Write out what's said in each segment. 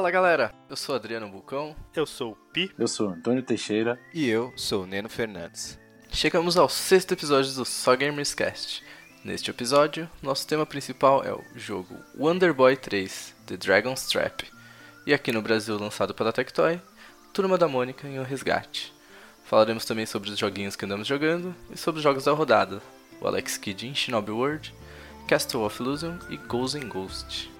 Fala galera, eu sou Adriano Bucão Eu sou o Pi. Eu sou Antônio Teixeira. E eu sou o Neno Fernandes. Chegamos ao sexto episódio do Só Gamers Cast. Neste episódio, nosso tema principal é o jogo Wonder Boy 3 The Dragon's Trap e aqui no Brasil lançado pela Tectoy, Turma da Mônica em O Resgate. Falaremos também sobre os joguinhos que andamos jogando e sobre os jogos da rodada, o Alex Kidd em Shinobi World, Castle of Illusion e Ghost in Ghost.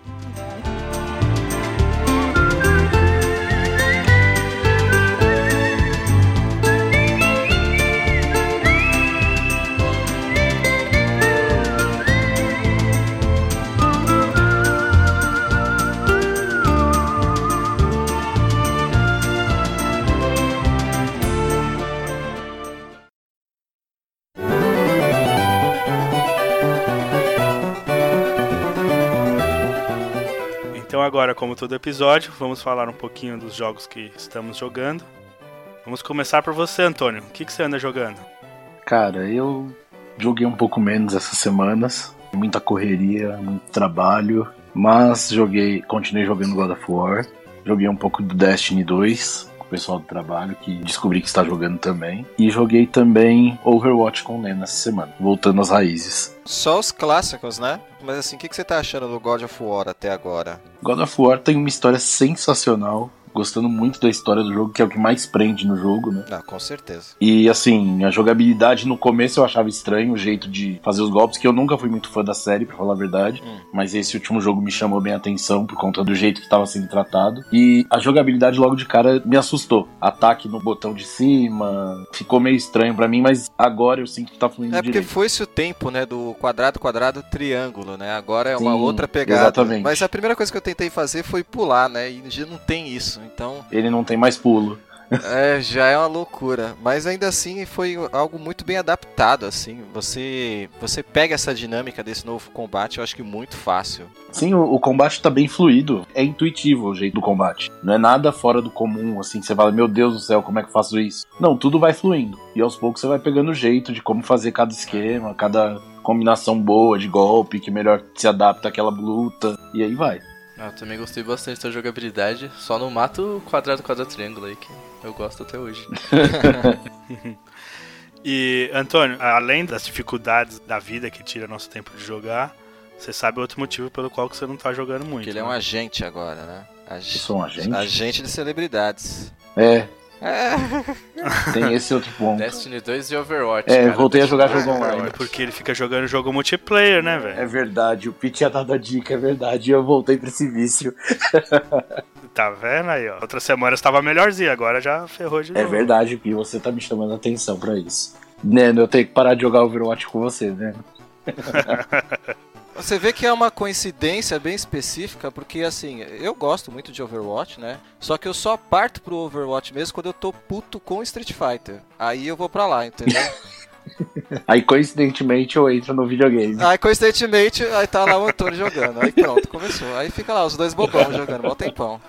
Agora, como todo episódio, vamos falar um pouquinho dos jogos que estamos jogando. Vamos começar por você, Antônio. O que, que você anda jogando? Cara, eu joguei um pouco menos essas semanas. Muita correria, muito trabalho. Mas joguei, continuei jogando God of War. Joguei um pouco do Destiny 2 com o pessoal do trabalho, que descobri que está jogando também. E joguei também Overwatch com o Nena essa semana, voltando às raízes. Só os clássicos, né? Mas assim, o que, que você tá achando do God of War até agora? God of War tem uma história sensacional. Gostando muito da história do jogo, que é o que mais prende no jogo, né? Ah, com certeza. E assim, a jogabilidade no começo eu achava estranho o jeito de fazer os golpes, que eu nunca fui muito fã da série, pra falar a verdade. Hum. Mas esse último jogo me chamou bem a atenção por conta do jeito que estava sendo tratado. E a jogabilidade logo de cara me assustou. Ataque no botão de cima, ficou meio estranho pra mim, mas agora eu sinto que tá fluindo É porque foi-se o tempo, né, do quadrado, quadrado, triângulo, né? Agora é uma Sim, outra pegada. exatamente. Mas a primeira coisa que eu tentei fazer foi pular, né? E já não tem isso. Então, Ele não tem mais pulo. é, já é uma loucura. Mas ainda assim foi algo muito bem adaptado, assim. Você você pega essa dinâmica desse novo combate, eu acho que muito fácil. Sim, o, o combate tá bem fluido. É intuitivo o jeito do combate. Não é nada fora do comum, assim, que você fala, meu Deus do céu, como é que eu faço isso? Não, tudo vai fluindo. E aos poucos você vai pegando o jeito de como fazer cada esquema, cada combinação boa de golpe, que melhor se adapta àquela luta. E aí vai. Ah, Eu também gostei bastante da jogabilidade, só não mato quadrado, quadrado, triângulo aí, que eu gosto até hoje. E, Antônio, além das dificuldades da vida que tira nosso tempo de jogar, você sabe outro motivo pelo qual que você não tá jogando muito. Porque ele é né? um agente agora, né? Eu Ag... sou um agente. Agente de celebridades. É, É. tem esse outro ponto. Destiny 2 e Overwatch. É, cara. voltei a Destiny jogar 2 e jogo online. Porque ele fica jogando jogo multiplayer, né, velho? É verdade, o Pete tinha dado a dica, é verdade. E eu voltei pra esse vício. Tá vendo aí, ó? Outra semana estava melhorzinho, agora já ferrou de É novo. verdade, Pi, você tá me chamando a atenção pra isso. Neno, eu tenho que parar de jogar Overwatch com você, né? Você vê que é uma coincidência bem específica, porque assim, eu gosto muito de Overwatch, né? Só que eu só parto pro Overwatch mesmo quando eu tô puto com Street Fighter. Aí eu vou pra lá, entendeu? Aí, coincidentemente, eu entro no videogame. aí coincidentemente, aí tá lá o Antônio jogando. Aí pronto, começou. Aí fica lá os dois bobão jogando, mó tempão.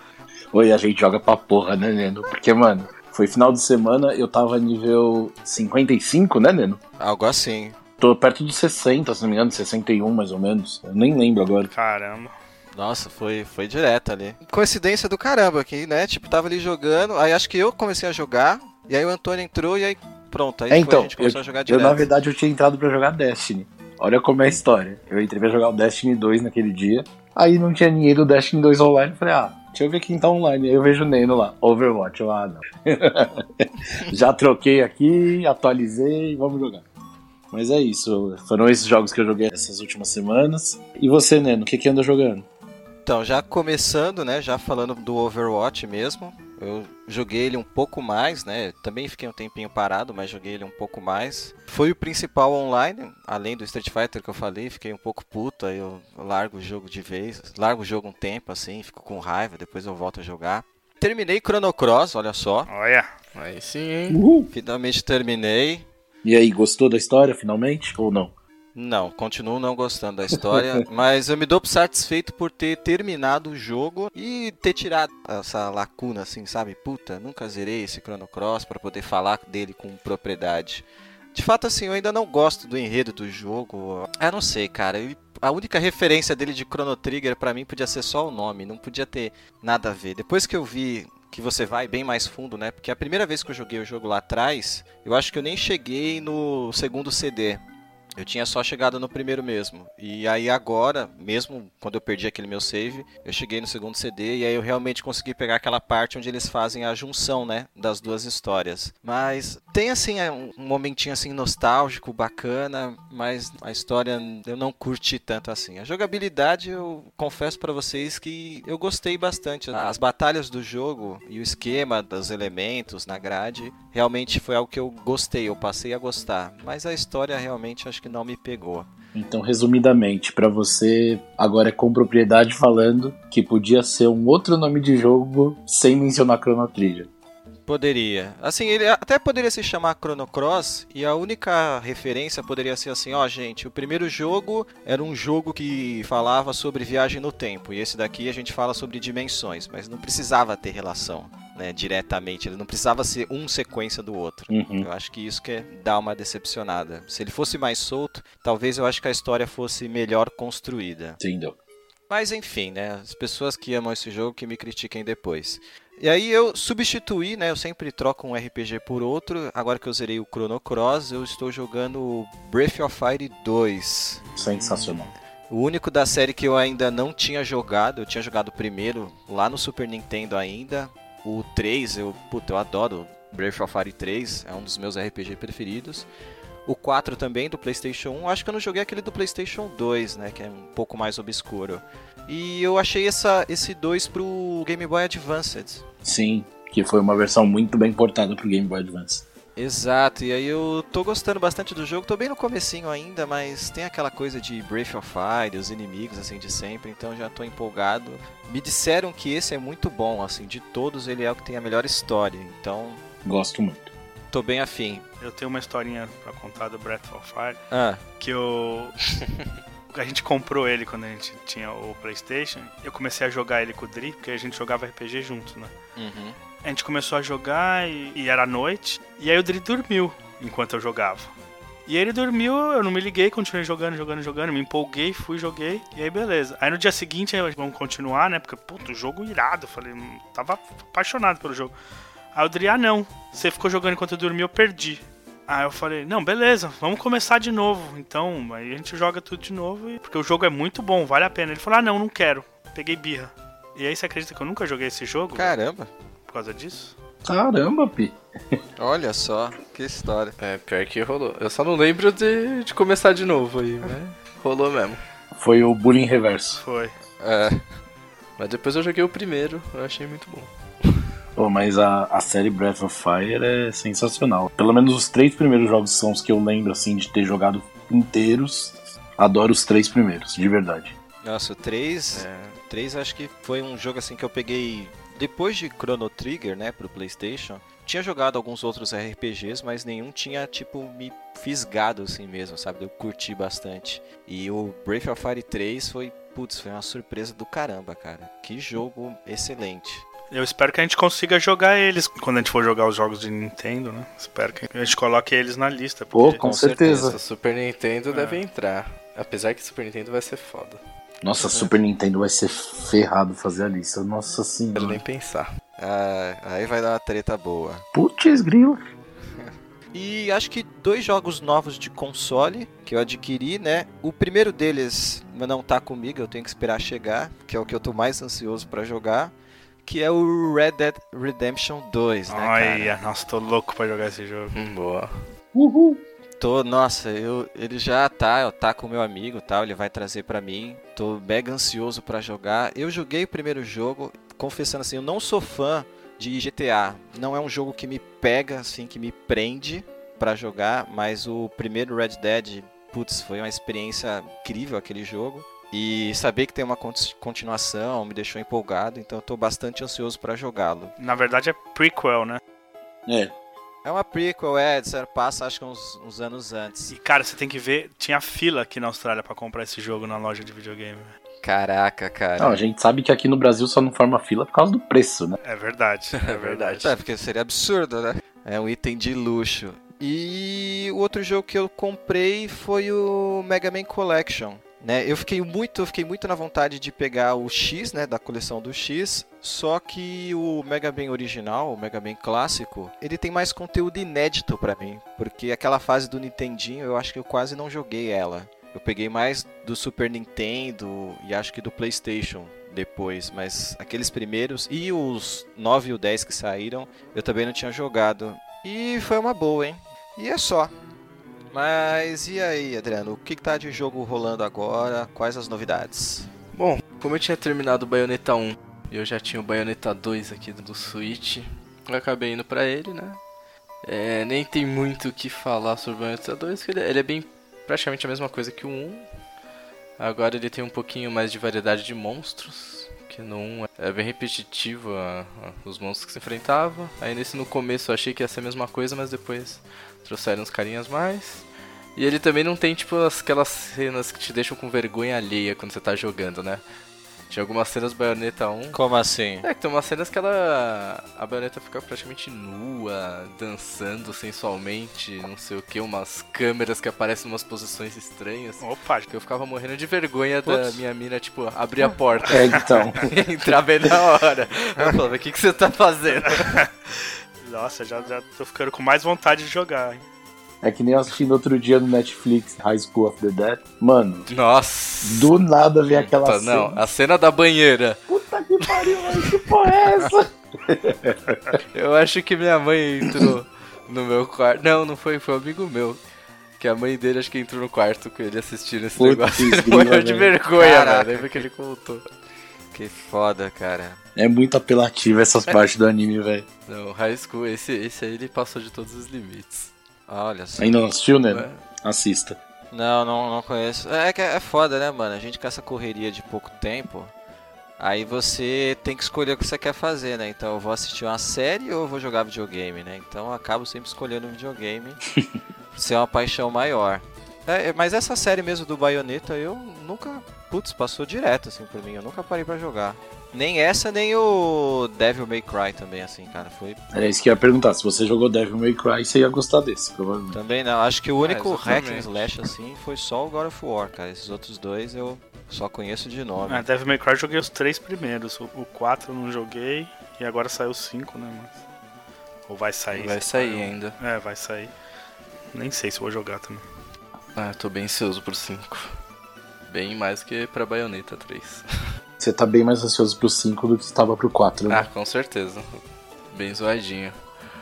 Oi, a gente joga pra porra, né, Neno? Porque, mano, foi final de semana, eu tava nível 55, né, Neno? Algo assim. Tô perto dos 60, se não me engano, 61 mais ou menos. Eu nem lembro agora. Caramba. Nossa, foi, foi direto ali. Coincidência do caramba aqui, né? Tipo, tava ali jogando, aí acho que eu comecei a jogar, e aí o Antônio entrou e aí pronto, aí É, foi, então, a gente começou a jogar Eu, direto. na verdade, eu tinha entrado pra jogar Destiny. Olha como é a história. Eu entrei pra jogar o Destiny 2 naquele dia. Aí não tinha ninguém do Destiny 2 online. Eu falei, ah, deixa eu ver quem tá online. Aí eu vejo o Neno lá, Overwatch. Eu, ah, não. Já troquei aqui, atualizei, vamos jogar. Mas é isso. Foram esses jogos que eu joguei essas últimas semanas. E você, Neno, o que, que anda jogando? Então, já começando, né, já falando do Overwatch mesmo, eu joguei ele um pouco mais, né, também fiquei um tempinho parado, mas joguei ele um pouco mais. Foi o principal online, além do Street Fighter que eu falei, fiquei um pouco puto, aí eu largo o jogo de vez, largo o jogo um tempo assim, fico com raiva, depois eu volto a jogar. Terminei Chrono Cross, olha só, Olha. Aí sim, hein? Uhul. finalmente terminei. E aí, gostou da história finalmente? Ou não? Não, continuo não gostando da história, mas eu me dou por satisfeito por ter terminado o jogo e ter tirado essa lacuna, assim, sabe? Puta, nunca zerei esse Chrono Cross para poder falar dele com propriedade. De fato, assim, eu ainda não gosto do enredo do jogo. Ah, não sei, cara. a única referência dele de Chrono Trigger para mim podia ser só o nome, não podia ter nada a ver. Depois que eu vi que você vai bem mais fundo, né? Porque a primeira vez que eu joguei o jogo lá atrás, eu acho que eu nem cheguei no segundo CD. Eu tinha só chegado no primeiro mesmo. E aí agora, mesmo quando eu perdi aquele meu save, eu cheguei no segundo CD e aí eu realmente consegui pegar aquela parte onde eles fazem a junção, né, das duas histórias. Mas tem assim é, um momentinho assim nostálgico, bacana, mas a história eu não curti tanto assim. A jogabilidade eu confesso para vocês que eu gostei bastante. As batalhas do jogo e o esquema dos elementos na grade realmente foi algo que eu gostei, eu passei a gostar. Mas a história realmente acho que não me pegou. Então, resumidamente, para você, agora é com propriedade falando que podia ser um outro nome de jogo sem mencionar Chrono Trigger. Poderia. Assim, ele até poderia se chamar Chrono Cross e a única referência poderia ser assim, ó, gente, o primeiro jogo era um jogo que falava sobre viagem no tempo e esse daqui a gente fala sobre dimensões, mas não precisava ter relação. Né, diretamente, ele não precisava ser um sequência do outro. Uhum. Eu acho que isso que é dá uma decepcionada. Se ele fosse mais solto, talvez eu acho que a história fosse melhor construída. Entendeu? Mas enfim, né? As pessoas que amam esse jogo que me critiquem depois. E aí eu substituí, né? Eu sempre troco um RPG por outro. Agora que eu zerei o Chrono Cross, eu estou jogando Breath of Fire 2. Sensacional. O único da série que eu ainda não tinha jogado, eu tinha jogado o primeiro lá no Super Nintendo ainda. O 3, eu, puta, eu adoro Breath of Fire 3, é um dos meus RPG preferidos. O 4 também do PlayStation 1, acho que eu não joguei aquele do PlayStation 2, né, que é um pouco mais obscuro. E eu achei essa, esse 2 pro Game Boy Advance. Sim, que foi uma versão muito bem portada pro Game Boy Advance. Exato, e aí eu tô gostando bastante do jogo, tô bem no comecinho ainda, mas tem aquela coisa de Breath of Fire, os inimigos assim de sempre, então já tô empolgado. Me disseram que esse é muito bom, assim, de todos ele é o que tem a melhor história, então Gosto muito. tô bem afim. Eu tenho uma historinha pra contar do Breath of Fire, Ah, que eu... A gente comprou ele quando a gente tinha o Playstation. Eu comecei a jogar ele com o Dri, porque a gente jogava RPG junto, né? uhum. A gente começou a jogar e, e era noite. E aí o Dri dormiu enquanto eu jogava. E ele dormiu, eu não me liguei, continuei jogando, jogando, jogando, me empolguei, fui, joguei, e aí beleza. Aí no dia seguinte, aí, vamos continuar, né? Porque, puto, jogo irado, eu falei, hum, tava apaixonado pelo jogo. Aí o Dri, ah não, você ficou jogando enquanto eu dormi, eu perdi. Aí eu falei, não, beleza, vamos começar de novo. Então, aí a gente joga tudo de novo, e- porque o jogo é muito bom, vale a pena. Ele falou, ah não, não quero, peguei birra. E aí você acredita que eu nunca joguei esse jogo Caramba, por causa disso? Caramba, Pi. olha só, que história. É, pior que rolou. Eu só não lembro de, de começar de novo aí, mas rolou mesmo. Foi o bullying reverso. Foi. É, Mas depois eu joguei o primeiro, eu achei muito bom. Pô, mas a, a série Breath of Fire é sensacional. Pelo menos os três primeiros jogos são os que eu lembro, assim, de ter jogado inteiros. Adoro os três primeiros, de verdade. nossa, o 3, É, 3 acho que foi um jogo assim que eu peguei depois de Chrono Trigger, né, pro PlayStation. Tinha jogado alguns outros RPGs, mas nenhum tinha tipo me fisgado assim mesmo, sabe? Eu curti bastante. E o Breath of Fire 3 foi, putz, foi uma surpresa do caramba, cara. Que jogo excelente. Eu espero que a gente consiga jogar eles quando a gente for jogar os jogos de Nintendo, né? Espero que a gente coloque eles na lista. Pô, Porque... com, com certeza. o Super Nintendo É. deve entrar. Apesar que o Super Nintendo vai ser foda. Nossa, Super Nintendo vai ser ferrado fazer a lista. Nossa Não quero nem senhora. pensar. Ah, aí vai dar uma treta boa. Putz, grilo. E acho que dois jogos novos de console que eu adquiri, né? O primeiro deles não tá comigo, eu tenho que esperar chegar, que é o que eu tô mais ansioso pra jogar, que é o Red Dead Redemption 2, né, cara? Olha, nossa, tô louco pra jogar esse jogo. Hum, boa. Uhul. Tô, nossa, eu, ele já tá, tá com o meu amigo, tal, ele vai trazer pra mim. Tô mega ansioso pra jogar. Eu joguei o primeiro jogo, confessando assim, eu não sou fã de GTA. Não é um jogo que me pega, assim, que me prende pra jogar, mas o primeiro Red Dead, putz, foi uma experiência incrível aquele jogo. E saber que tem uma conti- continuação me deixou empolgado, então eu tô bastante ansioso pra jogá-lo. Na verdade é prequel, né? É, É uma prequel, é, disseram, passa acho que uns, uns anos antes. E cara, você tem que ver, tinha fila aqui na Austrália pra comprar esse jogo na loja de videogame. Caraca, cara. não, a gente sabe que aqui no Brasil só não forma fila por causa do preço, né? É verdade, é verdade. É, porque seria absurdo, né? É um item de luxo. E o outro jogo que eu comprei foi o Mega Man Collection. Né, eu fiquei muito, eu fiquei muito na vontade de pegar o X, né, da coleção do X, só que o Mega Man original, o Mega Man clássico, ele tem mais conteúdo inédito para mim, porque aquela fase do Nintendinho, eu acho que eu quase não joguei ela. Eu peguei mais do Super Nintendo e acho que do PlayStation depois, mas aqueles primeiros e os 9 e o 10 que saíram, eu também não tinha jogado. E foi uma boa, hein? E é só. Mas e aí, Adriano? O que, que tá de jogo rolando agora? Quais as novidades? Bom, como eu tinha terminado o Bayonetta 1 e eu já tinha o Bayonetta 2 aqui do Switch, eu acabei indo pra ele, né? É, nem tem muito o que falar sobre o Bayonetta 2, porque ele, ele é bem praticamente a mesma coisa que o 1. Agora ele tem um pouquinho mais de variedade de monstros, que no 1 é bem repetitivo a, a, os monstros que se enfrentava. Aí nesse no começo eu achei que ia ser a mesma coisa, mas depois trouxeram uns carinhas mais. E ele também não tem, tipo, aquelas cenas que te deixam com vergonha alheia quando você tá jogando, né? Tinha algumas cenas Bayonetta 1. Como assim? É, que tem umas cenas que ela. A baioneta fica praticamente nua, dançando sensualmente, não sei o que, umas câmeras que aparecem em umas posições estranhas. Opa, Que eu ficava morrendo de vergonha da Putz. minha mina, tipo, abrir a porta. É, então. Entrar bem na hora. Eu falava, o que, que você tá fazendo? nossa, já, já tô ficando com mais vontade de jogar, hein? É que nem eu assisti no outro dia no Netflix, High School of the Dead. Mano, Nossa. do nada vem aquela Puta, cena. não, a cena da banheira. Puta que pariu, mano, que porra é essa? Eu acho que minha mãe entrou no meu quarto. Não, não foi, foi um amigo meu. Que a mãe dele acho que entrou no quarto com ele assistindo esse Putz, negócio. Ele morreu de vergonha, Caraca. mano. Lembra que ele contou. Que foda, cara. É muito apelativo essas partes do anime, velho. Não, High School, esse, esse aí ele passou de todos os limites. Olha só. Ainda não assistiu, né? É. Assista. Não, não, não conheço. É que é foda, né, mano? A gente com essa correria de pouco tempo, aí você tem que escolher o que você quer fazer, né? Então eu vou assistir uma série ou eu vou jogar videogame, né? Então eu acabo sempre escolhendo um videogame por ser uma paixão maior. É, mas essa série mesmo do Bayonetta eu nunca. Putz, passou direto assim por mim. Eu nunca parei pra jogar. Nem essa, nem o Devil May Cry também, assim, cara. Foi. Era isso que eu ia perguntar. Se você jogou Devil May Cry, você ia gostar desse, provavelmente. Também não. Acho que o único hack and slash assim foi só o God of War, cara. Esses outros dois eu só conheço de nome. Ah, Devil May Cry eu joguei os três primeiros. O, o 4 eu não joguei. E agora saiu o 5, né, mas... Ou vai sair. Vai sair ainda. É, vai sair. Nem sei se vou jogar também. Ah, tô bem ansioso pro 5. Bem mais que pra Bayonetta 3. Você tá bem mais ansioso pro 5 do que estava pro 4, né? Ah, com certeza. Bem zoadinho.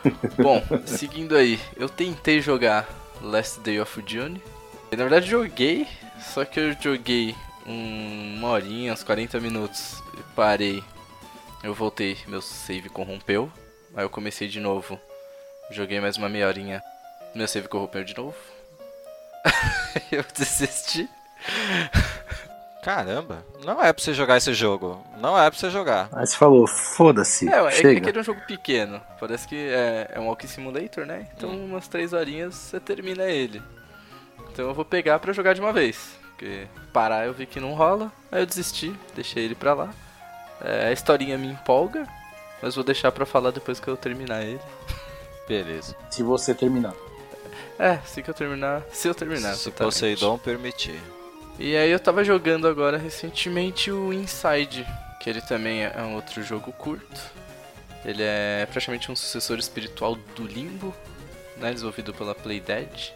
Bom, seguindo aí, eu tentei jogar Last Day of June. E, na verdade joguei, só que eu joguei um- uma horinha, uns 40 minutos e parei. Eu voltei, meu save corrompeu. Aí eu comecei de novo. Joguei mais uma meia horinha. Meu save corrompeu de novo. eu desisti. Caramba, não é pra você jogar esse jogo. Não é pra você jogar. Aí você falou, foda-se, É, que- é chega. que ele é um jogo pequeno. Parece que é, é um Walking Simulator, né? Então umas três horinhas você termina ele. Então eu vou pegar pra jogar de uma vez. Porque parar eu vi que não rola. Aí eu desisti, deixei ele pra lá. É, a historinha me empolga. Mas vou deixar pra falar depois que eu terminar ele. Beleza. Se você terminar. É, que eu terminar. Se eu terminar. Se. Poseidon permitir. E aí eu tava jogando agora recentemente o Inside, que ele também é um outro jogo curto. Ele é praticamente um sucessor espiritual do Limbo, né, desenvolvido pela Playdead.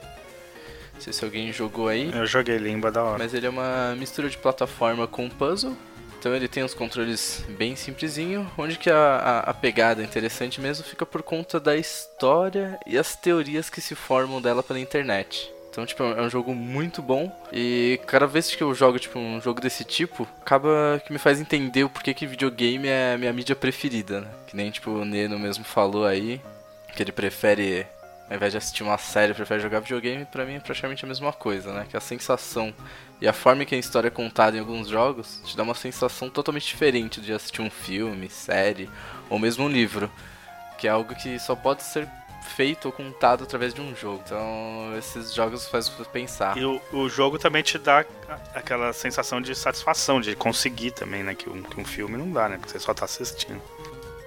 Não sei se alguém jogou aí, Eu joguei Limba da hora. mas ele é uma mistura de plataforma com puzzle. Então ele tem uns controles bem simplesinho, onde que a, a, a pegada interessante mesmo fica por conta da história e as teorias que se formam dela pela internet. Então, tipo, é um jogo muito bom e cada vez que eu jogo, tipo, um jogo desse tipo, acaba que me faz entender o porquê que videogame é a minha mídia preferida, né? Que nem, tipo, o Neno mesmo falou aí, que ele prefere, ao invés de assistir uma série, prefere jogar videogame, pra mim é praticamente a mesma coisa, né? Que a sensação e a forma que a história é contada em alguns jogos te dá uma sensação totalmente diferente de assistir um filme, série ou mesmo um livro, que é algo que só pode ser feito ou contado através de um jogo. Então, esses jogos fazem você pensar. E o, o jogo também te dá aquela sensação de satisfação, de conseguir também, né? Que um, que um filme não dá, né? Porque você só tá assistindo.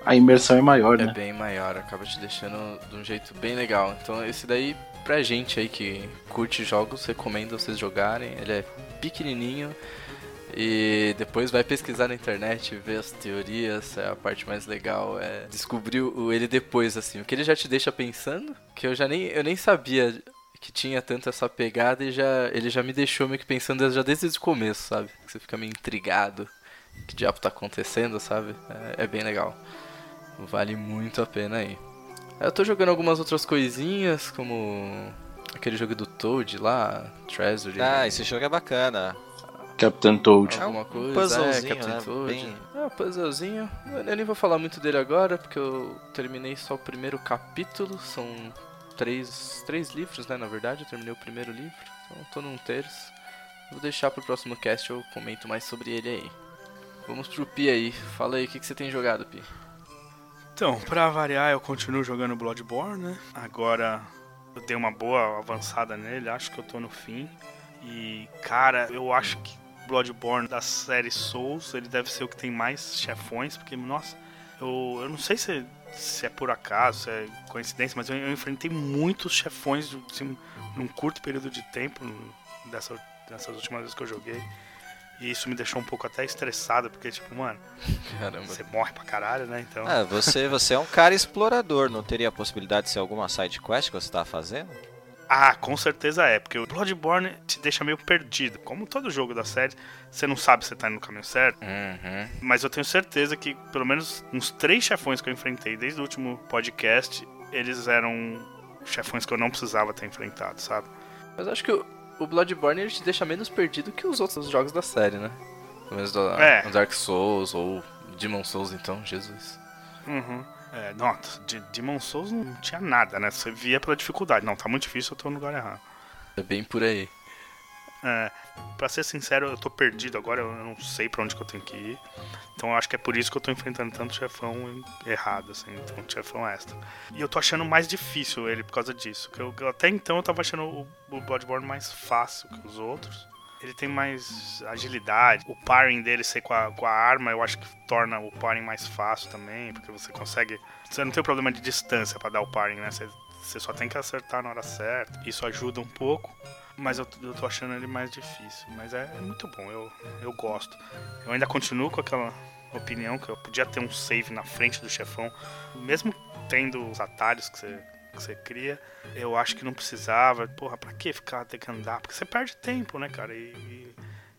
A imersão é maior, É né? bem maior, acaba te deixando de um jeito bem legal. Então, esse daí, pra gente aí que curte jogos, recomendo vocês jogarem. Ele é pequenininho. E depois vai pesquisar na internet, ver as teorias, é a parte mais legal, é descobrir o ele depois, assim. O que ele já te deixa pensando, que eu já nem, eu nem sabia que tinha tanto essa pegada e já ele já me deixou meio que pensando já desde o começo, sabe? Você fica meio intrigado, que diabo tá acontecendo, sabe? É, é bem legal. Vale muito a pena aí. Eu tô jogando algumas outras coisinhas, como aquele jogo do Toad lá, Treasury. Ah, esse jogo é bacana. Captain Toad. Alguma coisa, puzzlezinho, é, Captain né? Toad. Bem- É, um puzzlezinho. Eu nem vou falar muito dele agora, porque eu terminei só o primeiro capítulo. São três, três livros, né? Na verdade, eu terminei o primeiro livro. Então eu tô num terço. Vou deixar pro próximo cast, eu comento mais sobre ele aí. Vamos pro Pi aí. Fala aí, o que, que você tem jogado, Pi? Então, pra variar, eu continuo jogando Bloodborne, né? Agora eu dei uma boa avançada nele, acho que eu tô no fim. E, cara, eu acho que Bloodborne da série Souls, ele deve ser o que tem mais chefões, porque, nossa, eu, eu não sei se, se é por acaso, se é coincidência, mas eu, eu enfrentei muitos chefões assim, num curto período de tempo, dessa, dessas últimas vezes que eu joguei. E isso me deixou um pouco até estressado, porque, tipo, mano, Caramba. você morre pra caralho, né? Então. Ah, você, você é um cara explorador, não teria a possibilidade de ser alguma side quest que você tá fazendo? Ah, com certeza é, porque o Bloodborne te deixa meio perdido. Como todo jogo da série, você não sabe se você tá indo no caminho certo. Uhum. Mas eu tenho certeza que pelo menos uns três chefões que eu enfrentei desde o último podcast, eles eram chefões que eu não precisava ter enfrentado, sabe? Mas acho que o, o Bloodborne ele te deixa menos perdido que os outros jogos da série, né? Pelo menos da É. Dark Souls ou Demon Souls, então, Jesus. Uhum. É, não, de Demon Souls não tinha nada, né? Você via pela dificuldade. Não, tá muito difícil, eu tô no lugar errado. É bem por aí. É, pra ser sincero, eu tô perdido agora, eu não sei pra onde que eu tenho que ir. Então eu acho que é por isso que eu tô enfrentando tanto chefão errado, assim, então chefão extra. E eu tô achando mais difícil ele por causa disso. Que eu, até então eu tava achando o, o Bloodborne mais fácil que os outros. Ele tem mais agilidade. O paring dele ser com a, com a arma, eu acho que torna o paring mais fácil também, porque você consegue. Você não tem problema de distância pra dar o paring, né? Você, você só tem que acertar na hora certa. Isso ajuda um pouco. Mas eu, eu tô achando ele mais difícil. Mas é, é muito bom, eu, eu gosto. Eu ainda continuo com aquela opinião que eu podia ter um save na frente do chefão. Mesmo tendo os atalhos que você, que você cria, eu acho que não precisava. Porra, pra que ficar ter que andar? Porque você perde tempo, né, cara? E, e,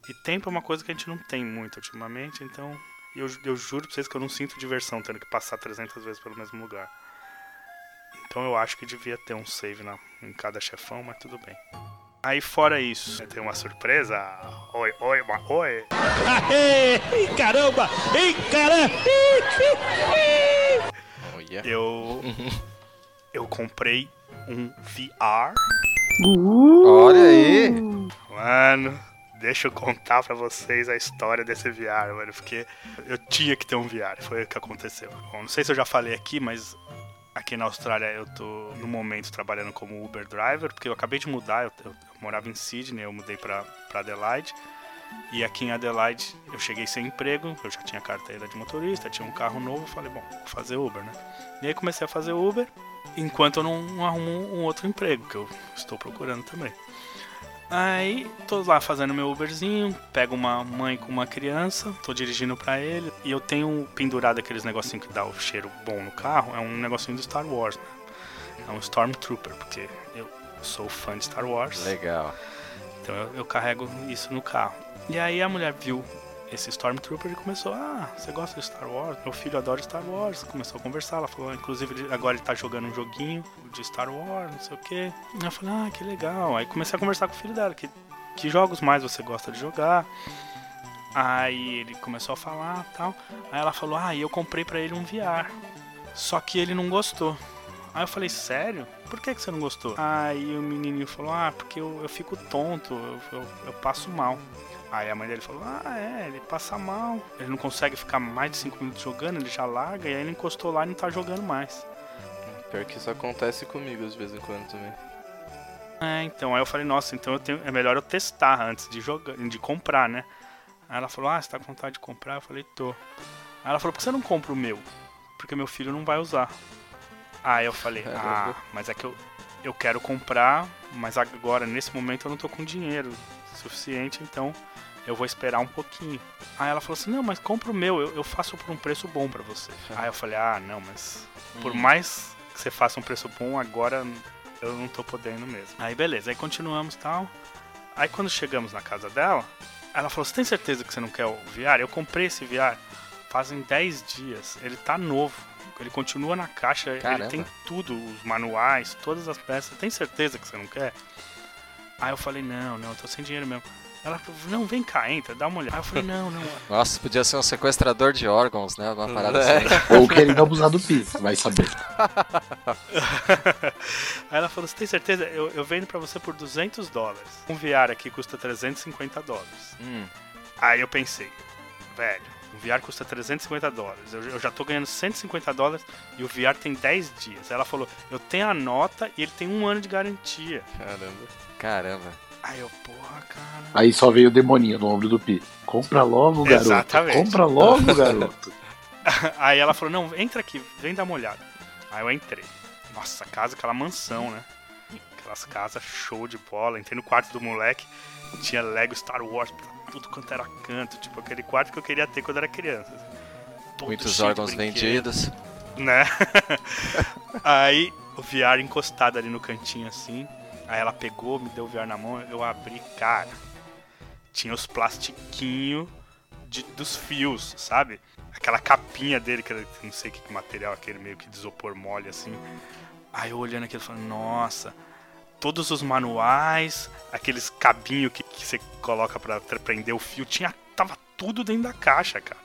e tempo é uma coisa que a gente não tem muito ultimamente, então. Eu, eu juro pra vocês que eu não sinto diversão tendo que passar 300 vezes pelo mesmo lugar. Então eu acho que devia ter um save na, em cada chefão, mas tudo bem. Aí fora isso, tem uma surpresa. Oi, oi, ma- oi. Ei, caramba! Ei, caramba! Olha. Eu eu comprei um VR. Olha aí! Mano, deixa eu contar pra vocês a história desse VR, mano, porque eu tinha que ter um VR, foi o que aconteceu. Bom, não sei se eu já falei aqui, mas aqui na Austrália eu tô no momento trabalhando como Uber driver, porque eu acabei de mudar, eu, eu- eu morava em Sydney, eu mudei pra, pra Adelaide. E aqui em Adelaide eu cheguei sem emprego, eu já tinha carteira de motorista, tinha um carro novo, falei, bom, vou fazer Uber, né? E aí comecei a fazer Uber, enquanto eu não, arrumo um outro emprego, que eu estou procurando também. Aí, tô lá fazendo meu Uberzinho, pego uma mãe com uma criança, tô dirigindo pra ele, e eu tenho pendurado aqueles negocinhos que dá o cheiro bom no carro, é um negocinho do Star Wars, né? É um Stormtrooper, porque eu sou fã de Star Wars. Legal. Então eu, eu carrego isso no carro. E aí a mulher viu esse Stormtrooper começou, ah, você gosta de Star Wars? Meu filho adora Star Wars. Começou a conversar, ela falou, inclusive agora ele tá jogando um joguinho de Star Wars, não sei o quê. Eu falei, ah, que legal. Aí comecei a conversar com o filho dela, que, que jogos mais você gosta de jogar? Aí ele começou a falar tal. Aí ela falou, ah, e eu comprei pra ele um VR. Só que ele não gostou. Aí eu falei, sério? Por que, que você não gostou? Aí o menininho falou, ah, porque eu, eu fico tonto, eu, eu, eu passo mal. Aí a mãe dele falou, ah, é, ele passa mal. Ele não consegue ficar mais de 5 minutos jogando, ele já larga, e aí ele encostou lá e não tá jogando mais. Pior que isso acontece comigo de vez em quando também. É, então, aí eu falei, nossa, então eu tenho, é melhor eu testar antes de jogar, de comprar, né? Aí ela falou, ah, você tá com vontade de comprar? Eu falei, tô. Aí ela falou, por que você não compra o meu? Porque meu filho não vai usar. Aí eu falei, ah, Caramba. mas é que eu, eu quero comprar, mas agora, nesse momento, eu não tô com dinheiro. suficiente, então eu vou esperar um pouquinho. Aí ela falou assim: Não, mas compra o meu, eu, eu faço por um preço bom pra você. Aí eu falei: Ah, não, mas por mais que você faça um preço bom, agora eu não tô podendo mesmo. Aí beleza, aí continuamos e tal. Aí quando chegamos na casa dela, ela falou: Você tem certeza que você não quer o VR? Eu comprei esse VR fazem 10 dias, ele tá novo. Ele continua na caixa, Caramba. ele tem tudo, os manuais, todas as peças. Tem certeza que você não quer? Aí eu falei, não, não, eu tô sem dinheiro mesmo. Ela falou, não, vem cá, entra, dá uma olhada. Aí eu falei, não, não. Nossa, podia ser um sequestrador de órgãos, né? Alguma parada É. assim. Ou querendo abusar do PIS, vai saber. Aí ela falou, você tem certeza? Eu, eu vendo pra você por 200 dólares. Um VR aqui custa 350 dólares. Hum, Aí eu pensei, velho, o VR custa 350 dólares. Eu, eu já tô ganhando 150 dólares e o VR tem 10 dias. Aí ela falou, eu tenho a nota e ele tem um ano de garantia. Caramba. caramba. Aí eu, porra, cara. Aí só veio o demoninho no ombro do Pi. Compra logo, garoto. Exatamente. Compra logo, garoto. Aí ela falou, não, entra aqui, vem dar uma olhada. Aí eu entrei. Nossa, casa, aquela mansão, né? Aquelas casas show de bola. Entrei no quarto do moleque, tinha Lego Star Wars pra tudo quanto era canto. Tipo, aquele quarto que eu queria ter quando era criança. Todo Muitos órgãos vendidos. Né? Aí o VR encostado ali no cantinho assim. Aí ela pegou, me deu o VR na mão, eu abri, cara. Tinha os plastiquinhos dos fios, sabe? Aquela capinha dele, que eu não sei que material, aquele meio que de isopor mole assim. Aí eu olhando aquilo falando, nossa, todos os manuais, aqueles cabinhos que, que você coloca pra tra- prender o fio, tinha, tava tudo dentro da caixa, cara.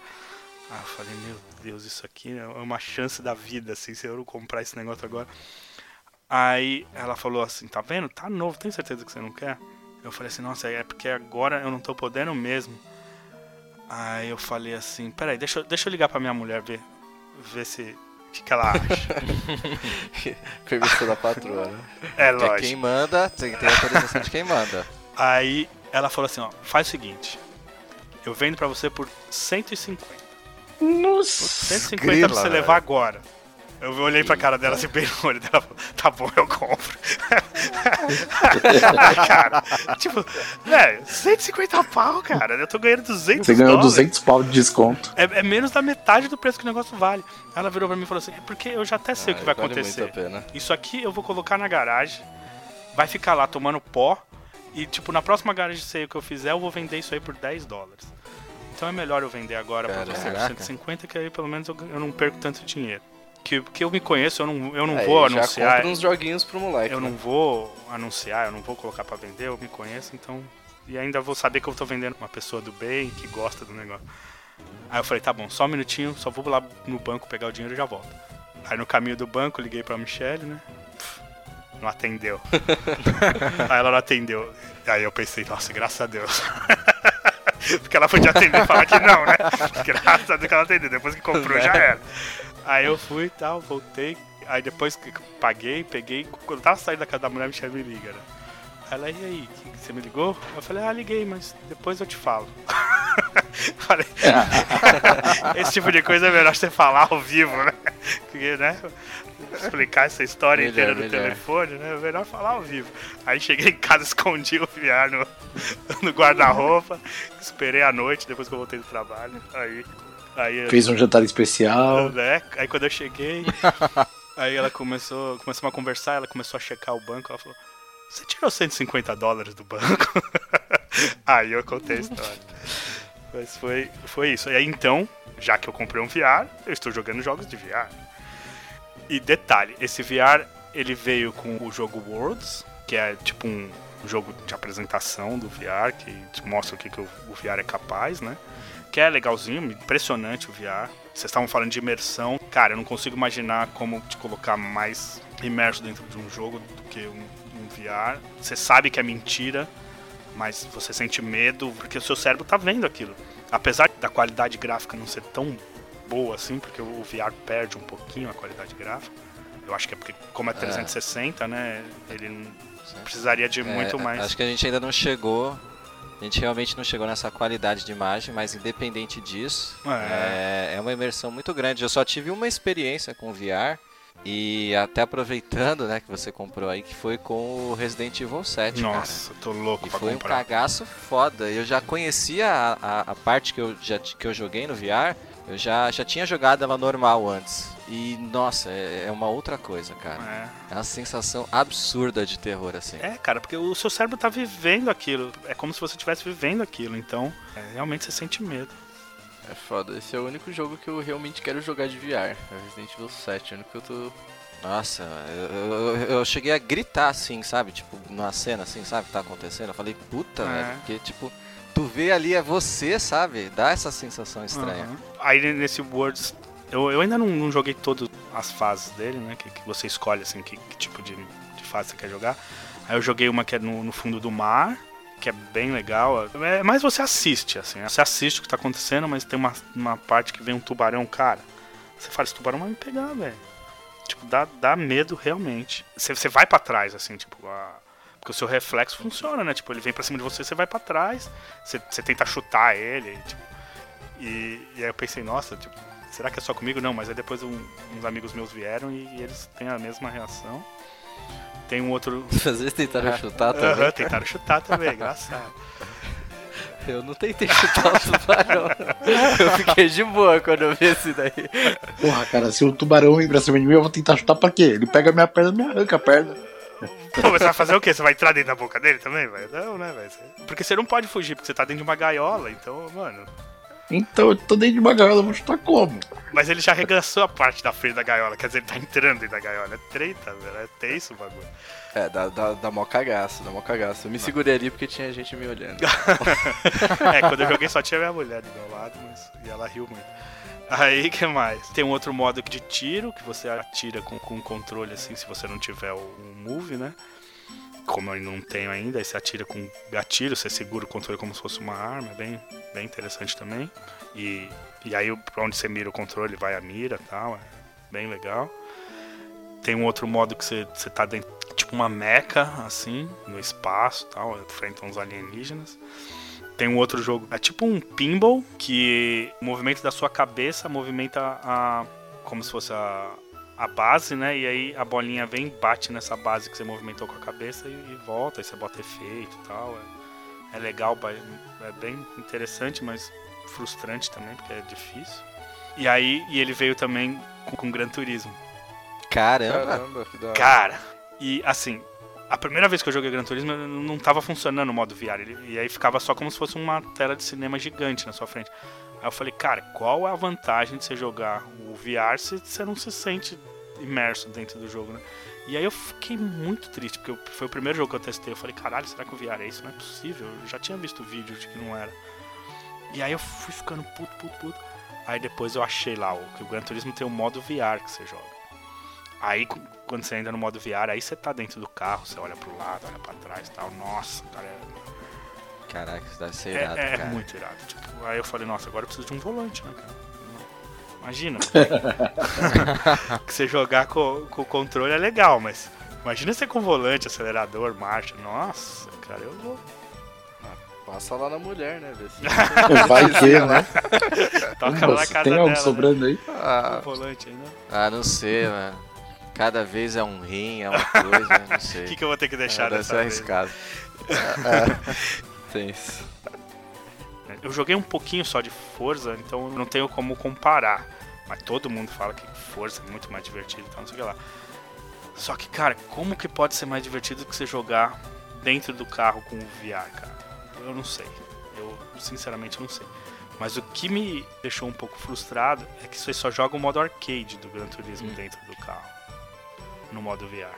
Aí eu falei, meu Deus, isso aqui é uma chance da vida, assim, se eu comprar esse negócio agora. Aí ela falou assim, tá vendo? Tá novo, tem certeza que você não quer? Eu falei assim, nossa, é porque agora eu não tô podendo mesmo. Aí eu falei assim, peraí, deixa, eu- deixa eu ligar pra minha mulher ver, ver se. O que, que ela acha? Permissão da patroa, né? é Porque lógico. quem manda, tem que ter autorização de quem manda. Aí ela falou assim, ó, faz o seguinte. Eu vendo pra você por 150. Nossa. 150 grila, pra você velho. levar agora. Eu olhei pra cara dela assim, bem no olho dela, falou, tá bom, eu compro. cara, tipo, velho, 150 pau, cara, eu tô ganhando 200 Você ganhou dólares. 200 pau de desconto. É, é menos da metade do preço que o negócio vale. Ela virou pra mim e falou assim, é porque eu já até sei o que vai Ah, vale acontecer. muito a pena. Isso aqui eu vou colocar na garagem, vai ficar lá tomando pó, e tipo, na próxima garagem sale que eu fizer, eu vou vender isso aí por 10 dólares. Então é melhor eu vender agora pra você por Caraca. 150, que aí pelo menos eu, eu não perco tanto dinheiro. Que, que eu me conheço, eu não, eu não Aí vou já anunciar. compra uns joguinhos pro moleque. Eu né? não vou anunciar, eu não vou colocar pra vender, eu me conheço, então. E ainda vou saber que eu tô vendendo uma pessoa do bem, que gosta do negócio. Aí eu falei, tá bom, só um minutinho, só vou lá no banco pegar o dinheiro e já volto. Aí no caminho do banco, liguei pra Michelle, né? Pff, Não atendeu. Aí ela não atendeu. Aí eu pensei, nossa, graças a Deus. Porque ela podia atender e falar que não, né? Graças a Deus que ela atendeu. Depois que comprou, já era. Aí eu fui e tal, voltei. Aí depois que paguei, peguei. Quando eu tava saindo da casa da mulher, a Michelle me liga, né? Ela, e aí, você me ligou? Eu falei, ah, liguei, mas depois eu te falo. falei, esse tipo de coisa é melhor você falar ao vivo, né? Porque, né? Explicar essa história Melhor, inteira no melhor. telefone, né? É melhor falar ao vivo. Aí cheguei em casa, escondi o VR no, no guarda-roupa, esperei a noite depois que eu voltei do trabalho. Aí. Aí Fez um jantar especial. né? Aí quando eu cheguei, aí ela começou, começou a conversar, ela começou a checar o banco, ela falou, você tirou 150 dólares do banco? aí eu contei a história. Mas foi, foi isso. E aí então, já que eu comprei um VR, eu estou jogando jogos de VR. E detalhe, esse VR ele veio com o jogo Worlds, que é tipo um jogo de apresentação do VR, que te mostra o que, que o, o VR é capaz, né? Que é legalzinho, impressionante o VR. Vocês estavam falando de imersão. Cara, eu não consigo imaginar como te colocar mais imerso dentro de um jogo do que um, um VR. Você sabe que é mentira, mas você sente medo porque o seu cérebro tá vendo aquilo. Apesar da qualidade gráfica não ser tão boa assim, porque o VR perde um pouquinho a qualidade gráfica. Eu acho que é porque, como é 360, né? Ele precisaria de muito É, mais. Acho que a gente ainda não chegou. A gente realmente não chegou nessa qualidade de imagem, mas independente disso, É. é, é uma imersão muito grande. Eu só tive uma experiência com VR E até aproveitando, né, que você comprou aí, que foi com o Resident Evil 7, Nossa, tô louco E pra foi comprar. um cagaço foda. Eu já conhecia a, a, a parte que eu, já, que eu joguei no VR, eu já, já tinha jogado ela normal antes. E, nossa, é, é uma outra coisa, cara. É. É uma sensação absurda de terror, assim. É, cara, porque o seu cérebro tá vivendo aquilo. É como se você estivesse vivendo aquilo. Então, é, realmente você sente medo. É foda, esse é o único jogo que eu realmente quero jogar de VR. É Resident Evil 7, o único que eu tô. Nossa, eu, eu, eu cheguei a gritar assim, sabe? Tipo, numa cena assim, sabe? Que tá acontecendo. Eu falei, puta, É. velho. Porque, tipo, tu vê ali é você, sabe? Dá essa sensação estranha. Aham. Aí nesse Worlds, eu, eu ainda não, não joguei todas as fases dele, né? Que, que você escolhe assim, que, que tipo de, de fase você quer jogar. Aí eu joguei uma que é no, no fundo do mar, que é bem legal. É mais você assiste, assim. Você assiste o que tá acontecendo, mas tem uma, uma parte que vem um tubarão, cara. Você fala, esse tubarão vai me pegar, velho. Tipo, dá, dá medo realmente. Você, você vai pra trás, assim, tipo, a- porque o seu reflexo funciona, né? Tipo, ele vem pra cima de você, você vai pra trás, você, você tenta chutar ele, tipo, e, e aí eu pensei, nossa, tipo, será que é só comigo? Não, mas aí depois um- uns amigos meus vieram e, e eles têm a mesma reação. Tem um outro. Às vezes tentaram chutar também. Aham, tentaram chutar também, engraçado. Eu não tentei chutar o tubarão. eu fiquei de boa quando eu vi esse daí. Porra, cara, se o tubarão vem pra cima de mim, eu vou tentar chutar pra quê? Ele pega minha perna e me arranca a perna. Pô, você vai fazer o quê? Você vai entrar dentro da boca dele também, velho? Não, né, velho? Porque você não pode fugir, porque você tá dentro de uma gaiola, então, mano. Então eu tô dentro de uma gaiola, eu vou chutar como? Mas ele já arregaçou a parte da frente da gaiola, quer dizer, ele tá entrando dentro da gaiola. É treta, velho. É tenso o bagulho. É, dá, dá, dá mó cagaço, dá mó cagaço. Eu me segurei ali porque tinha gente me olhando. É, quando eu joguei só tinha minha mulher do meu lado, mas e ela riu muito. Aí, que mais? Tem um outro modo de tiro, que você atira com, com controle, assim, se você não tiver o, o move, né? Como eu não tenho ainda, aí você atira com gatilho, você segura o controle como se fosse uma arma, é bem, bem interessante também. E, e aí, pra onde você mira o controle, vai a mira e tal, é bem legal. Tem um outro modo que você, você tá dentro, tipo uma meca, assim, no espaço tal, enfrenta uns alienígenas. Tem um outro jogo, é tipo um pinball, que o movimento da sua cabeça movimenta a. como se fosse a, a base, né? E aí a bolinha vem, bate nessa base que você movimentou com a cabeça e, e volta, aí você bota efeito e tal. É, é legal, é bem interessante, mas frustrante também, porque é difícil. E aí, e ele veio também com, com Gran Turismo. Caramba! Caramba, que da. Cara, e assim, a primeira vez que eu joguei Gran Turismo não tava funcionando o modo VR. ele- e aí ficava só como se fosse uma tela de cinema gigante na sua frente. Aí eu falei, cara, qual é a vantagem de você jogar o VR se você não se sente imerso dentro do jogo, né? E aí eu fiquei muito triste, porque foi o primeiro jogo que eu testei. Eu falei, caralho, será que o VR é isso? Não é possível. Eu já tinha visto vídeo de que não era. E aí eu fui ficando puto, puto, puto. Aí depois eu achei lá que o Gran Turismo tem o modo VR que você joga. Aí quando você entra no modo VR, aí você tá dentro do carro, você olha pro lado, olha pra trás e tal. Nossa, cara, é, Caraca, isso deve ser é, irado, é cara. muito irado. Tipo, aí eu falei, nossa, agora eu preciso de um volante, né, cara? Imagina. que você jogar com, com o controle é legal, mas imagina você com volante, acelerador, marcha. Nossa, cara, eu vou. Passa lá na mulher, né? Vê se... Vai que, né? Toca lá na casa tem algo dela. sobrando aí? Né? Com ah, o volante ainda. Ah, não sei, mano. Cada vez é um rim, é uma coisa, não O sei. que, que eu vou ter que deixar é, deve dessa ser vez? arriscado. Tem isso. Eu joguei um pouquinho só de Forza, então não tenho como comparar. Mas todo mundo fala que Forza é muito mais divertido, então não sei o que lá. Só que, cara, como que pode ser mais divertido do que você jogar dentro do carro com o VR, cara? Eu não sei. Eu, sinceramente, não sei. Mas o que me deixou um pouco frustrado é que você só joga o modo arcade do Gran Turismo Hum. dentro do carro. No modo VR.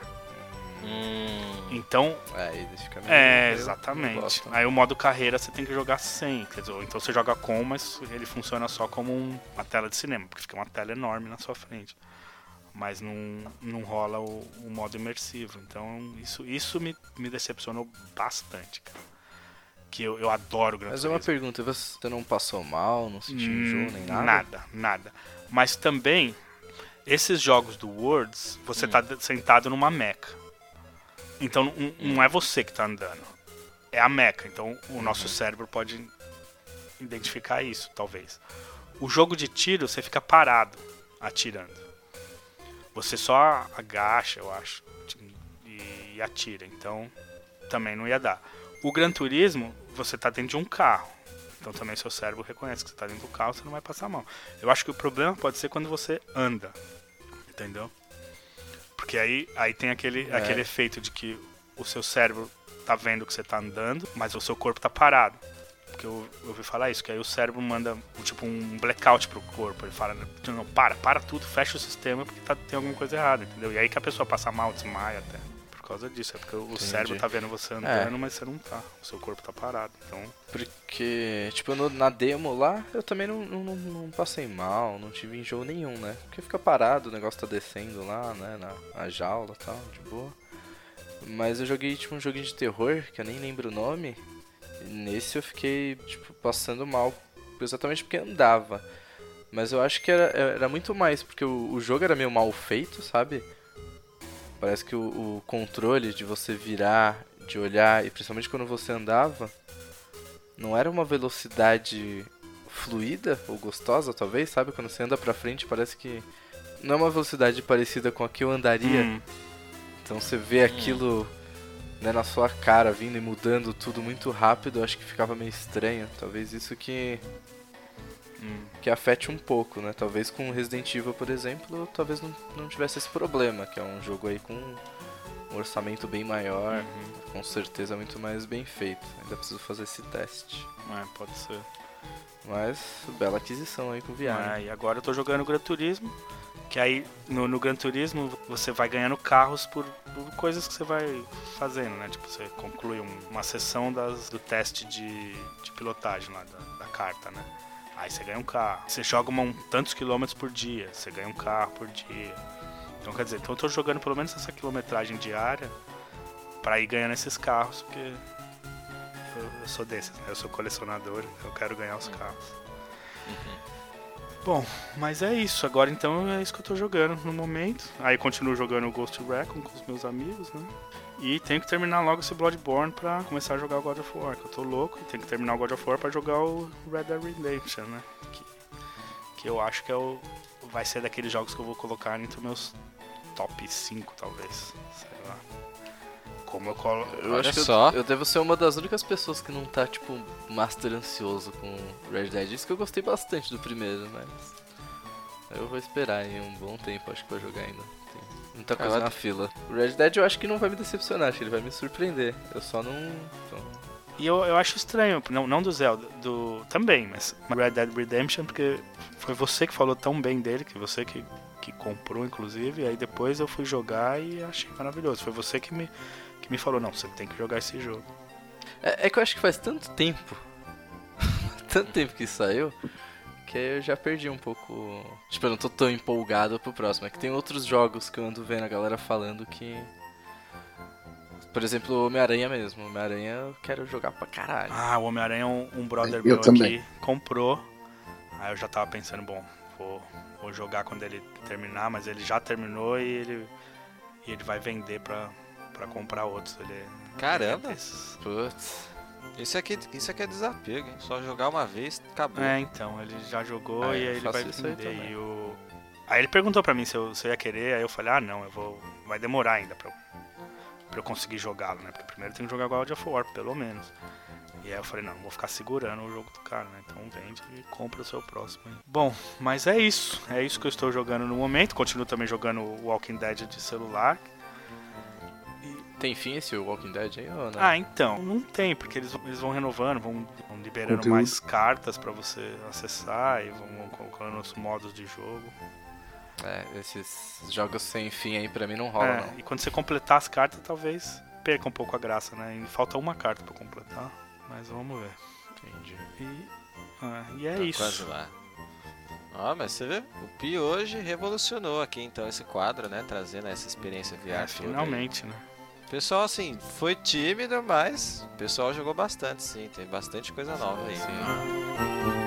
Hum, Então, É, aí fica meio- é, meio exatamente. bosta. Aí o modo carreira você tem que jogar sem. Quer dizer, ou então você joga com, mas ele funciona só como um- uma tela de cinema, porque fica uma tela enorme na sua frente. Mas não, não rola o, o modo imersivo. Então isso, isso me, me decepcionou bastante, cara. Que eu, eu adoro Gran Mas é uma Turismo. pergunta, você não passou mal, não sentiu enjoo nem nada? Hum, Nada, nada. Mas também, esses jogos do Worlds, você tá de- sentado numa meca. Então não, é você que tá andando. É a meca. Então o nosso cérebro pode identificar isso, talvez. O jogo de tiro, você fica parado atirando. você só agacha, eu acho, e, atira. Então também não ia dar. O Gran Turismo, você tá dentro de um carro. Então também seu cérebro reconhece que você tá dentro do carro, você não vai passar mal. Eu acho que o problema pode ser quando você anda. Entendeu? Porque aí, aí tem aquele, É. aquele efeito de que o seu cérebro tá vendo que você tá andando, mas o seu corpo tá parado. Porque eu, eu ouvi falar isso, que aí o cérebro manda tipo um blackout pro corpo. Ele fala, não, para, para tudo, fecha o sistema porque tá, tem alguma coisa errada, entendeu? E aí que a pessoa passa mal, desmaia até. Por causa disso, é porque o Entendi. cérebro tá vendo você andando, mas você não tá. O seu corpo tá parado. Então, Porque, tipo, no- na demo lá, eu também não, não, não- passei mal, não tive enjoo nenhum, né? Porque fica parado, o negócio tá descendo lá, né? Na, na jaula e tal, de boa. Mas eu joguei, tipo, um joguinho de terror, que eu nem lembro o nome. E nesse eu fiquei, tipo, passando mal, exatamente porque andava. Mas eu acho que era, era muito mais, porque o, o jogo era meio mal feito, sabe? Parece que o, o controle de você virar, de olhar, e principalmente quando você andava, não era uma velocidade fluida ou gostosa, talvez, sabe? Quando você anda pra frente, parece que não é uma velocidade parecida com a que eu andaria. hum, Então você vê aquilo né, na sua cara vindo e mudando tudo muito rápido, eu acho que ficava meio estranho. Talvez isso que hum. que afete um pouco, né? Talvez com Resident Evil, por exemplo, talvez não, não tivesse esse problema, que é um jogo aí com um orçamento bem maior, Uhum. com certeza muito mais bem feito. Ainda preciso fazer esse teste. É, pode ser. Mas, bela aquisição aí com o VR. Ah, e agora eu tô jogando Gran Turismo. Que aí no, no Gran Turismo você vai ganhando carros por, por coisas que você vai fazendo, né? Tipo, você conclui um- uma sessão das, do teste de, de pilotagem lá da, da carta, né? Aí você ganha um carro. Você joga um, tantos quilômetros por dia, você ganha um carro por dia. Então quer dizer, então eu tô jogando pelo menos essa quilometragem diária pra ir ganhando esses carros, porque eu, eu sou desses, né? Eu sou colecionador, eu quero ganhar os carros. Bom, mas é isso. Agora então é isso que eu tô jogando no momento. Aí continuo jogando Ghost Recon com os meus amigos, né? E tenho que terminar logo esse Bloodborne pra começar a jogar o God of War, que eu tô louco. E tenho que terminar o God of War pra jogar o Red Dead Redemption, né? Que, que eu acho que é o, vai ser daqueles jogos que eu vou colocar entre os meus top 5, talvez. Como eu colo... Eu Olha acho que eu- só. Eu, devo ser uma das únicas pessoas que não tá, tipo, master ansioso com Red Dead. Isso que eu gostei bastante do primeiro, mas. Eu vou esperar aí um bom tempo, acho que pra jogar ainda. Tem muita coisa Eu na fila. O Red Dead eu acho que não vai me decepcionar, acho que ele vai me surpreender. Eu só não. só- E eu, eu acho estranho, não, não do Zelda, do. Também, mas Red Dead Redemption, porque foi você que falou tão bem dele, que você que, que comprou, inclusive, e aí depois eu fui jogar e achei maravilhoso. Foi você que me, que me falou, não, você tem que jogar esse jogo. É, é que eu acho que faz tanto tempo. tanto tempo que saiu. Que eu já perdi um pouco. Tipo, eu não tô tão empolgado pro próximo. É que tem outros jogos que eu ando vendo a galera falando que. Por exemplo, o Homem-Aranha mesmo. Homem-Aranha eu quero jogar pra caralho. Ah, o Homem-Aranha, um, um brother Eu meu também. aqui comprou. Aí eu já tava pensando, bom, vou, vou jogar quando ele terminar, mas ele já terminou e ele, e ele vai vender pra, pra comprar outros. Ele, Caramba. é desses. Putz. Isso aqui, isso aqui é desapego, hein? Só jogar uma vez, acabou. É, então, ele já jogou Ah, e aí ele vai aí vender. E o... Aí ele perguntou pra mim se eu, se eu ia querer, aí eu falei, ah não, eu vou. Vai demorar ainda pra, eu- pra eu conseguir jogá-lo, né? Porque primeiro eu tenho que jogar God of War, pelo menos. E aí eu falei, não, vou ficar segurando o jogo do cara, né? Então vende e compra o seu próximo. aí. Bom, mas é isso. É isso que eu estou jogando no momento. Continuo também jogando Walking Dead de celular. Tem fim esse Walking Dead aí ou não? Ah, então, não tem, porque eles, eles vão renovando, vão, vão liberando Conteúdo. mais cartas pra você acessar e vão, vão colocando os modos de jogo. É, esses jogos sem fim aí pra mim não rola, É, não. e quando você completar as cartas, talvez perca um pouco a graça, né? E falta uma carta pra completar, mas vamos ver. Entendi. E, ah, e é Tá isso. Quase lá. Ó, mas você vê, o Pi hoje revolucionou aqui então esse quadro, né? Trazendo essa experiência VR. É, toda aí. finalmente, né? Pessoal, assim, foi tímido, mas o pessoal jogou bastante, sim. Tem bastante coisa nova aí. Sim.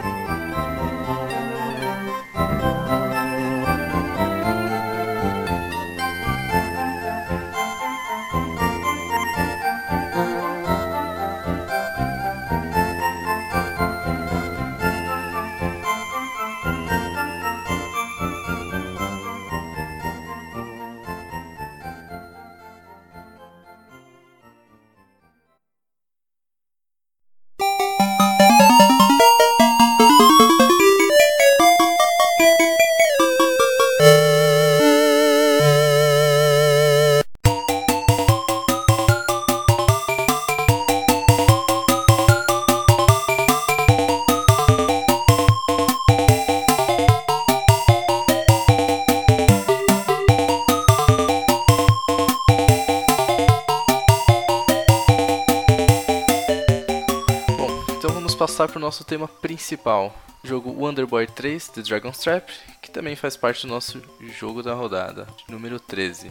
Tema principal, jogo Wonder Boy 3 The Dragon's Trap, que também faz parte do nosso jogo da rodada, número 13.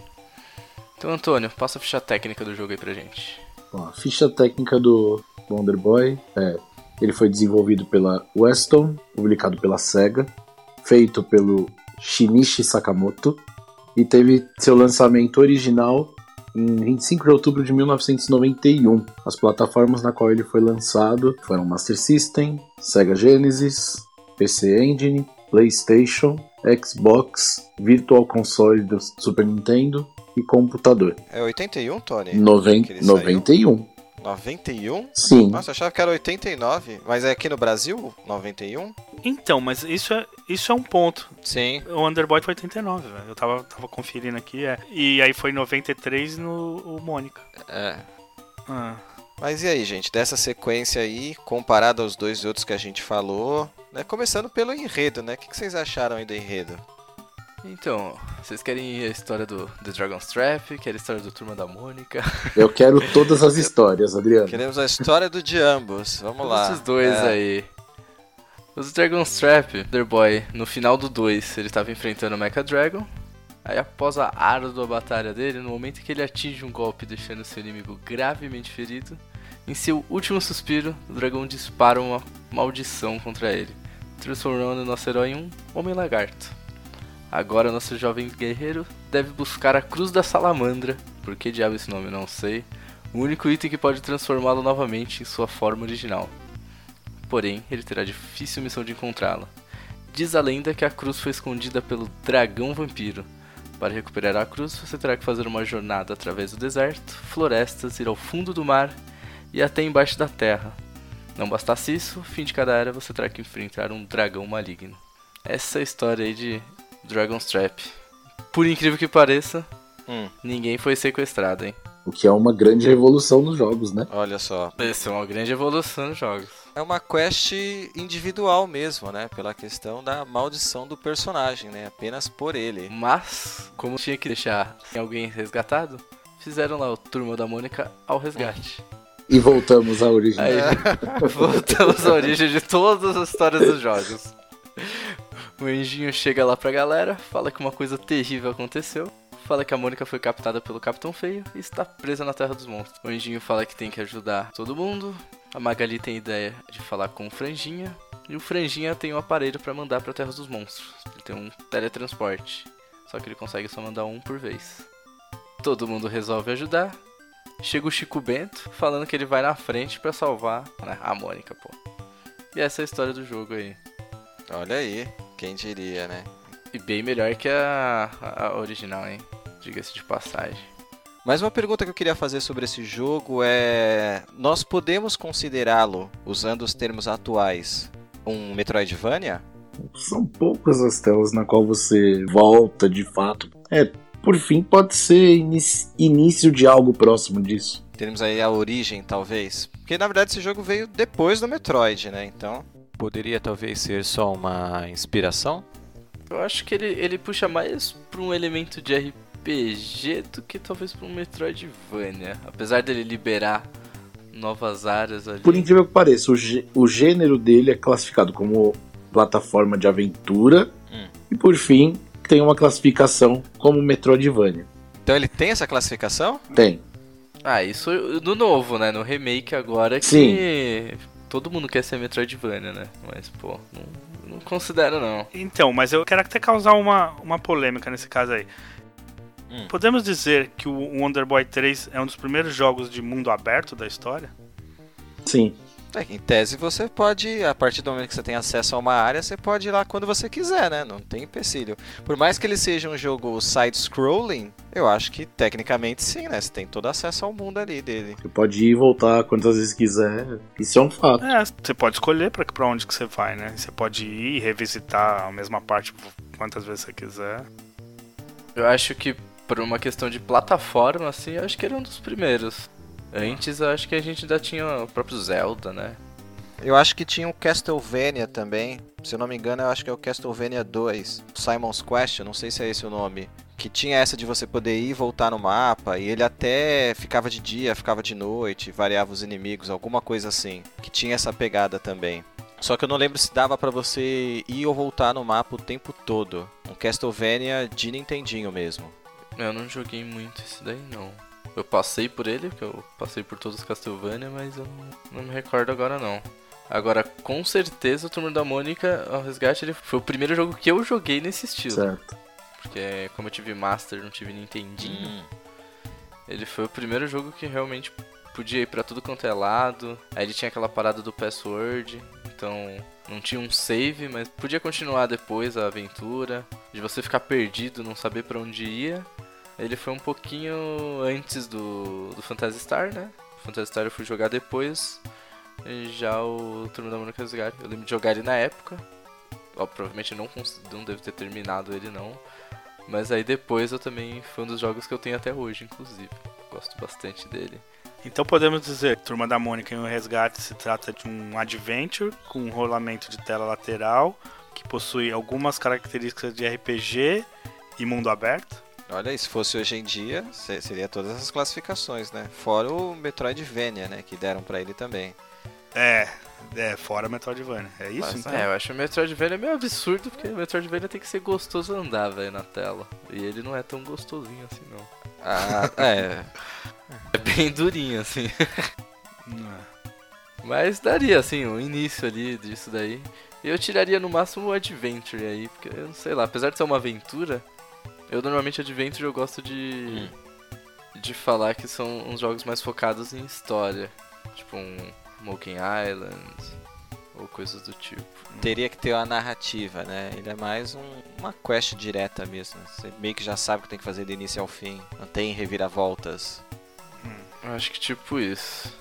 Então, Antônio, passa a ficha técnica do jogo aí pra gente. Bom, a ficha técnica do Wonder Boy é. Ele foi desenvolvido pela Weston, publicado pela SEGA, feito pelo Shinichi Sakamoto e teve seu lançamento original em 25 de outubro de 1991. As plataformas na qual ele foi lançado foram Master System, Sega Genesis, PC Engine, PlayStation, Xbox, Virtual Console do Super Nintendo e computador. É 81, Tony? Noven que ele saiu? 91. 91? Sim. Nossa, eu achava que era 89. Mas é aqui no Brasil? 91? Então, mas isso é, isso é um ponto. Sim. O Underboy foi 89, velho. Eu tava, tava conferindo aqui, é. E aí foi 93 no o Mônica. É. Ah. Mas e aí, gente? Dessa sequência aí, comparado aos dois outros que a gente falou, né? Começando pelo enredo, né? O que que vocês acharam aí do enredo? Então, vocês querem a história do The Dragon's Trap, querem a história do Turma da Mônica? Eu quero todas as histórias, Adriano. Queremos a história do de ambos. Vamos Todos lá. esses dois É. aí. Os Dragon's Trap, Wonder Boy, no final do 2, ele estava enfrentando o Mecha Dragon. Aí após a árdua batalha dele, no momento em que ele atinge um golpe deixando seu inimigo gravemente ferido, em seu último suspiro, o dragão dispara uma maldição contra ele, transformando nosso herói em um Homem-Lagarto. Agora nosso jovem guerreiro deve buscar a Cruz da Salamandra, por que diabo esse nome não sei, o único item que pode transformá-lo novamente em sua forma original. Porém, ele terá difícil missão de encontrá-la. Diz a lenda que a cruz foi escondida pelo dragão vampiro. Para recuperar a cruz, você terá que fazer uma jornada através do deserto, florestas, ir ao fundo do mar e até embaixo da terra. Não bastasse isso, fim de cada era você terá que enfrentar um dragão maligno. Essa é história aí de Dragon's Trap. Por incrível que pareça, Hum, ninguém foi sequestrado, hein? O que é uma grande revolução nos jogos, né? olha só. Essa é uma grande evolução nos jogos. É uma quest individual mesmo, né? Pela questão da maldição do personagem, né? Apenas por ele. Mas, como tinha que deixar alguém resgatado, fizeram lá o Turma da Mônica ao resgate. E voltamos à origem. Aí, voltamos à origem de todas as histórias dos jogos. O anjinho chega lá pra galera, fala que uma coisa terrível aconteceu. Fala que a Mônica foi captada pelo Capitão Feio e está presa na Terra dos Monstros. O anjinho fala que tem que ajudar todo mundo. A Magali tem ideia de falar com o Franjinha. E o Franjinha tem um aparelho pra mandar pra Terra dos Monstros. Ele tem um teletransporte. Só que ele consegue só mandar um por vez. Todo mundo resolve ajudar. Chega o Chico Bento falando que ele vai na frente pra salvar né, a Mônica, pô. E essa é a história do jogo aí. Olha aí, quem diria, né? E bem melhor que a, a- original, hein? Diga-se de passagem. Mas uma pergunta que eu queria fazer sobre esse jogo é: nós podemos considerá-lo, usando os termos atuais, um Metroidvania? São poucas as telas na qual você volta de fato. É, por fim, pode ser início de algo próximo disso. Temos aí a origem, talvez. Porque na verdade esse jogo veio depois do Metroid, né? Então. Poderia talvez ser só uma inspiração? Eu acho que ele, ele puxa mais pra um elemento de RPG do que talvez pra um Metroidvania. Apesar dele liberar novas áreas ali. Por incrível que pareça, o, o gênero dele é classificado como plataforma de aventura. Hum. E por fim, tem uma classificação como Metroidvania. Então ele tem essa classificação? Tem. Ah, isso no novo, né? No remake agora que Sim. Todo mundo quer ser Metroidvania, né? Mas, pô, não, não considero não. Então, mas eu quero até causar uma, uma polêmica nesse caso aí. Hum. Podemos dizer que o Wonder Boy 3 é um dos primeiros jogos de mundo aberto da história? Sim. É, em tese você pode, a partir do momento que você tem acesso a uma área, você pode ir lá quando você quiser, né? Não tem empecilho. Por mais que ele seja um jogo side-scrolling, eu acho que tecnicamente sim, né? Você tem todo acesso ao mundo ali dele. Você pode ir e voltar quantas vezes quiser. Isso é um fato. É, você pode escolher pra, pra onde que você vai, né? Você pode ir e revisitar a mesma parte quantas vezes você quiser. Eu acho que por uma questão de plataforma, assim, eu acho que ele é um dos primeiros. Antes eu acho que a gente ainda tinha o próprio Zelda, né? Eu acho que tinha um Castlevania também. Se eu não me engano, eu acho que é o Castlevania 2. Simon's Quest, eu não sei se é esse o nome. Que tinha essa de você poder ir e voltar no mapa. E ele até ficava de dia, ficava de noite, variava os inimigos, alguma coisa assim. Que tinha essa pegada também. Só que eu não lembro se dava pra você ir ou voltar no mapa o tempo todo. Um Castlevania de Nintendinho mesmo. Eu não joguei muito esse daí não. Eu passei por ele, porque eu passei por todos os Castlevania, mas eu não, não me recordo agora não. Agora, com certeza, o Turma da Mônica, o Resgate, ele foi o primeiro jogo que eu joguei nesse estilo. Certo. Porque como eu tive Master, não tive Nintendinho, Hum, ele foi o primeiro jogo que realmente podia ir pra tudo quanto é lado. Aí ele tinha aquela parada do password, então não tinha um save, mas podia continuar depois a aventura. De você ficar perdido, não saber pra onde ia. Ele foi um pouquinho antes do, do Phantasy Star, né? O Phantasy Star eu fui jogar depois. Já o Turma da Mônica Resgate. Eu lembro de jogar ele na época. Ó, provavelmente não, não devo ter terminado ele não. Mas aí depois eu também foi um dos jogos que eu tenho até hoje, inclusive. Gosto bastante dele. Então podemos dizer Turma da Mônica em O Resgate se trata de um adventure com um rolamento de tela lateral que possui algumas características de RPG e mundo aberto. Olha, e se fosse hoje em dia, se- seria todas essas classificações, né? Fora o Metroidvania, né? Que deram pra ele também. É, é, fora Metroidvania. É isso Mas, então? É, eu acho o Metroidvania meio absurdo, porque o Metroidvania tem que ser gostoso andar, velho, na tela. E ele não é tão gostosinho assim, não. Ah, é. É bem durinho, assim. Não é. Mas daria, assim, o início ali disso daí. Eu tiraria no máximo o Adventure aí, porque, eu não sei lá, apesar de ser uma aventura, eu normalmente Adventure eu gosto de. de falar que são uns jogos mais focados em história. Tipo um Smoking Island, ou coisas do tipo. Teria que ter uma narrativa, né? Ele é mais um- uma quest direta mesmo. Você meio que já sabe o que tem que fazer do início ao fim. Não tem reviravoltas. Eu acho que tipo isso.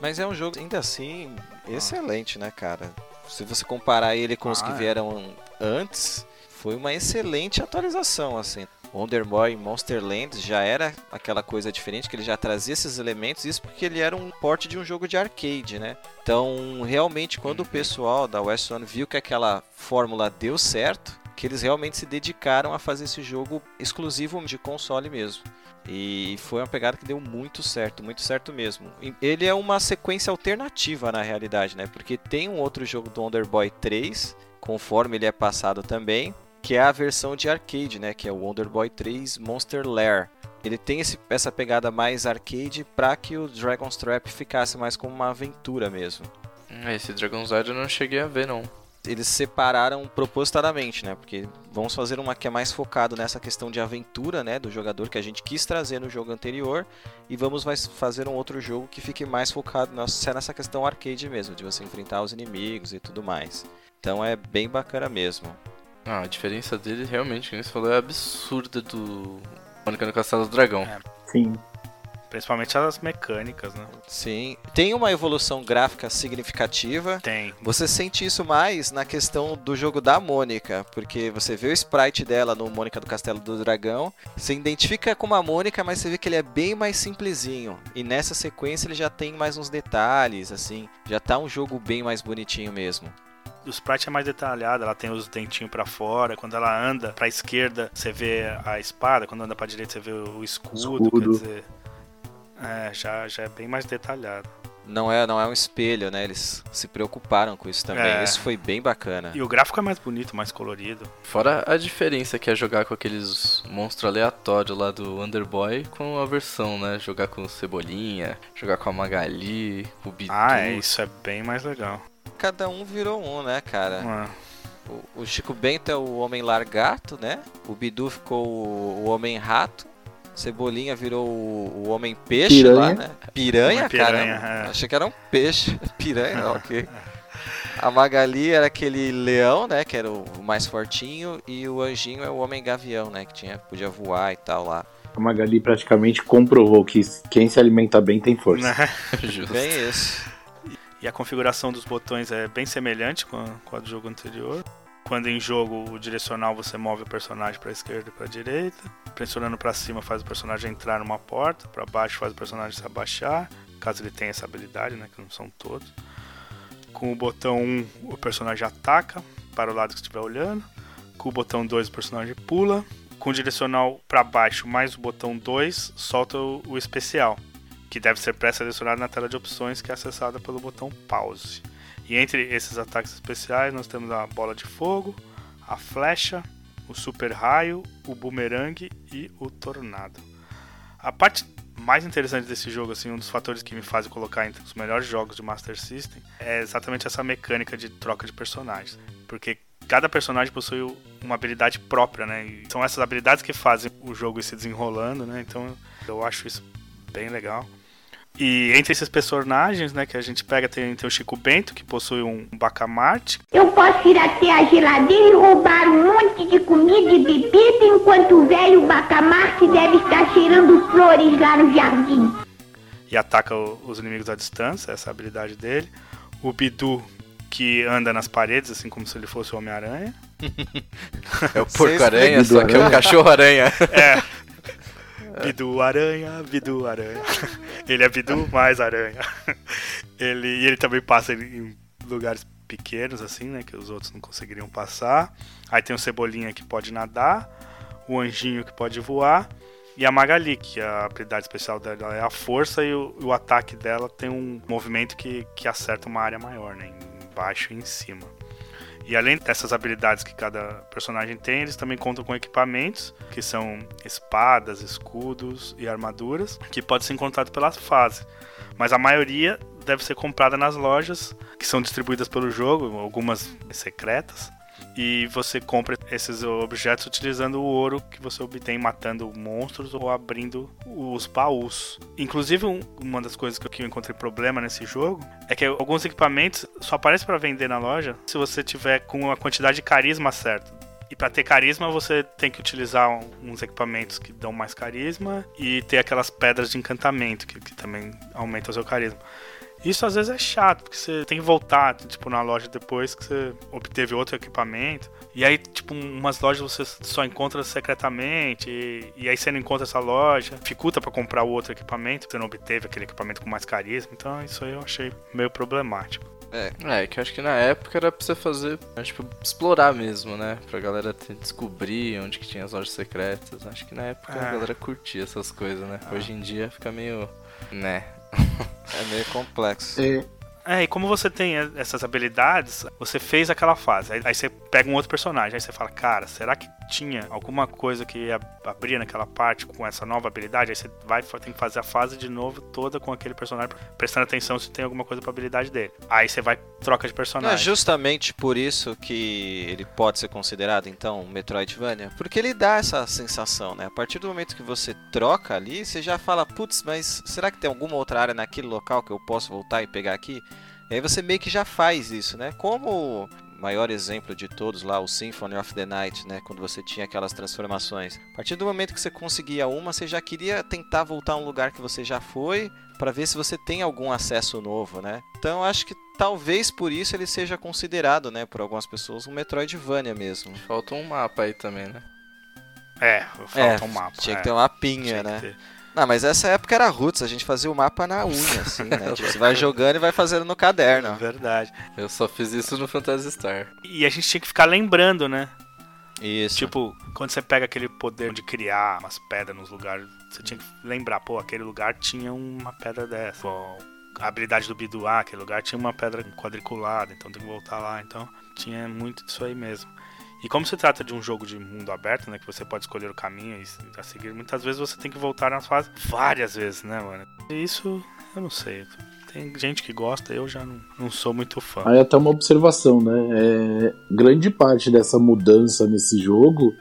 Mas é um jogo, ainda assim, excelente, né, cara? Se você comparar ele com os que Ah, é. vieram antes, foi uma excelente atualização, assim. Wonder Boy e Monster Land já era aquela coisa diferente, que ele já trazia esses elementos, isso porque ele era um porte de um jogo de arcade, né? Então, realmente, quando o pessoal da West One viu que aquela fórmula deu certo, que eles realmente se dedicaram a fazer esse jogo exclusivo de console mesmo. E foi uma pegada que deu muito certo, muito certo mesmo. Ele é uma sequência alternativa na realidade, né? Porque tem um outro jogo do Wonder Boy 3, conforme ele é passado também, que é a versão de arcade, né? Que é o Wonder Boy 3 Monster Lair. Ele tem esse- essa pegada mais arcade para que o Dragon's Trap ficasse mais como uma aventura mesmo. Hum, Esse Dragon's Ride eu não cheguei a ver, não. Eles separaram propositadamente, né? Porque vamos fazer uma que é mais focado nessa questão de aventura, né? Do jogador que a gente quis trazer no jogo anterior. E vamos fazer um outro jogo que fique mais focado nessa nessa questão arcade mesmo, de você enfrentar os inimigos e tudo mais. Então é bem bacana mesmo. Ah, a diferença dele realmente, como você falou, é absurda do Mônica no Castelo do Dragão. É. Sim. Principalmente as mecânicas, né? Sim. Tem uma evolução gráfica significativa. Tem. Você sente isso mais na questão do jogo da Mônica, porque você vê o sprite dela no Mônica do Castelo do Dragão, você identifica como a Mônica, mas você vê que ele é bem mais simplesinho. E nessa sequência ele já tem mais uns detalhes, assim, já tá um jogo bem mais bonitinho mesmo. O sprite é mais detalhado, ela tem os dentinhos pra fora. Quando ela anda pra esquerda, você vê a espada. Quando anda pra direita, você vê o escudo. Escudo. Quer dizer, é, já, já é bem mais detalhado. Não é, não é um espelho, né? Eles se preocuparam com isso também. É. Isso foi bem bacana. E o gráfico é mais bonito, mais colorido. Fora a diferença que é jogar com aqueles monstros aleatórios lá do Underboy com a versão, né? Jogar com o Cebolinha, jogar com a Magali, o Bidu. Ah, é, isso é bem mais legal. Cada um virou um, né, cara? Ah, O, o Chico Bento é o Homem Largato, né? O Bidu ficou o, o Homem Rato. Cebolinha virou o, o Homem Peixe Piranha. lá, né? Piranha, piranha, caramba. é. Achei que era um peixe. Piranha, ok. A Magali era aquele leão, né? Que era o mais fortinho. E o Anjinho é o Homem Gavião, né? Que tinha, podia voar e tal lá. A Magali praticamente comprovou que quem se alimenta bem tem força. né? Justo. Bem isso. E a configuração dos botões é bem semelhante com a, com a do jogo anterior. Quando em jogo o direcional você move o personagem para esquerda e para direita, pressionando para cima faz o personagem entrar numa porta, para baixo faz o personagem se abaixar, caso ele tenha essa habilidade, né, que não são todos. Com o botão 1 o personagem ataca para o lado que estiver olhando. Com o botão 2 o personagem pula. Com o direcional para baixo mais o botão 2 solta o, o especial que deve ser pré-selecionado na tela de opções que é acessada pelo botão pause. E entre esses ataques especiais nós temos a bola de fogo, a flecha, o super raio, o boomerang e o tornado. A parte mais interessante desse jogo, assim, um dos fatores que me faz colocar entre os melhores jogos de Master System é exatamente essa mecânica de troca de personagens. Porque cada personagem possui uma habilidade própria, né? E são essas habilidades que fazem o jogo ir se desenrolando, né? Então eu acho isso bem legal. E entre esses personagens, né, que a gente pega, tem, tem o Chico Bento, que possui um bacamarte. Eu posso ir até a geladeira e roubar um monte de comida e bebida enquanto o velho bacamarte deve estar cheirando flores lá no jardim. E ataca o, os inimigos à distância, essa é a habilidade dele. O Bidu, que anda nas paredes, assim como se ele fosse o Homem-Aranha. É o porco-aranha, só que é o cachorro-aranha. É. Bidu Aranha, Bidu Aranha. Ele é Bidu mais Aranha. Ele, e ele também passa em lugares pequenos, assim, né? Que os outros não conseguiriam passar. Aí tem o Cebolinha que pode nadar. O Anjinho que pode voar. E a Magali, que a habilidade especial dela é a força e o, o ataque dela tem um movimento que, que acerta uma área maior, né? Embaixo e em cima. E além dessas habilidades que cada personagem tem, eles também contam com equipamentos, que são espadas, escudos e armaduras, que podem ser encontrados pela fase. Mas a maioria deve ser comprada nas lojas, que são distribuídas pelo jogo, algumas secretas. E você compra esses objetos utilizando o ouro que você obtém matando monstros ou abrindo os baús. Inclusive, um- uma das coisas que eu encontrei problema nesse jogo é que alguns equipamentos só aparecem para vender na loja se você tiver com a quantidade de carisma certa. E para ter carisma, você tem que utilizar uns equipamentos que dão mais carisma e ter aquelas pedras de encantamento que, que também aumentam o seu carisma. Isso às vezes é chato, porque você tem que voltar, tipo, na loja depois que você obteve outro equipamento. E aí, tipo, umas lojas você só encontra secretamente, e, e aí você não encontra essa loja, dificulta pra comprar o outro equipamento, você não obteve aquele equipamento com mais carisma. Então isso aí eu achei meio problemático. É, que eu acho que na época era pra você fazer, tipo, explorar mesmo, né? Pra galera descobrir onde que tinha as lojas secretas. Acho que na época a É. galera curtia essas coisas, né? Hoje em dia fica meio. né? É meio complexo. É, É, e como você tem essas habilidades, você fez aquela fase. Aí, aí você pega um outro personagem, aí você fala, cara, será que tinha alguma coisa que ia abrir naquela parte com essa nova habilidade? Aí você vai tem que fazer a fase de novo toda com aquele personagem, prestando atenção se tem alguma coisa pra habilidade dele. Aí você vai troca de é personagem. justamente por isso que ele pode ser considerado, então, um Metroidvania? Porque ele dá essa sensação, né? A partir do momento que você troca ali, você já fala, putz, mas será que tem alguma outra área naquele local que eu posso voltar e pegar aqui? E aí você meio que já faz isso, né? Como o maior exemplo de todos lá, o Symphony of the Night, né? Quando você tinha aquelas transformações. A partir do momento que você conseguia uma, você já queria tentar voltar a um lugar que você já foi, para ver se você tem algum acesso novo, né? Então eu acho que talvez por isso ele seja considerado, né, por algumas pessoas, um Metroidvania mesmo. Falta um mapa aí também, né? É, falta um mapa. Tinha é. que ter uma pinha, Tinha que né? Não, mas essa época era roots, a gente fazia o mapa na unha, assim, né? Tipo, você vai jogando e vai fazendo no caderno. Verdade. Eu só fiz isso no Phantasy Star. E a gente tinha que ficar lembrando, né? Isso. Tipo, quando você pega aquele poder de criar umas pedras nos lugares, você tinha que lembrar, pô, aquele lugar tinha uma pedra dessa. Pô, a habilidade do Biduá, aquele lugar tinha uma pedra quadriculada, então tem que voltar lá. Então, tinha muito disso aí mesmo. E como se trata de um jogo de mundo aberto, né, que você pode escolher o caminho e a seguir, muitas vezes você tem que voltar nas fases várias vezes, né, mano? E isso, eu não sei. Tem gente que gosta, eu já não, não sou muito fã. Aí até uma observação, né? É, grande parte dessa mudança nesse jogo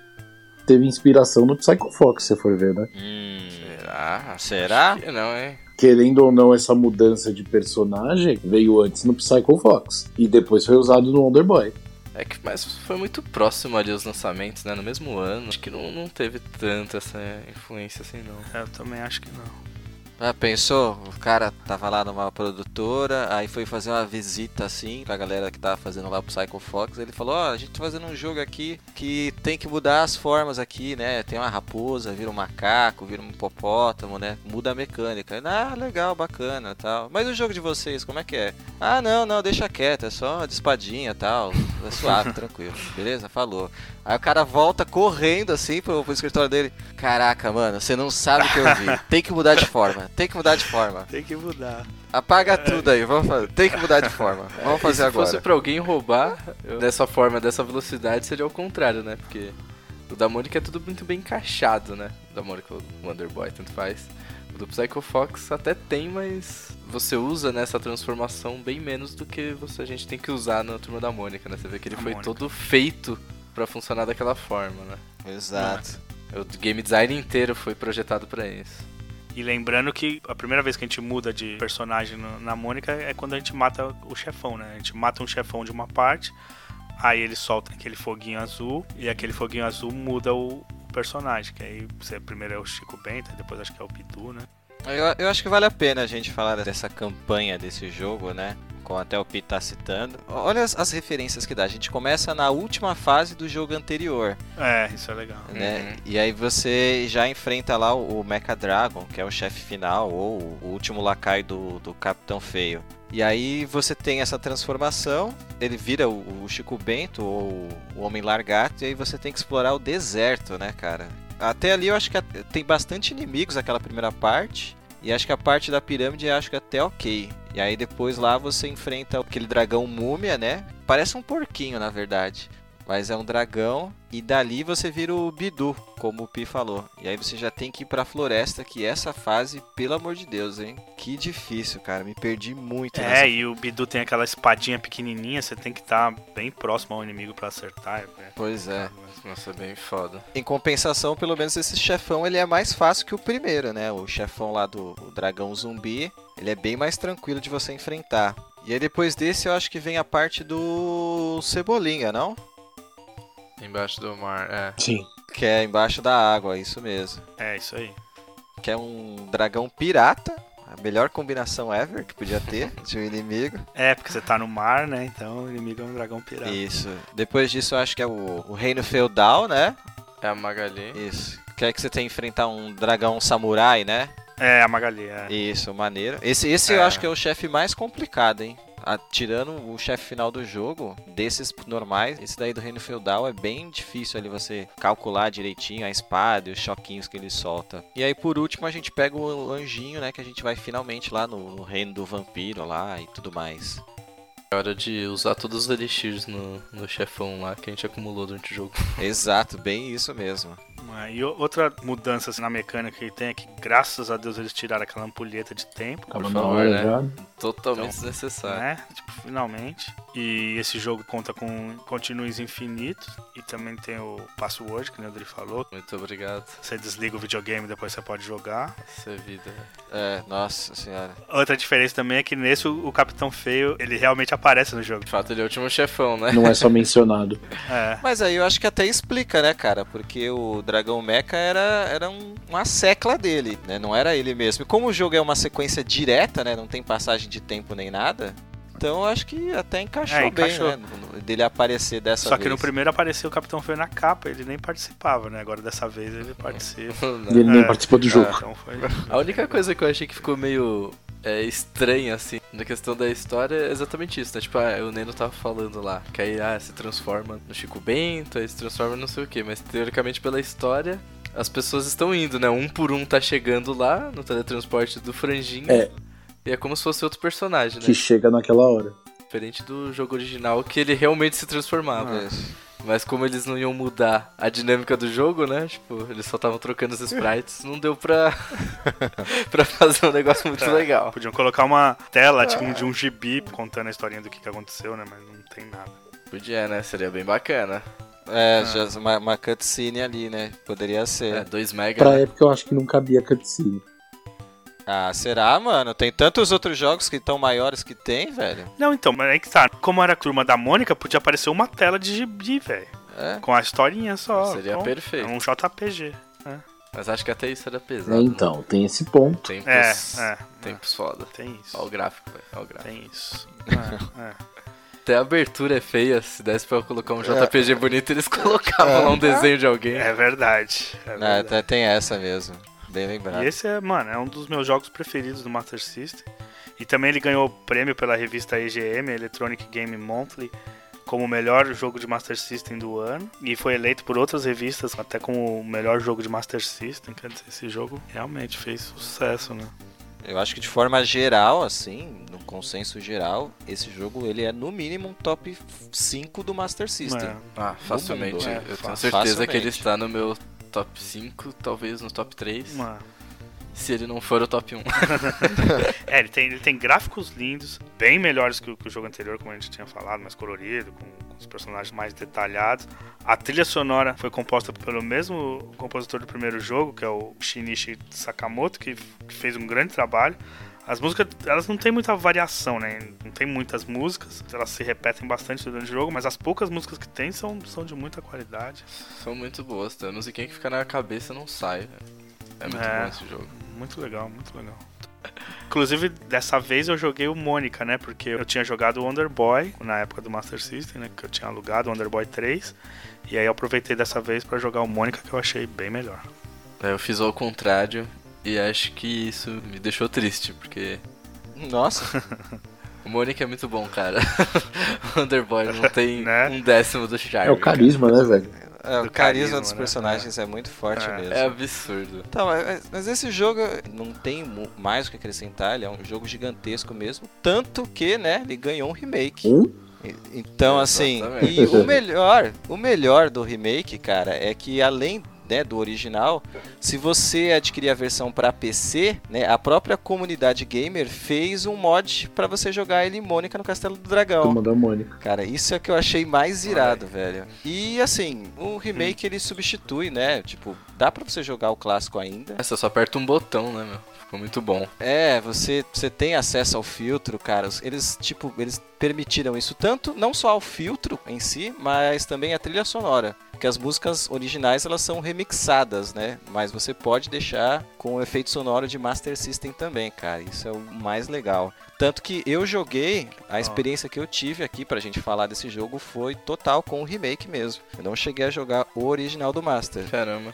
teve inspiração no Psycho Fox, se você for ver, né? Hum, Será? Será? Que não, hein? Querendo ou não, essa mudança de personagem veio antes no Psycho Fox e depois foi usado no Wonder Boy. É que mas foi muito próximo ali os lançamentos, né? No mesmo ano. Acho que não, não teve tanta essa influência assim, não. Eu também acho que não. Ah, pensou? O cara tava lá numa produtora, aí foi fazer uma visita assim pra galera que tava fazendo lá pro Psycho Fox. Ele falou: Ó, a gente tá fazendo um jogo aqui que tem que mudar as formas aqui, né? Tem uma raposa, vira um macaco, vira um hipopótamo, né? Muda a mecânica. Ah, legal, bacana tal. Mas o jogo de vocês, como é que é? Ah, não, não, deixa quieto, é só de espadinha tal. É suave, tranquilo. Beleza? Falou. Aí o cara volta correndo assim pro, pro escritório dele. Caraca, mano, você não sabe o que eu vi. Tem que mudar de forma. Tem que mudar de forma. Tem que mudar. Apaga tudo aí, vamos fazer. Tem que mudar de forma. Vamos E fazer se agora. fosse pra alguém roubar dessa forma, dessa velocidade, seria o contrário, né? Porque o da Mônica é tudo muito bem encaixado, né? O da Mônica, o Wonder Boy, tanto faz. O do Psycho Fox até tem, mas você usa nessa transformação bem menos do que você, a gente tem que usar na Turma da Mônica, né? Você vê que ele A foi Mônica. todo feito pra funcionar daquela forma, né? Exato. O game design inteiro foi projetado pra isso. E lembrando que a primeira vez que a gente muda de personagem na Mônica é quando a gente mata o chefão, né? A gente mata um chefão de uma parte, aí ele solta aquele foguinho azul, e aquele foguinho azul muda o personagem. Que aí você primeiro é o Chico Bento, depois acho que é o Bidu, né? Eu, eu acho que vale a pena a gente falar dessa campanha desse jogo, né? Como até o Pete tá citando. Olha as, as referências que dá. A gente começa na última fase do jogo anterior, É, isso é legal. né? E aí você já enfrenta lá o, o Mecha Dragon, que é o chefe final, ou o último lacaio do, do Capitão Feio. E aí você tem essa transformação, ele vira o, o Chico Bento, ou o Homem Largato, e aí você tem que explorar o deserto, né, cara? Até ali eu acho que tem bastante inimigos aquela primeira parte. E acho que a parte da pirâmide acho que até ok. E aí depois lá você enfrenta aquele dragão múmia, né? Parece um porquinho, na verdade. Mas é um dragão. E dali você vira o Bidu, como o Pi falou. E aí você já tem que ir pra floresta, que essa fase, pelo amor de Deus, hein? Que difícil, cara. Me perdi muito nessa É, e o Bidu tem aquela espadinha pequenininha, você tem que estar bem próximo ao inimigo pra acertar. É. Pois é. Nossa, é bem foda. Em compensação, pelo menos esse chefão ele é mais fácil que o primeiro, né? O chefão lá do o dragão zumbi, ele é bem mais tranquilo de você enfrentar. E aí depois desse eu acho que vem a parte do Cebolinha, não? Embaixo do mar, é. Sim. Que é embaixo da água, isso mesmo. É, isso aí. Que é um dragão pirata, a melhor combinação ever que podia ter de um inimigo. É, porque você tá no mar, né? Então o inimigo é um dragão pirata. Isso. Depois disso eu acho que é o, o reino feudal, né? É a Magali. Isso. Que é que você tem que enfrentar um dragão samurai, né? É, a Magali, é. Isso, maneiro. Esse, esse eu É. acho que é o chefe mais complicado, hein? Ah, tirando o chefe final do jogo, desses normais, esse daí do Reino Feudal é bem difícil ali você calcular direitinho a espada e os choquinhos que ele solta. E aí por último a gente pega o anjinho, né? Que a gente vai finalmente lá no, no reino do vampiro lá e tudo mais. É hora de usar todos os elixirs no, no chefão lá que a gente acumulou durante o jogo. Exato, bem isso mesmo. É, E outra mudança assim, na mecânica que tem é que, graças a Deus, eles tiraram aquela ampulheta de tempo. Na favor, hora né? já. Totalmente Então, desnecessário. né? Tipo, finalmente. E esse jogo conta com continues infinitos. E também tem o password, que o André falou. Muito obrigado. Você desliga o videogame e depois você pode jogar. Isso é vida. É, nossa senhora. Outra diferença também é que nesse o, Capitão Feio, ele realmente aparece no jogo. De fato, ele é o último chefão, né? Não é só mencionado. É. Mas aí eu acho que até explica, né, cara? Porque o Dragão Mecha era, era um- uma secla dele, né? Não era ele mesmo. E como o jogo é uma sequência direta, né? Não tem passagem de tempo nem nada. Então eu acho que até encaixou, É, encaixou. bem, né? Dele aparecer dessa Só vez. que no primeiro apareceu o Capitão Feio na capa, ele nem participava, né? Agora dessa vez ele participa. Ele nem É. participou do jogo. Então foi. A única coisa que eu achei que ficou meio é, estranha, assim, na questão da história é exatamente isso, né? Tipo, ah, o Neno tava falando lá, que aí ah, se transforma no Chico Bento, aí se transforma no não sei o que, mas teoricamente pela história. As pessoas estão indo, né? Um por um tá chegando lá no teletransporte do Franjinho. É. E é como se fosse outro personagem, né? Que chega naquela hora. Diferente do jogo original, que ele realmente se transformava. Isso. Mas como eles não iam mudar a dinâmica do jogo, né? Tipo, eles só estavam trocando os sprites, não deu pra, pra fazer um negócio muito É, legal. Podiam colocar uma tela, tipo, de um gibi contando a historinha do que, que aconteceu, né? Mas não tem nada. Podia, né? Seria bem bacana. É, já uma, uma cutscene ali, né? Poderia ser. É, 2 mega. Pra né? época eu acho que não cabia cutscene. Ah, será, mano? Tem tantos outros jogos que estão maiores que tem, velho. Não, então, mas aí que tá. Como era a turma da Mônica, podia aparecer uma tela de gibi, velho. É. Com a historinha só. Seria Então, perfeito. É um JPG. Mas acho que até isso era pesado. É, então, tem esse ponto. Tempos, É, é. tempos foda. Tem isso. Olha o gráfico, velho. Olha o gráfico. Tem isso. É, é. Até a abertura é feia. Se desse pra colocar um JPG bonito, eles colocavam lá um desenho de alguém. É verdade. É Não, verdade. até tem essa mesmo. Bem lembrado. E esse é, mano, é um dos meus jogos preferidos do Master System. E também ele ganhou o prêmio pela revista EGM, Electronic Game Monthly, como o melhor jogo de Master System do ano. E foi eleito por outras revistas até como o melhor jogo de Master System. Quer dizer, esse jogo realmente fez sucesso, né? Eu acho que de forma geral, assim, no consenso geral, esse jogo ele é no mínimo um top 5 do Master System. É. Ah, facilmente. mundo, é, eu tenho certeza que ele Facilmente. está no meu top 5, talvez no top 3. Mano. Se ele não for o top 1. É, ele tem, ele tem gráficos lindos, bem melhores que o, que o jogo anterior, como a gente tinha falado, mais colorido, com, com os personagens mais detalhados. A trilha sonora foi composta pelo mesmo compositor do primeiro jogo, que é o Shinichi Sakamoto, que, que fez um grande trabalho. As músicas, elas não tem muita variação, né? Não tem muitas músicas, elas se repetem bastante durante o jogo, mas as poucas músicas que tem são, são de muita qualidade. São muito boas, tá? A musiquinha que fica na cabeça não sai. velho. É muito É. bom esse jogo. Muito legal, muito legal. Inclusive, dessa vez eu joguei o Mônica, né? Porque eu tinha jogado o Wonder Boy na época do Master System, né? Que eu tinha alugado o Wonder Boy 3. E aí eu aproveitei dessa vez pra jogar o Mônica, que eu achei bem melhor. Aí eu fiz ao contrário e acho que isso me deixou triste, porque Nossa, o Mônica é muito bom, cara. o Underboy não tem Né? um décimo do charme. É o carisma, né, velho? é, o Do carisma, carisma, dos né? personagens é, muito forte É. mesmo. É absurdo. Tá, mas, mas esse jogo não tem mais o que acrescentar, ele é um jogo gigantesco mesmo. Tanto que, né, ele ganhou um remake. Um? E- Então, assim, Exatamente. e o melhor, o melhor do remake, cara, é que além né, do original, se você adquirir a versão para PC, né, a própria comunidade gamer fez um mod para você jogar ele em Mônica no Castelo do Dragão. Turma da Mônica. Cara, isso é que eu achei mais irado, velho. E assim, o remake ele substitui, né? Tipo, dá pra você jogar o clássico ainda. Essa só aperta um botão, né, meu? Ficou muito bom. É, você, você tem acesso ao filtro, cara. Eles, tipo, eles permitiram isso tanto, não só ao filtro em si, mas também a trilha sonora. Porque as músicas originais, elas são remixadas, né? Mas você pode deixar com o efeito sonoro de Master System também, cara. Isso é o mais legal. Tanto que eu joguei, a experiência que eu tive aqui pra gente falar desse jogo foi total com o remake mesmo. Eu não cheguei a jogar o original do Master. Caramba.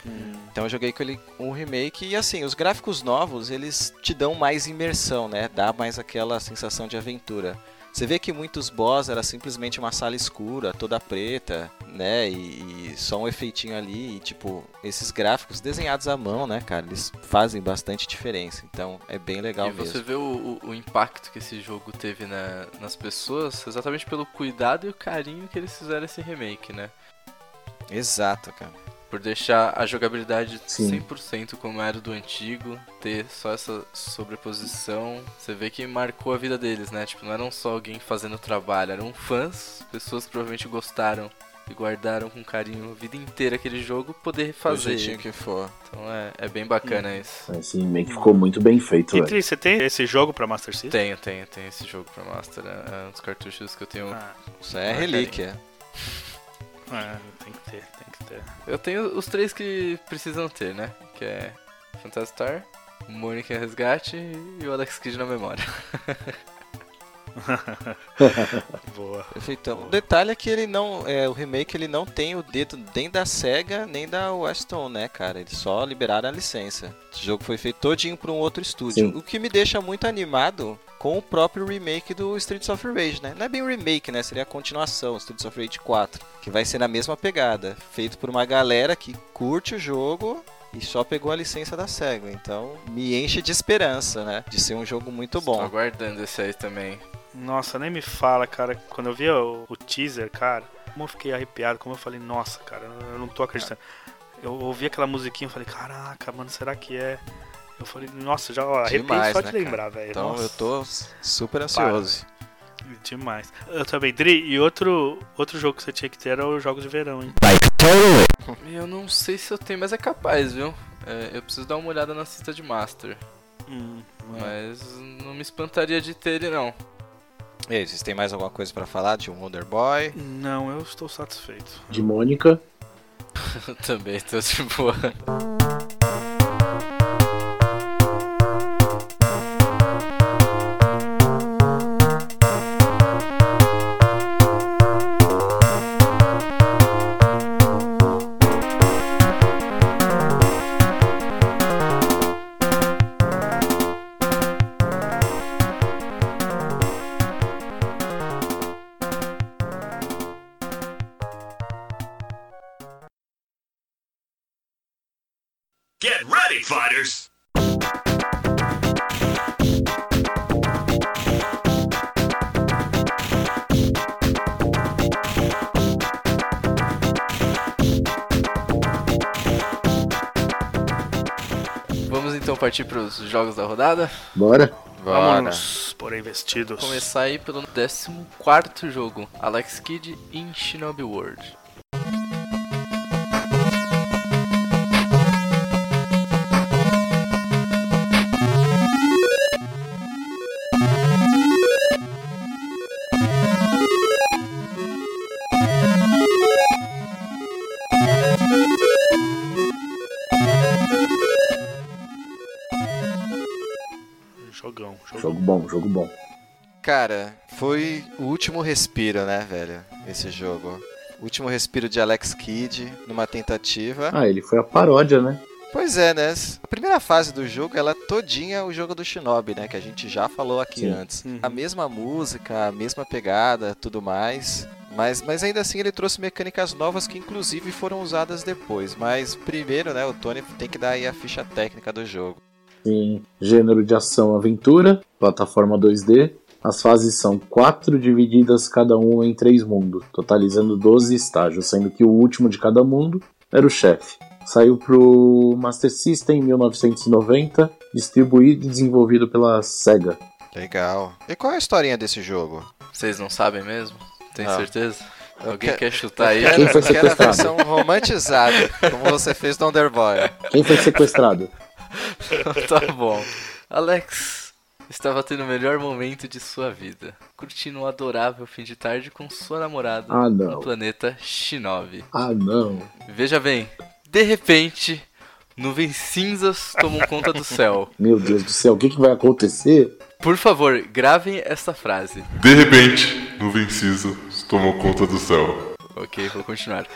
Então eu joguei com ele um remake e assim, os gráficos novos, eles te dão mais imersão, né? Dá mais aquela sensação de aventura. Você vê que muitos boss era simplesmente uma sala escura, toda preta, né? E, e só um efeitinho ali, e tipo, esses gráficos desenhados à mão, né, cara, eles fazem bastante diferença. Então é bem legal e você mesmo. vê o, o- o impacto que esse jogo teve na- nas pessoas exatamente pelo cuidado e o carinho que eles fizeram esse remake, né? Exato, cara. Por deixar a jogabilidade Sim. 100% como era do antigo, ter só essa sobreposição, você vê que marcou a vida deles, né? Tipo, não eram só alguém fazendo trabalho, eram fãs, pessoas que provavelmente gostaram e guardaram com carinho a vida inteira aquele jogo, poder Do fazer. jeitinho que for. Então é, é bem bacana isso. Esse remake ficou muito bem feito, E. Tri, você tem esse jogo pra Master System? Tenho, tenho, tenho esse jogo pra Master, é é um dos cartuchos que eu tenho. Ah, Isso é relíquia. É, tem que ter, tem que ter. Eu tenho os três que precisam ter, né? Que é Phantastar, Mônica Resgate e o Alex Kidd na memória. Boa. Perfeito. O detalhe é que ele não. É, o remake ele não tem o dedo nem da SEGA nem da Weston, né, cara? Eles só liberaram a licença. Esse jogo foi feito todinho para um outro estúdio. Sim. O que me deixa muito animado com o próprio remake do Streets of Rage, né? Não é bem um remake, né? Seria a continuação, Streets of Rage 4. Que vai ser na mesma pegada. Feito por uma galera que curte o jogo. E só pegou a licença da SEGA, então me enche de esperança, né? De ser um jogo muito Tô bom. aguardando esse aí também. Nossa, nem me fala, cara. Quando eu vi o, o teaser, cara, como eu fiquei arrepiado, como eu falei, nossa, cara, eu não tô acreditando. Eu ouvi aquela musiquinha e falei, caraca, mano, será que é? Eu falei, nossa, já arrepiei Demais, só né, de lembrar, velho. Então Nossa, eu tô super ansioso. Demais. Eu também, Dri, e outro, outro jogo que você tinha que ter era os jogos de verão, hein? Eu não sei se eu tenho, mas é capaz, viu? É, eu preciso dar uma olhada na cesta de Master. Hum, Mas não me espantaria de ter ele, não. E aí, vocês têm mais alguma coisa pra falar de um Wonder Boy? Não, eu estou satisfeito. De Mônica. Eu também tô de boa. Partir para os jogos da rodada. Bora? Bora. Vamos por investidos. Começar aí pelo 14 jogo, Alex Kidd in Shinobi World. Jogo bom. Cara, foi o último respiro, né, velho? Esse jogo. Último respiro de Alex Kidd numa tentativa. Ah, ele foi a paródia, né? Pois é, né? A primeira fase do jogo, ela é todinha o jogo do Shinobi, né? Que a gente já falou aqui Sim. antes. Uhum. A mesma música, a mesma pegada, tudo mais. Mas, mas ainda assim ele trouxe mecânicas novas que inclusive foram usadas depois. Mas primeiro, né, o Tony tem que dar aí a ficha técnica do jogo. Sim. Gênero de ação aventura, plataforma 2D. As fases são quatro divididas cada um em três mundos, totalizando 12 estágios, sendo que o último de cada mundo era o chefe. Saiu pro Master System em 1990, distribuído e desenvolvido pela SEGA. Legal. E qual é a historinha desse jogo? Vocês não sabem mesmo? Tem Não. certeza? Eu Alguém que- quer chutar aí? Quem quero, foi eu quero a sequestrado? versão romantizada, como você fez no Underboy. Quem foi sequestrado? tá bom. Alex estava tendo o melhor momento de sua vida, curtindo um adorável fim de tarde com sua namorada Ah, no não. planeta Shinobi. Ah, não. Veja bem, de repente, nuvens cinzas tomam conta do céu. Meu Deus do céu, o que, que vai acontecer? Por favor, gravem essa frase. De repente, nuvens cinzas tomou conta do céu. Ok, vou continuar.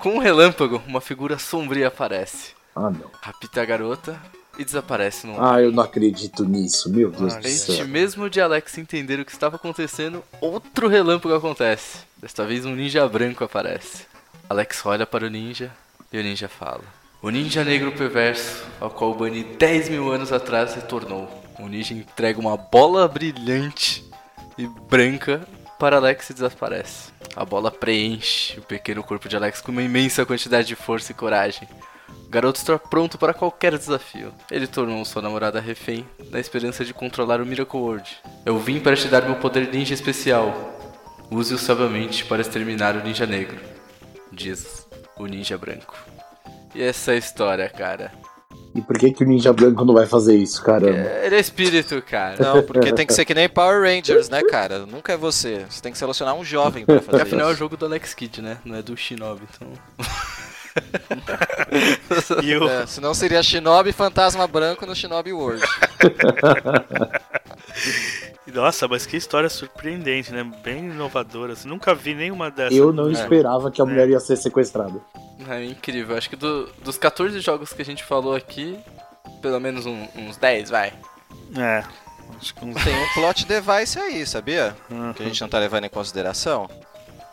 Com um relâmpago, uma figura sombria aparece. Ah, não. Rapta a garota e desaparece num Ah, eu não acredito nisso. Meu Deus do Antes céu. mesmo de Alex entender o que estava acontecendo, outro relâmpago acontece. Desta vez um ninja branco aparece. Alex olha para o ninja e o ninja fala. O ninja negro perverso, ao qual Bunny 10 mil anos atrás retornou. O ninja entrega uma bola brilhante e branca para Alex e desaparece. A bola preenche o pequeno corpo de Alex com uma imensa quantidade de força e coragem. O garoto está pronto para qualquer desafio. Ele tornou sua namorada refém na esperança de controlar o Miracle World. Eu vim para te dar meu poder ninja especial. Use-o sabiamente para exterminar o ninja negro. Diz o ninja branco. E essa é a história, cara. E por que, que o Ninja Branco não vai fazer isso, caramba? É, Ele é espírito, cara. Não, porque tem que ser que nem Power Rangers, né, cara? Nunca é você. Você tem que selecionar um jovem pra fazer Afinal é o isso. jogo do Alex Kidd, né? Não é do Shinobi, então. E o, É, senão seria Shinobi Fantasma Branco no Shinobi World. Nossa, mas que história surpreendente, né? Bem inovadora. assim. Nunca vi nenhuma dessas. Eu não É. esperava que a mulher ia ser sequestrada. É incrível. Acho que do- dos 14 jogos que a gente falou aqui, pelo menos um- uns 10, vai. É. Acho que uns... Tem um plot device aí, sabia? Uhum. Que a gente não tá levando em consideração.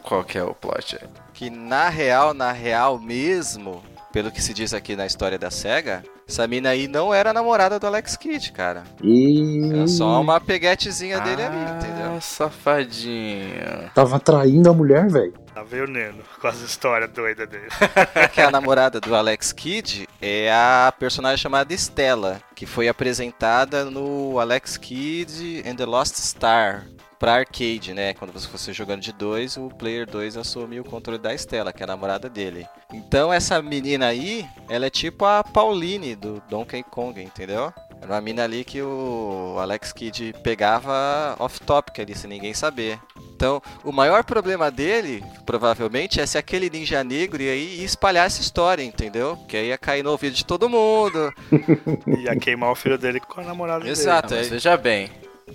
Qual que é o plot? Que na real, na real mesmo, pelo que se diz aqui na história da SEGA, essa mina aí não era namorada do Alex Kidd, cara. E. Era só uma peguetezinha dele ali, entendeu? Ah, safadinho. Tava traindo a mulher, velho. Lá veio o Neno com as histórias doidas dele. que a namorada do Alex Kidd é a personagem chamada Stella, que foi apresentada no Alex Kidd and the Lost Star pra arcade, né? Quando você fosse jogando de dois, o player 2 assumia o controle da Stella, que é a namorada dele. Então essa menina aí, ela é tipo a Pauline do Donkey Kong, entendeu? Era uma mina ali que o Alex Kidd pegava off-topic ali, sem ninguém saber. Então, o maior problema dele, provavelmente, é se aquele ninja negro ia aí e espalhar essa história, entendeu? Que aí ia cair no ouvido de todo mundo. Ia queimar o filho dele com a namorada Exato. Mas é. veja bem,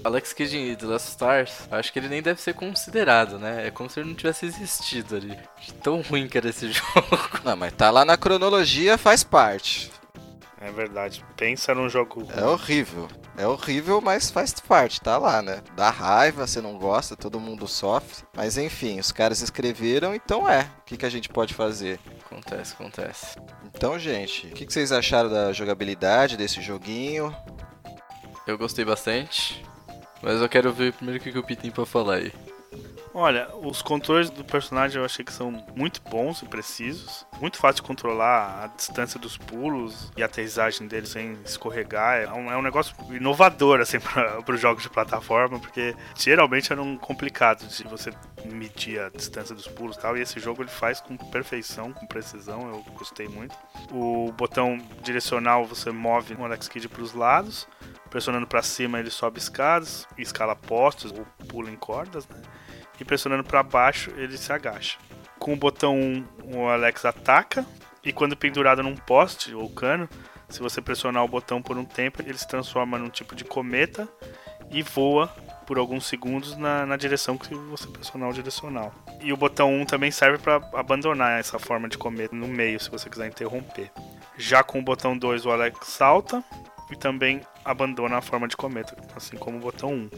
Alex Kidd em The Last Stars, acho que ele nem deve ser considerado, né? É como se ele não tivesse existido ali. De Tão ruim que era esse jogo. Não, mas tá lá na cronologia, faz parte. É verdade. Pensa num jogo. É horrível. É horrível, mas faz parte, tá lá, né? Dá raiva, você não gosta, todo mundo sofre. Mas enfim, os caras escreveram, então é. O que, que a gente pode fazer? Acontece, acontece. Então, gente, o que, que vocês acharam da jogabilidade desse joguinho? Eu gostei bastante, mas eu quero ver primeiro o que que o tem pra falar aí. Olha, os controles do personagem eu achei que são muito bons e precisos. Muito fácil de controlar a distância dos pulos e a aterrissagem dele sem escorregar. É um, é um negócio inovador, assim, para os jogos de plataforma, porque geralmente eram complicados de você medir a distância dos pulos e tal. E esse jogo ele faz com perfeição, com precisão. Eu gostei muito. O botão direcional você move o Alex Kidd para os lados. Pressionando para cima ele sobe escadas, escala postos ou pula em cordas, né? E pressionando para baixo ele se agacha. Com o botão 1 o Alex ataca e quando pendurado num poste ou cano, se você pressionar o botão por um tempo, ele se transforma num tipo de cometa e voa por alguns segundos na, na direção que você pressionar o direcional. E o botão 1 também serve para abandonar essa forma de cometa no meio, se você quiser interromper. Já com o botão 2, o Alex salta e também abandona a forma de cometa, assim como o botão 1.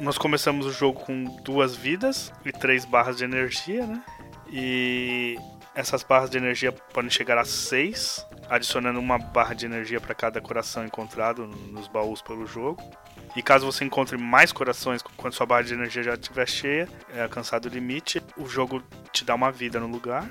Nós começamos o jogo com duas vidas e três barras de energia, né? E essas barras de energia podem chegar a seis, adicionando uma barra de energia para cada coração encontrado nos baús pelo jogo. E caso você encontre mais corações quando sua barra de energia já estiver cheia, é alcançado o limite, o jogo te dá uma vida no lugar.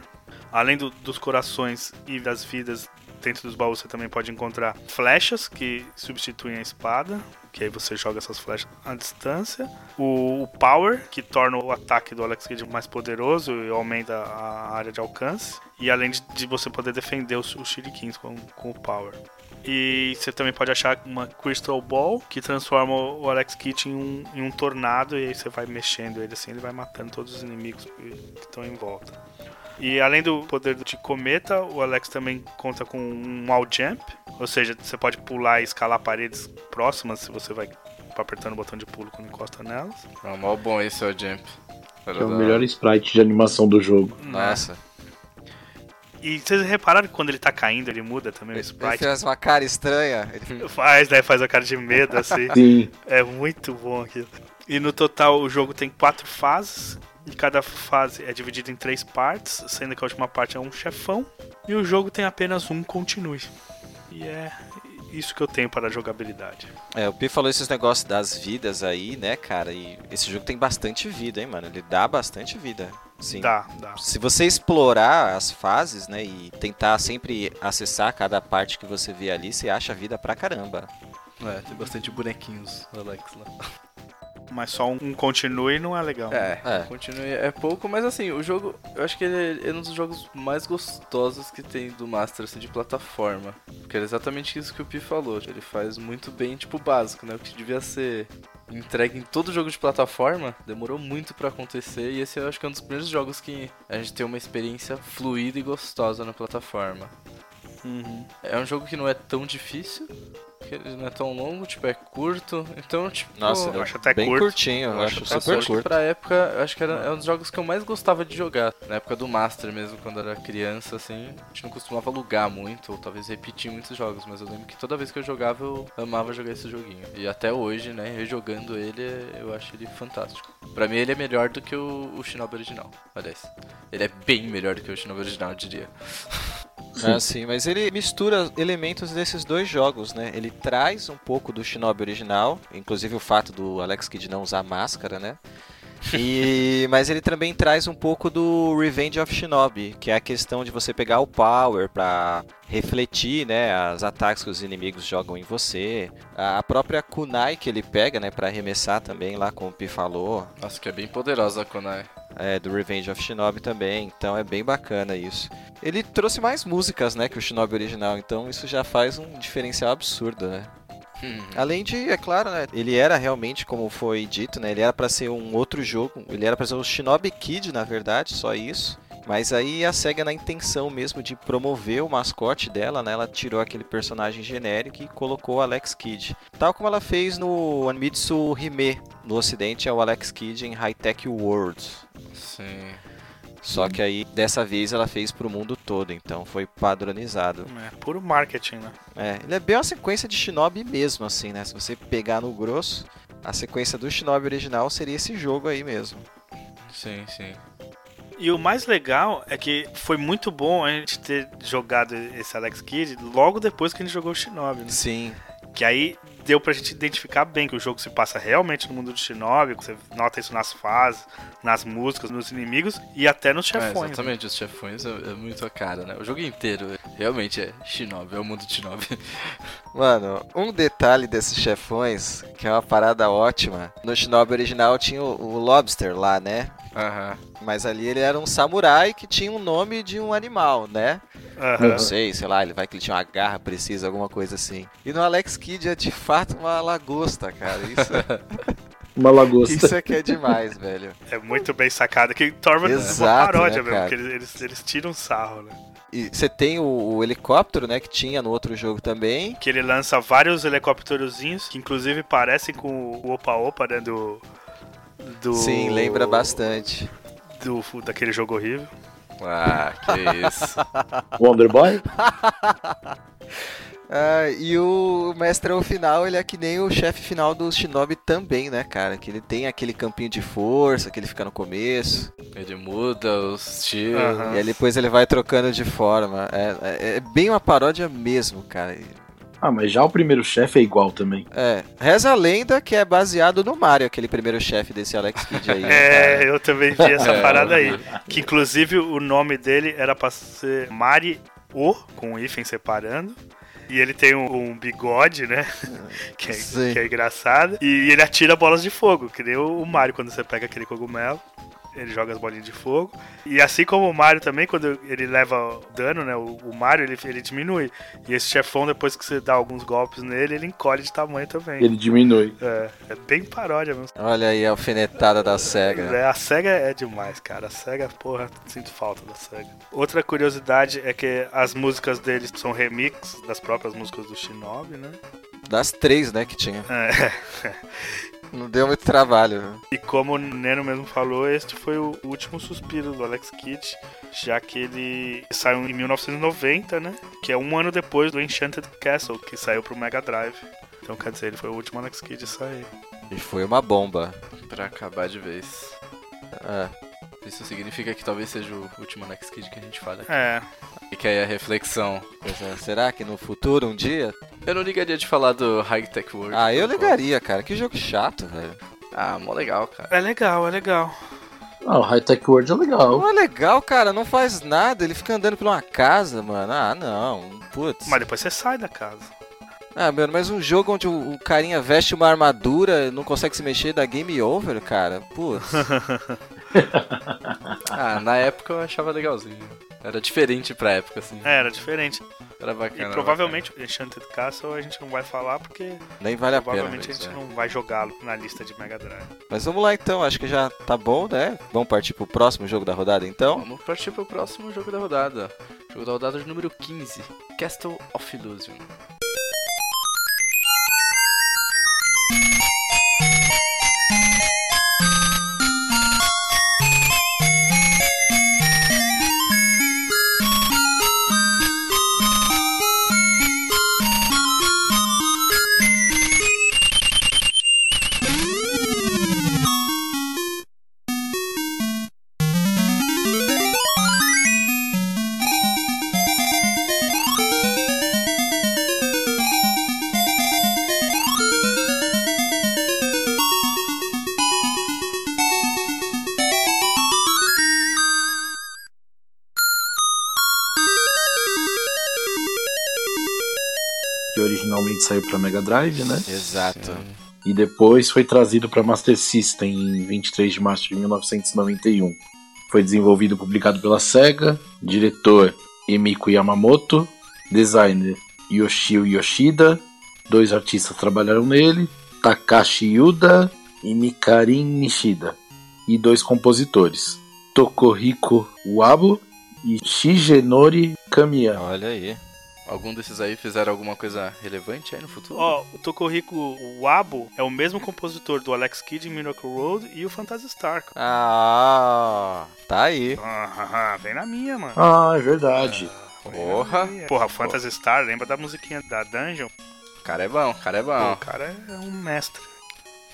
Além do, dos corações e das vidas dentro dos baús, você também pode encontrar flechas que substituem a espada, que aí você joga essas flechas à distância. O, o Power, que torna o ataque do Alex Kidd mais poderoso e aumenta a área de alcance. E além de, de você poder defender os, os shurikens com, com o Power. E você também pode achar uma Crystal Ball que transforma o Alex Kidd em um, em um tornado. E aí você vai mexendo ele assim, ele vai matando todos os inimigos que estão em volta. E além do poder de cometa, o Alex também conta com um wall jump, ou seja, você pode pular e escalar paredes próximas se você vai apertando o botão de pulo quando encosta nelas. É mó bom esse wall jump. Que é o melhor sprite de animação do jogo. Nossa. E vocês repararam que quando ele tá caindo, ele muda também o Ele sprite? faz uma cara estranha. Ele Faz, né? Faz a cara de medo, assim. Sim. É muito bom aquilo. E no total o jogo tem quatro fases. E cada fase é dividida em três partes, sendo que a última parte é um chefão. E o jogo tem apenas um continue. E é isso que eu tenho para a jogabilidade. É, o Pi falou esses negócios das vidas aí, né, cara? E esse jogo tem bastante vida, hein, mano? Ele dá bastante vida. Sim. Dá, dá. Se você explorar as fases, né, e tentar sempre acessar cada parte que você vê ali, você acha vida pra caramba. É, tem bastante bonequinhos do Alex lá. Mas só um, continue não é legal. É, É. continue. É pouco, mas assim, o jogo. Eu acho que ele é um dos jogos mais gostosos que tem do Master assim, de plataforma. Porque é exatamente isso que o Pi falou. Ele faz muito bem, tipo, o básico, né? O que devia ser entregue em todo jogo de plataforma, demorou muito pra acontecer. E esse eu acho que é um dos primeiros jogos que a gente tem uma experiência fluida e gostosa na plataforma. Uhum. É um jogo que não é tão difícil. Que ele não é tão longo, tipo, é curto. Então, tipo. Nossa, eu acho até bem curto. curtinho, eu acho Nossa, super acho que curto. pra época, eu acho que era é um dos jogos que eu mais gostava de jogar. Na época do Master mesmo, quando eu era criança, assim. A gente não costumava alugar muito, ou talvez repetir muitos jogos, mas eu lembro que toda vez que eu jogava, eu amava jogar esse joguinho. E até hoje, né, rejogando ele, eu acho ele fantástico. Pra mim, ele é melhor do que o, o Shinobi original. Aliás, ele é bem melhor do que o Shinobi original, eu diria. Ah, sim, mas ele mistura elementos desses dois jogos, né? Ele traz um pouco do Shinobi original, inclusive o fato do Alex Kidd não usar máscara, né? E, mas ele também traz um pouco do Revenge of Shinobi, que é a questão de você pegar o power pra refletir, né, os ataques que os inimigos jogam em você. A própria kunai que ele pega, né, para arremessar também lá, como o Pi falou, Nossa, que é bem poderosa a Konai. É, do Revenge of Shinobi também, então é bem bacana isso. Ele trouxe mais músicas, né, que o Shinobi original, então isso já faz um diferencial absurdo, né? Além de, é claro, né, ele era realmente, como foi dito, né, ele era pra ser um outro jogo, ele era pra ser o Shinobi Kid, na verdade, só isso. Mas aí a SEGA, na intenção mesmo de promover o mascote dela, né, ela tirou aquele personagem genérico e colocou o Alex Kidd. Tal como ela fez no Anmitsu Hime, no ocidente é o Alex Kidd em High Tech World. Sim. Só que aí, dessa vez, ela fez pro mundo todo, então foi padronizado. É, puro marketing, né? É, ele é bem uma sequência de Shinobi mesmo, assim, né? Se você pegar no grosso, a sequência do Shinobi original seria esse jogo aí mesmo. Sim, sim. E o mais legal é que foi muito bom a gente ter jogado esse Alex Kidd logo depois que a gente jogou o Shinobi, né? Sim. Que aí deu pra gente identificar bem que o jogo se passa realmente no mundo de Shinobi, você nota isso nas fases, nas músicas, nos inimigos e até nos É, chefões. né? exatamente, os chefões é, é muito a cara, né? O jogo inteiro realmente é Shinobi, é o mundo de Shinobi. Mano, um detalhe desses chefões, que é uma parada ótima. No Shinobi original tinha o, o Lobster lá, né? Aham. Mas ali ele era um samurai que tinha um nome de um animal, né? Aham. Não sei, sei lá, ele vai que ele tinha uma garra precisa, alguma coisa assim. E no Alex Kidd é de fato uma lagosta, cara. Isso, Uma lagosta. isso é que é demais, velho. É muito bem sacado, que torna uma Exato, paródia né, mesmo, cara? que eles, eles, eles tiram sarro, né? E você tem o, o helicóptero, né, que tinha no outro jogo também. Que ele lança vários helicópterozinhos, que inclusive parecem com o Opa Opa, né, do... do Sim, lembra bastante. Do, daquele jogo horrível. Ah, que isso. Wonder Boy? Ah, e o Mestrão final, ele é que nem o chefe final do Shinobi também, né, cara? Que ele tem aquele campinho de força que ele fica no começo. Ele muda os estilos. Aham. E aí depois ele vai trocando de forma. É, é- é bem uma paródia mesmo, cara. Ah, mas já o primeiro chefe é igual também. É, reza a lenda que é baseado no Mario, aquele primeiro chefe desse Alex Kidd aí. né, É, cara? eu também vi essa É, parada aí. Que inclusive o nome dele era pra ser Mari O, com o hífen separando. E ele tem um, um bigode, né? que, é, que é engraçado. E ele atira bolas de fogo, que nem o o Mario quando você pega aquele cogumelo. Ele joga as bolinhas de fogo. E assim como o Mario também, quando ele leva dano, né? O, o Mario ele, ele diminui. E esse chefão, depois que você dá alguns golpes nele, ele encolhe de tamanho também. Ele diminui. É, é bem paródia mesmo. Olha aí a alfinetada da SEGA. É, a SEGA é demais, cara. A SEGA, porra, sinto falta da SEGA. Outra curiosidade é que as músicas deles são remix das próprias músicas do Shinobi, né? Das três, né, que tinha. É. Não deu muito trabalho. E como o Neno mesmo falou, este foi o último suspiro do Alex Kidd, já que ele saiu em 1990, né? Que é um ano depois do Enchanted Castle, que saiu pro Mega Drive. Então, quer dizer, ele foi o último Alex Kidd a sair. E foi uma bomba. Pra acabar de vez. É. Isso significa que talvez seja o último Next Kid que a gente fala. É, E que aí a reflexão. Pois é, Será que no futuro, um dia? Eu não ligaria de falar do High Tech World. Ah, eu ligaria, cara. Que jogo chato, velho. Ah, mó legal, cara. é legal, é legal. Ah, o High Tech World é legal. Não é legal, cara. Não faz nada. Ele fica andando por uma casa, mano. Ah, não. Putz. Mas depois você sai da casa. Ah, mano, mas um jogo onde o, o carinha veste uma armadura, não consegue se mexer, dá game over, cara. Putz. Ah, na época eu achava legalzinho. Era diferente pra época, assim. É, era diferente. Era E bacana. era provavelmente o Enchanted Castle a gente não vai falar porque Nem vale a pena. provavelmente a gente é. não vai jogá-lo na lista de Mega Drive. Mas vamos lá então, acho que já tá bom, né? Vamos partir pro próximo jogo da rodada então? Vamos partir pro próximo jogo da rodada. Jogo da rodada de número 15. Castle of Illusion. Que originalmente saiu pra Mega Drive, né? Exato. E depois foi trazido para Master System em 23 de março de 1991. Foi desenvolvido e publicado pela Sega, diretor Emiko Yamamoto, designer Yoshio Yoshida, dois artistas trabalharam nele, Takashi Yuda e Mikarin Nishida, e dois compositores, Tokohiko Uabo e Shigenori Kamiya. Olha aí. Algum desses aí fizeram alguma coisa relevante aí no futuro? Ó, o Tokohiko Wabo é o mesmo compositor do Alex Kidd em Miracle Road e o Phantasy Star. Ah, tá aí. Ah, vem na minha, mano. Ah, é verdade. Porra! Porra, Phantasy Star, lembra da musiquinha da Dungeon? O cara é bom, o cara é bom. o cara é um mestre.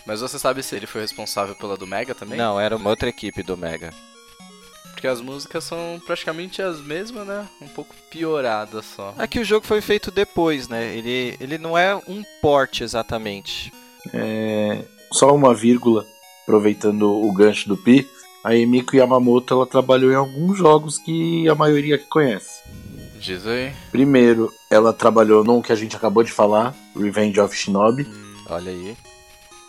Mas você sabe se ele foi responsável pela do Mega também? Não, era uma outra equipe do Mega. Porque as músicas são praticamente as mesmas, né? Um pouco pioradas só. É que o jogo foi feito depois, né? Ele, ele não é um port exatamente. É, só uma vírgula, aproveitando o gancho do Pi. A Emiko Yamamoto ela trabalhou em alguns jogos que a maioria aqui conhece. Diz aí. Primeiro, ela trabalhou num que a gente acabou de falar, Revenge of Shinobi. Olha aí.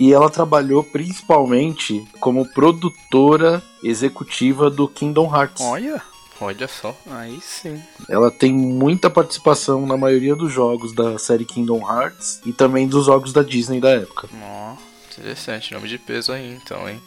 E ela trabalhou principalmente como produtora executiva do Kingdom Hearts. Olha, Olha só. aí sim. Ela tem muita participação na maioria dos jogos da série Kingdom Hearts e também dos jogos da Disney da época. Ó, Interessante, nome de peso aí então, hein?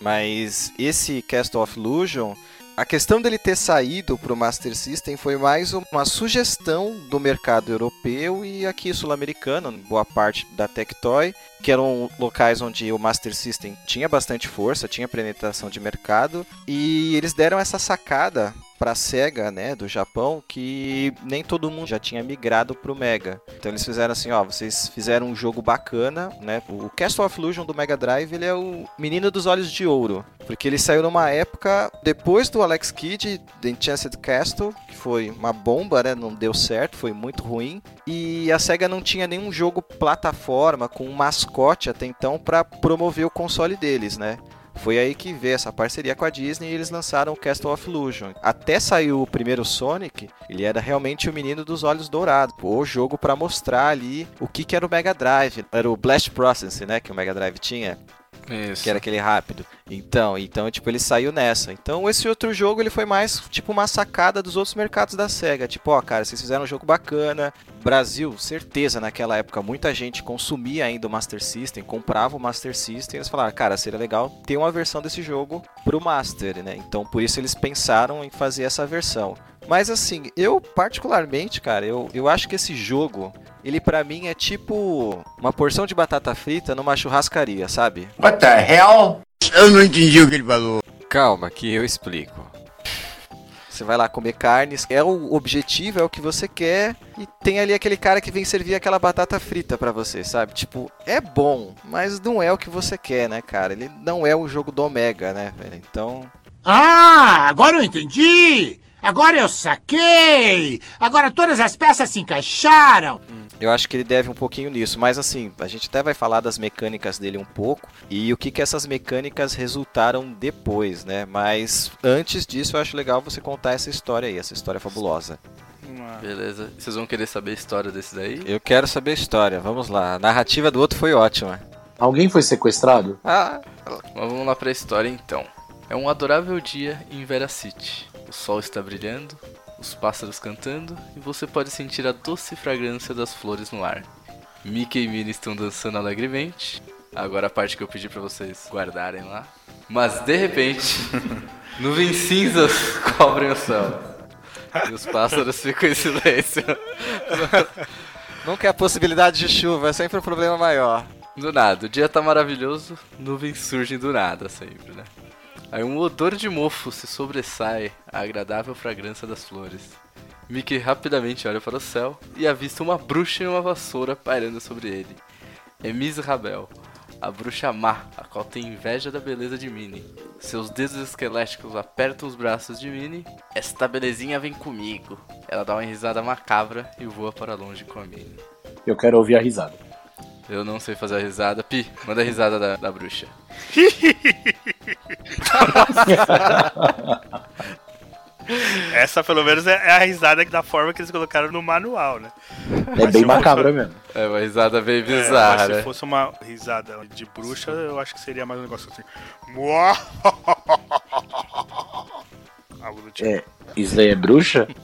Mas esse Castle of Illusion, a questão dele ter saído para o Master System foi mais uma sugestão do mercado europeu e aqui sul-americano, boa parte da Tectoy, que eram locais onde o Master System tinha bastante força, tinha penetração de mercado, e eles deram essa sacada para a Sega, né, do Japão, que nem todo mundo já tinha migrado pro Mega. Então eles fizeram assim, ó, vocês fizeram um jogo bacana, né? O Castle of Illusion do Mega Drive, ele é o menino dos olhos de ouro, porque ele saiu numa época depois do Alex Kidd, The Enchanted Castle, que foi uma bomba, né? Não deu certo, foi muito ruim. E a Sega não tinha nenhum jogo plataforma com um mascote até então para promover o console deles, né? Foi aí que veio essa parceria com a Disney e eles lançaram o Castle of Illusion. Até saiu o primeiro Sonic, ele era realmente o menino dos olhos dourados. O jogo para mostrar ali o que, que era o Mega Drive. Era o Blast Processing, né, que o Mega Drive tinha Isso. que era aquele rápido. Então, então, tipo, ele saiu nessa. Então, esse outro jogo, ele foi mais, tipo, uma sacada dos outros mercados da SEGA. Tipo, ó, cara, vocês fizeram um jogo bacana. Brasil, certeza, naquela época, muita gente consumia ainda o Master System, comprava o Master System. Eles falaram, cara, seria legal ter uma versão desse jogo pro Master, né? Então, por isso eles pensaram em fazer essa versão. Mas assim, eu particularmente, cara, eu, eu acho que esse jogo, ele pra mim é tipo uma porção de batata frita numa churrascaria, sabe? What the hell? Eu não entendi o que ele falou. Calma, que eu explico. Você vai lá comer carnes, é o objetivo, é o que você quer, e tem ali aquele cara que vem servir aquela batata frita pra você, sabe? Tipo, é bom, mas não é o que você quer, né, cara? Ele não é o jogo do Omega, né, velho? Então, Ah, agora eu entendi! Agora eu saquei! Agora todas as peças se encaixaram! eu acho que ele deve um pouquinho nisso, mas assim, a gente até vai falar das mecânicas dele um pouco e o que que essas mecânicas resultaram depois, né? Mas antes disso, eu acho legal você contar essa história aí, essa história fabulosa. Beleza. Vocês vão querer saber a história desse daí? Eu quero saber a história, vamos lá. A narrativa do outro foi ótima. Alguém foi sequestrado? Ah, Mas vamos lá pra história então. É um adorável dia em Vera City. O sol está brilhando, os pássaros cantando e você pode sentir a doce fragrância das flores no ar. Mickey e Minnie estão dançando alegremente. Agora a parte que eu pedi pra vocês guardarem lá. Mas de repente, nuvens cinzas cobrem o céu. E os pássaros ficam em silêncio. nunca é a possibilidade de chuva, é sempre um problema maior. Do nada, o dia tá maravilhoso, nuvens surgem do nada sempre, né? Aí um odor de mofo se sobressai à agradável fragrância das flores. Mickey rapidamente olha para o céu e avista uma bruxa e uma vassoura pairando sobre ele. É Miss Rabel, a bruxa má, a qual tem inveja da beleza de Minnie. Seus dedos esqueléticos apertam os braços de Minnie. Esta belezinha vem comigo. Ela dá uma risada macabra e voa para longe com a Minnie. Eu quero ouvir a risada. Eu não sei fazer a risada. Pi, manda a risada da, da bruxa. Essa, pelo menos, é é a risada da forma que eles colocaram no manual, né? É bem se eu macabra for- mesmo. É uma risada bem É, bizarra, mas né? se fosse uma risada de bruxa, eu acho que seria mais um negócio assim. Algo do tipo. É, isso daí é bruxa?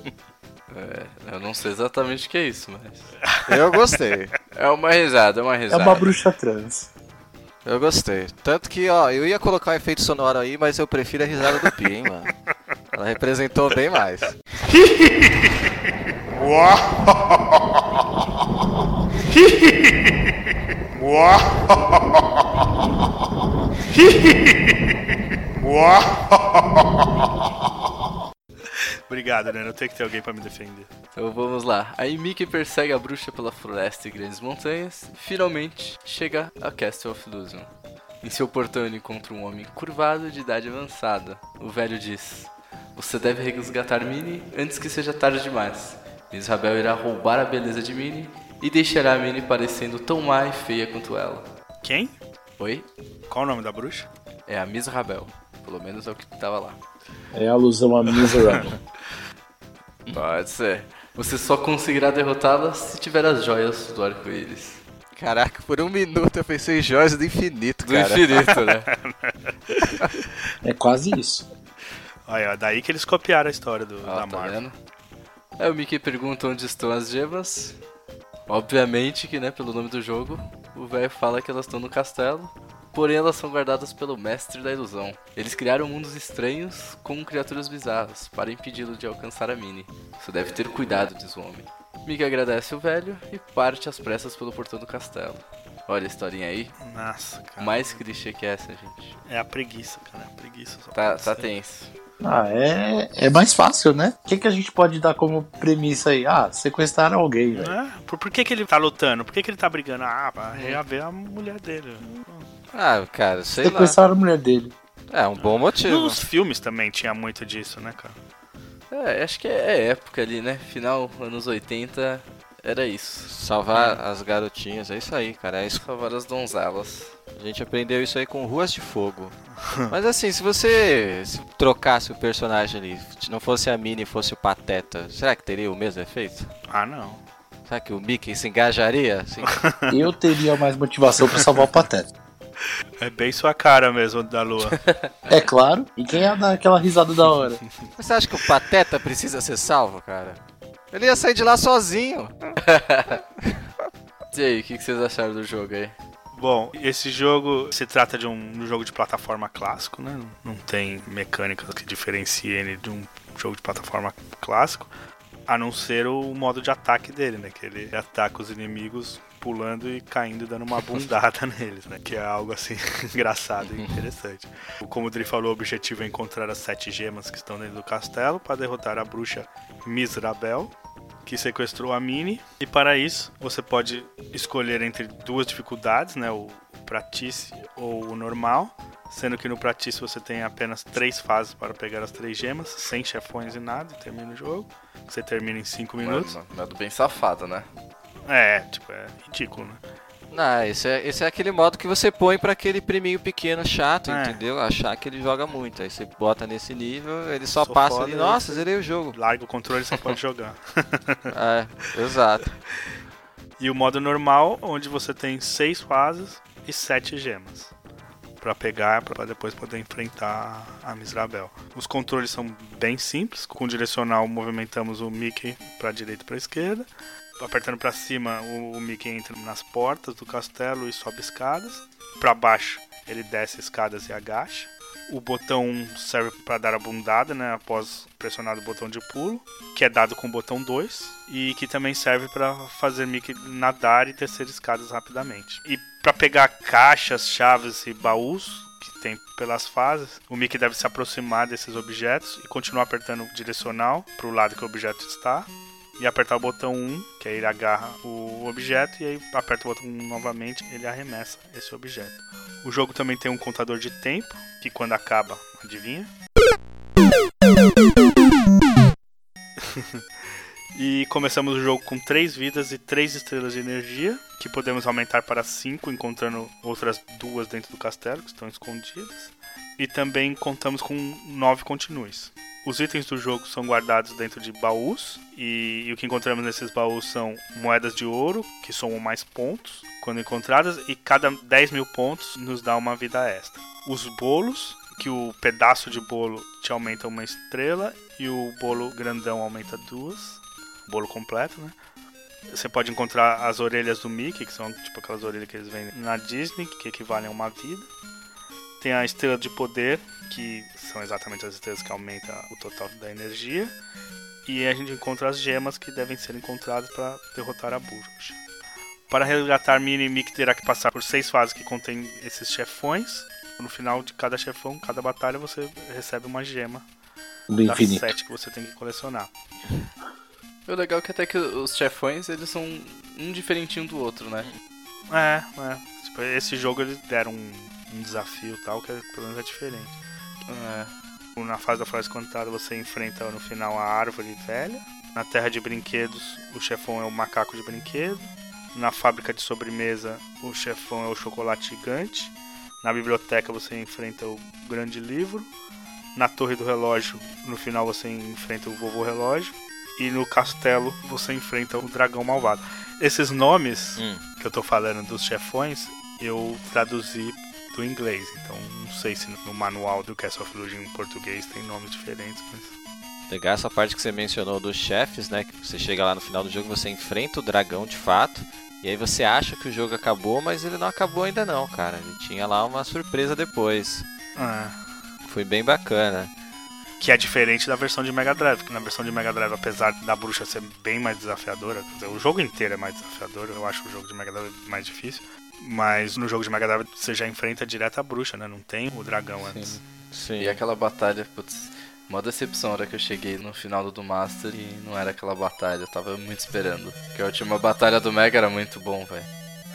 Eu não sei exatamente o que é isso, mas. Eu gostei. É uma risada, é uma É risada. uma bruxa trans. Eu gostei. Tanto que, ó, eu ia colocar um efeito sonoro aí, mas eu prefiro a risada do Pi, hein, mano. Ela representou bem mais. Muá! Obrigado, né? Não tem que ter alguém pra me defender. Então vamos lá. Aí Mickey persegue a bruxa pela floresta e grandes montanhas. E finalmente chega a Castle of Illusion. Em seu portão ele encontra um homem curvado de idade avançada. O velho diz: Você deve resgatar Minnie antes que seja tarde demais. Misrabel irá roubar a beleza de Minnie e deixará a Minnie parecendo tão má e feia quanto ela. Quem? Oi? Qual o nome da bruxa? É a Misrabel. Pelo menos é o que tava lá. É alusão a Miserable. Pode ser. Você só conseguirá derrotá-la se tiver as joias do arco-íris. Caraca, por um minuto eu pensei em joias do infinito, Do cara. infinito, né? é quase isso. Olha, daí que eles copiaram a história do, Ó, da tá Marvel. vendo? Aí o Mickey pergunta onde estão as gemas. Obviamente que, né, pelo nome do jogo, o velho fala que elas estão no castelo. Porém, elas são guardadas pelo mestre da ilusão. Eles criaram mundos estranhos com criaturas bizarras para impedi-lo de alcançar a Minnie. Você deve ter cuidado, diz o homem. Mickey agradece o velho e parte às pressas pelo portão do castelo. Olha a historinha aí. Nossa, cara. Mais clichê que essa, gente. É a preguiça, cara. É a preguiça. só Tá, tá tenso. Ah, é, é mais fácil, né? O que, que a gente pode dar como premissa aí? Ah, sequestraram alguém, velho. É? Por, por que, que ele tá lutando? Por que, que ele tá brigando? Ah, pra reaver a mulher dele. Ah, cara, sei lá. Sequestraram a mulher dele. É um bom motivo. Nos filmes também tinha muito disso, né, cara? É, acho que é época ali, né? Final anos 80 era isso. Salvar as garotinhas, é isso aí, cara. É isso. Salvar as donzelas. A gente aprendeu isso aí com Ruas de Fogo. Mas assim, se você se trocasse o personagem ali, se não fosse a Minnie e fosse o Pateta, será que teria o mesmo efeito? Ah, não. Será que o Mickey se engajaria? Assim? Eu teria mais motivação pra salvar o Pateta. É bem sua cara mesmo, da lua. É claro. E quem ia dar aquela risada da hora? Mas você acha que o Pateta precisa ser salvo, cara? Ele ia sair de lá sozinho. E aí, o que, vocês acharam do jogo aí? Bom, esse jogo se trata de um, um jogo de plataforma clássico, né? Não tem mecânicas que diferenciem ele de um jogo de plataforma clássico, a não ser o modo de ataque dele, né? Que ele ataca os inimigos pulando e caindo, dando uma bundada neles, né? Que é algo assim engraçado e interessante. Como o Dri falou, o objetivo é encontrar as sete gemas que estão dentro do castelo para derrotar a bruxa Misrabel, que sequestrou a Minnie. E para isso, você pode escolher entre duas dificuldades, né? O Pratice ou o normal. Sendo que no Pratice você tem apenas três fases para pegar as três gemas, sem chefões e nada, e termina o jogo. Você termina em cinco minutos. Mano, modo bem safado, né? É, tipo, é ridículo, né? Não, esse é, esse é aquele modo que você põe pra aquele priminho pequeno chato, É. entendeu? Achar que ele joga muito. Aí você bota nesse nível, ele só Sou passa ali. Nossa, zerei o jogo. Larga o controle e você pode jogar. É, exato. E o modo normal, onde você tem seis fases e sete gemas. Pra pegar, pra depois poder enfrentar a Misrabel. Os controles são bem simples. Com direcional, movimentamos o Mickey pra direita e pra esquerda. Apertando pra cima, o, o Mickey entra nas portas do castelo e sobe escadas. Pra baixo, ele desce escadas e agacha. O botão serve para dar a bundada, né, após pressionar o botão de pulo, que é dado com o botão 2, e que também serve para fazer Mickey nadar e descer escadas rapidamente. E para pegar caixas, chaves e baús que tem pelas fases, o Mickey deve se aproximar desses objetos e continuar apertando o direcional para o lado que o objeto está. E apertar o botão 1, que aí ele agarra o objeto, e aí aperta o botão 1 novamente, ele arremessa esse objeto. O jogo também tem um contador de tempo, que quando acaba, adivinha? e começamos o jogo com 3 vidas e 3 estrelas de energia, que podemos aumentar para 5, encontrando outras duas dentro do castelo, que estão escondidas. E também contamos com 9 continues. Os itens do jogo são guardados dentro de baús, e, e o que encontramos nesses baús são moedas de ouro, que somam mais pontos quando encontradas, e cada 10 mil pontos nos dá uma vida extra. Os bolos, que o pedaço de bolo te aumenta uma estrela, e o bolo grandão aumenta duas. Bolo completo, né? Você pode encontrar as orelhas do Mickey, que são tipo aquelas orelhas que eles vendem na Disney, que equivalem a uma vida. Tem a estrela de poder, que são exatamente as estrelas que aumentam o total da energia. E a gente encontra as gemas que devem ser encontradas para derrotar a bruxa. Para resgatar Minnie, Mickey terá que passar por seis fases que contêm esses chefões. No final de cada chefão, cada batalha, você recebe uma gema Do das infinito. sete que você tem que colecionar. O legal é que até que os chefões, eles são um diferentinho do outro, né? É, é. Tipo, esse jogo eles deram um, um desafio tal, que é, pelo menos é diferente. É. Na fase da Floresta Encantada você enfrenta no final a árvore velha. Na Terra de Brinquedos o chefão é o macaco de brinquedo. Na fábrica de sobremesa o chefão é o chocolate gigante. Na biblioteca você enfrenta o grande livro. Na torre do relógio, no final você enfrenta o vovô relógio. E no castelo você enfrenta o dragão malvado. Esses nomes Hum. que eu tô falando dos chefões, eu traduzi do inglês. Então não sei se no manual do Castle of Illusion em português tem nomes diferentes, mas. Legal essa parte que você mencionou dos chefes, né? Que você chega lá no final do jogo, você enfrenta o dragão de fato. E aí você acha que o jogo acabou, mas ele não acabou ainda não, cara. Ele tinha lá uma surpresa depois. Ah, Foi bem bacana. que é diferente da versão de Mega Drive, que na versão de Mega Drive, apesar da bruxa ser bem mais desafiadora, dizer, o jogo inteiro é mais desafiador, eu acho o jogo de Mega Drive mais difícil. Mas no jogo de Mega Drive você já enfrenta direto a bruxa, né? Não tem o dragão antes. Sim. E aquela batalha, putz, uma decepção a hora que eu cheguei no final do do Master e não era aquela batalha, eu tava muito esperando. Porque a última batalha do Mega era muito bom, velho.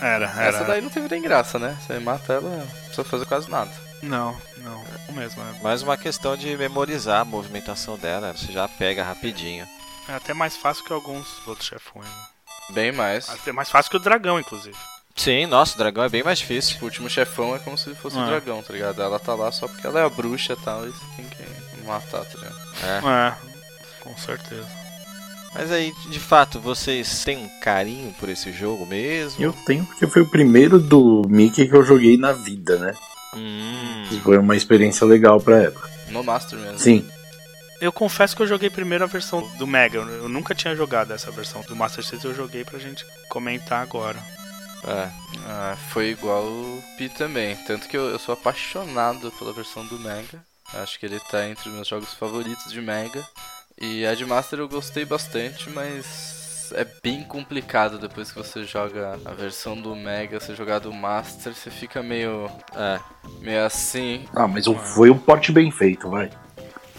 Era, Essa era. daí não teve nem graça, né? Você mata ela, não precisa fazer quase nada. Não, não. É o mesmo. É Mais uma questão de memorizar a movimentação dela, você já pega rapidinho. é até mais fácil que alguns outros chefões. Né? Bem mais. Até mais fácil que o dragão, inclusive. Sim, nossa, o dragão é bem mais difícil. O último chefão é como se fosse um Ah. dragão, tá ligado? Ela tá lá só porque ela é a bruxa e tal, e você tem que matar, tá ligado? É, com certeza. Mas aí, de fato, vocês têm um carinho por esse jogo mesmo? Eu tenho porque foi o primeiro do Mickey que eu joguei na vida, né? Hum, E foi uma experiência legal pra época. No Master mesmo. Sim, Eu confesso que eu joguei primeiro a versão do Mega. Eu eu nunca tinha jogado essa versão do Master System. Eu joguei pra gente comentar agora. É. Ah, foi igual o Pi também. Tanto que eu, eu sou apaixonado pela versão do Mega. Acho que ele tá entre os meus jogos favoritos de Mega. E a de Master eu gostei bastante, mas é bem complicado depois que você joga a versão do Mega, você jogar do Master, você fica meio. É. meio assim. Ah, mas foi um porte bem feito, vai.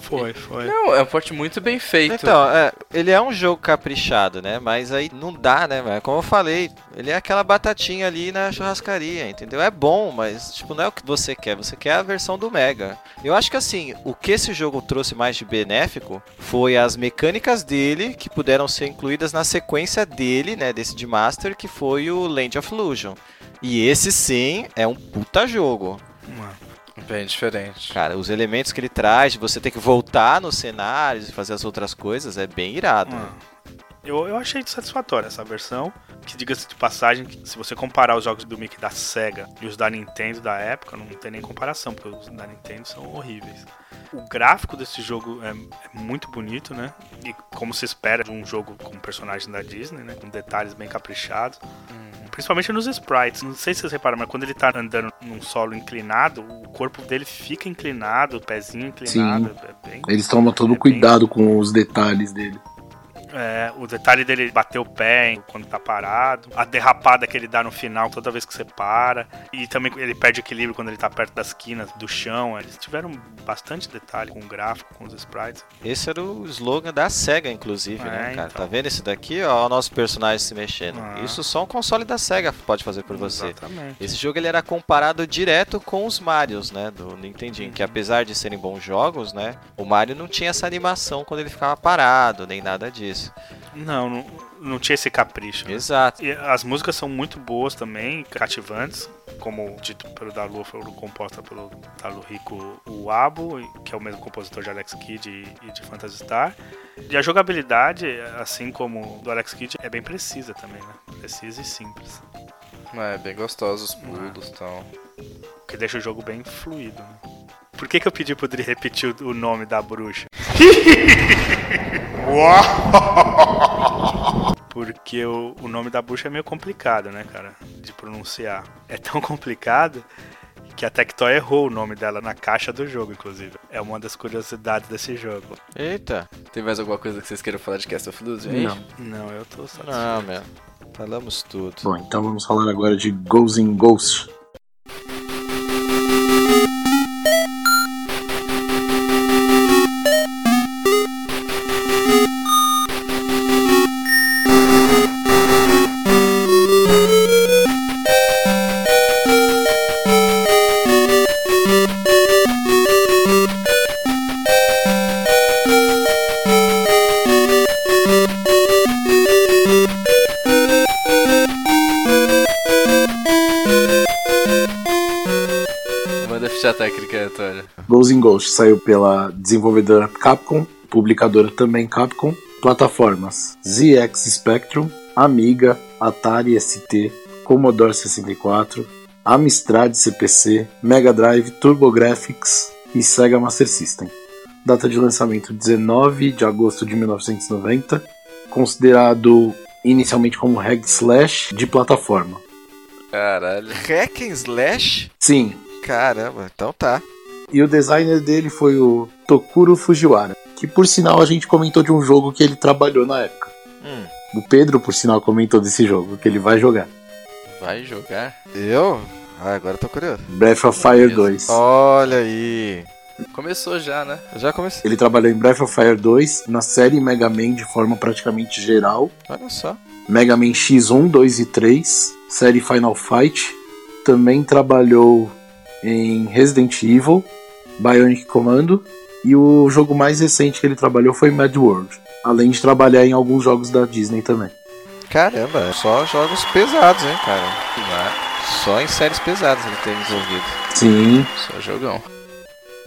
Foi, foi. Não, é um porte muito bem feito. Então, é, ele é um jogo caprichado, né? Mas aí não dá, né? Como eu falei, ele é aquela batatinha ali na churrascaria, entendeu? É bom, mas tipo, não é o que você quer, você quer a versão do Mega. Eu acho que assim, o que esse jogo trouxe mais de benéfico foi as mecânicas dele, que puderam ser incluídas na sequência dele, né? Desse de Master, que foi o Land of Illusion. E esse sim é um puta jogo. Bem diferente. Cara, os elementos que ele traz, de você ter que voltar nos cenários e fazer as outras coisas, é bem irado. Ah. Eu, eu achei satisfatória essa versão. Que diga-se de passagem, que se você comparar os jogos do Mickey da SEGA e os da Nintendo da época, não tem nem comparação, porque os da Nintendo são horríveis. O gráfico desse jogo é, é muito bonito, né? E como se espera de um jogo com personagens da Disney, né? Com detalhes bem caprichados. Principalmente nos sprites. Não sei se vocês reparam, mas quando ele tá andando num solo inclinado, o corpo dele fica inclinado, o pezinho inclinado. É bem Eles tomam todo É bem- cuidado com os detalhes dele. É, o detalhe dele bater o pé quando tá parado, a derrapada que ele dá no final toda vez que você para, e também ele perde equilíbrio quando ele tá perto das quinas do chão. Eles tiveram bastante detalhe com o gráfico, com os sprites. Esse era o slogan da SEGA, inclusive, né, É, cara? então. Tá vendo esse daqui? Ó, o nosso personagem se mexendo. Ah. Isso só um console da SEGA pode fazer por você. Exatamente. Esse jogo ele era comparado direto com os Marios, né, do Nintendinho, que apesar de serem bons jogos, né, o Mario não tinha essa animação quando ele ficava parado, nem nada disso. Não, não, não tinha esse capricho. né? Exato. E as músicas são muito boas também, cativantes, como dito pelo Dalu, foram compostas pelo Dalu Rico Uabo, que é o mesmo compositor de Alex Kidd e, e de Phantasy Star. E a jogabilidade, assim como do Alex Kidd, é bem precisa também, né? Precisa e simples. É, bem gostoso os pulos e tal. O que deixa o jogo bem fluido, né? Por que, que eu pedi pro Dri repetir o o nome da bruxa? Porque o, o nome da bruxa é meio complicado, né, cara? De pronunciar. É tão complicado que a Tectoy errou o nome dela na caixa do jogo, inclusive. É uma das curiosidades desse jogo. Eita. Tem mais alguma coisa que vocês queiram falar de Cast of Illusion? Não. Não, eu tô satisfeito. Não, meu. Falamos tudo. Bom, então vamos falar agora de Ghosts in Ghosts. Ghosts in Ghost saiu pela desenvolvedora Capcom, publicadora também Capcom, plataformas ZX Spectrum, Amiga, Atari ST, Commodore 64, Amstrad CPC, Mega Drive, TurboGrafx e Sega Master System. Data de lançamento 19 de agosto de 1990, considerado inicialmente como hack slash de plataforma. Caralho. Hack and Slash? Sim, Caramba, então tá. E o designer dele foi o Tokuro Fujiwara, que por sinal a gente comentou de um jogo que ele trabalhou na época. Hum, O Pedro, por sinal, comentou desse jogo, que ele vai jogar. Vai jogar? eu? Ah, agora eu tô curioso. Breath of Fire 2. Olha aí. Começou já, né? Já comecei. Ele trabalhou em Breath of Fire 2, na série Mega Man de forma praticamente geral, Olha só. Mega Man X1, 2 e 3, série Final Fight. Também trabalhou em Resident Evil, Bionic Commando e o jogo mais recente que ele trabalhou foi Mad World. Além de trabalhar em alguns jogos da Disney também. Caramba, só jogos pesados, hein, cara. Só em séries pesadas ele tem envolvido. Sim. Só jogão.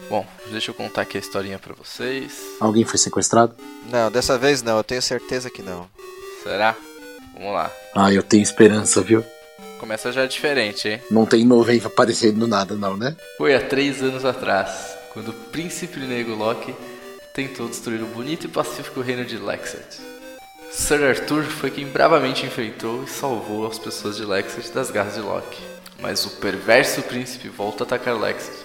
Bom, deixa eu contar aqui a historinha pra vocês. Alguém foi sequestrado? Não, dessa vez não, eu tenho certeza que não. Será? Vamos lá. Ah, eu tenho esperança, viu? Começa já diferente, hein? Não tem nuvem aparecendo do nada, não, né? Foi há três anos atrás, quando o príncipe negro Loki tentou destruir o bonito e pacífico reino de Lexert. Sir Arthur foi quem bravamente enfrentou e salvou as pessoas de Lexert das garras de Loki. Mas o perverso príncipe volta a atacar Lexert,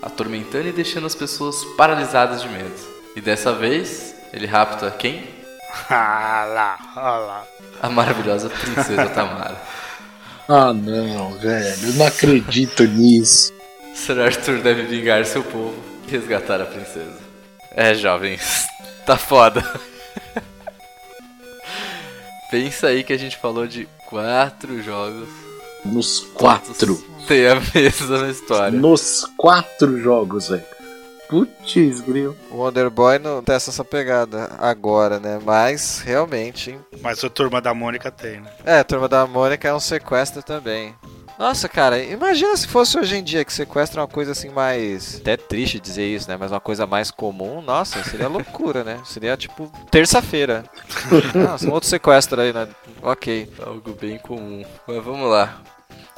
atormentando e deixando as pessoas paralisadas de medo. E dessa vez, ele rapta quem? Ah lá, ah lá. A maravilhosa princesa Tamara. Ah, não, velho. Eu não acredito nisso. Sir Arthur deve vingar seu povo e resgatar a princesa. É, jovens, tá foda. Pensa aí que a gente falou de quatro jogos. Nos quatro. Tem a mesma história. Nos quatro jogos, velho. Putz, gril. O Wonder Boy não testa essa pegada agora, né? Mas realmente. hein? Mas a turma da Mônica tem, né? É, a turma da Mônica é um sequestro também. Nossa, cara, imagina se fosse hoje em dia que sequestra é uma coisa assim mais. Até triste dizer isso, né? Mas uma coisa mais comum. Nossa, seria loucura, né? Seria tipo terça-feira. Nossa, um outro sequestro aí, né? Ok. Algo bem comum. Mas vamos lá.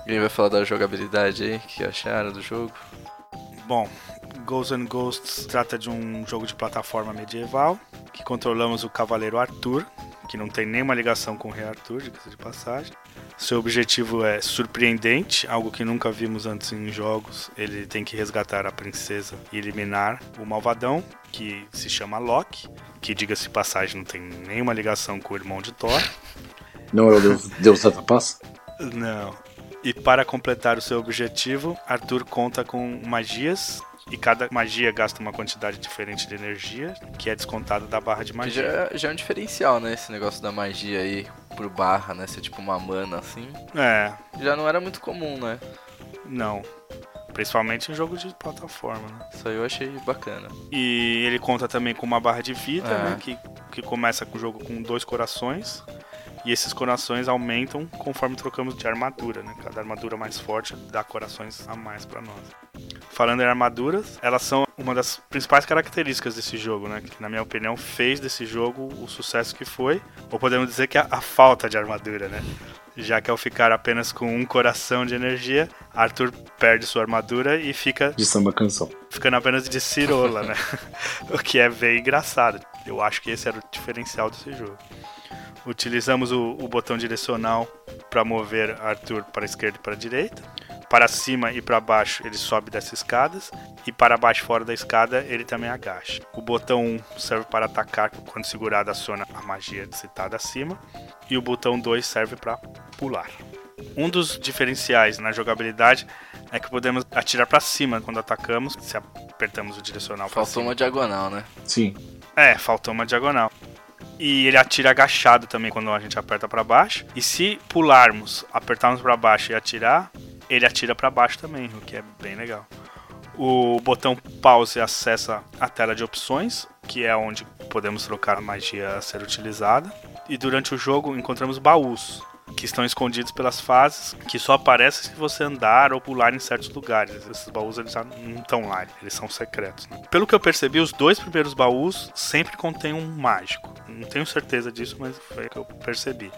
Alguém vai falar da jogabilidade aí? O que acharam do jogo? Bom, Ghosts and Ghosts trata de um jogo de plataforma medieval que controlamos o cavaleiro Arthur, que não tem nenhuma ligação com o rei Arthur, diga-se de passagem. Seu objetivo é surpreendente, algo que nunca vimos antes em jogos. Ele tem que resgatar a princesa e eliminar o malvadão, que se chama Loki, que diga-se de passagem não tem nenhuma ligação com o irmão de Thor. Não é o Deus, Deus da Paz? Não. E para completar o seu objetivo, Arthur conta com magias e cada magia gasta uma quantidade diferente de energia, que é descontada da barra de magia. já, já é um diferencial, né? Esse negócio da magia aí por barra, né? Ser tipo uma mana assim. É, Já não era muito comum, né? não. Principalmente em jogo de plataforma, né? Isso aí eu achei bacana. E ele conta também com uma barra de vida, É. né? Que, que começa com o jogo com dois corações. E esses corações aumentam conforme trocamos de armadura, né? Cada armadura mais forte dá corações a mais pra nós. Falando em armaduras, elas são uma das principais características desse jogo, né? Que na minha opinião fez desse jogo o sucesso que foi. Ou podemos dizer que a, a falta de armadura, né? Já que ao ficar apenas com um coração de energia, Arthur perde sua armadura e fica De samba canção. ficando apenas de cirola, né? o que é bem engraçado. Eu acho que esse era o diferencial desse jogo. Utilizamos o, o botão direcional para mover Arthur para a esquerda e para a direita. Para cima e para baixo ele sobe dessas escadas. E para baixo fora da escada ele também agacha. O botão 1 serve para atacar quando segurado aciona a magia citada acima. E o botão 2 serve para pular. Um dos diferenciais na jogabilidade é que podemos atirar para cima quando atacamos, se apertamos o direcional para Faltou cima. uma diagonal, né? Sim. É, faltou uma diagonal. E ele atira agachado também quando a gente aperta para baixo. E se pularmos, apertarmos para baixo e atirar, ele atira para baixo também, o que é bem legal. O botão pause acessa a tela de opções, que é onde podemos trocar a magia a ser utilizada. E durante o jogo encontramos baús. Que estão escondidos pelas fases, que só aparecem se você andar ou pular em certos lugares. Esses baús eles não estão lá, eles são secretos. né? Pelo que eu percebi, os dois primeiros baús sempre contêm um mágico. Não tenho certeza disso, mas foi o que eu percebi.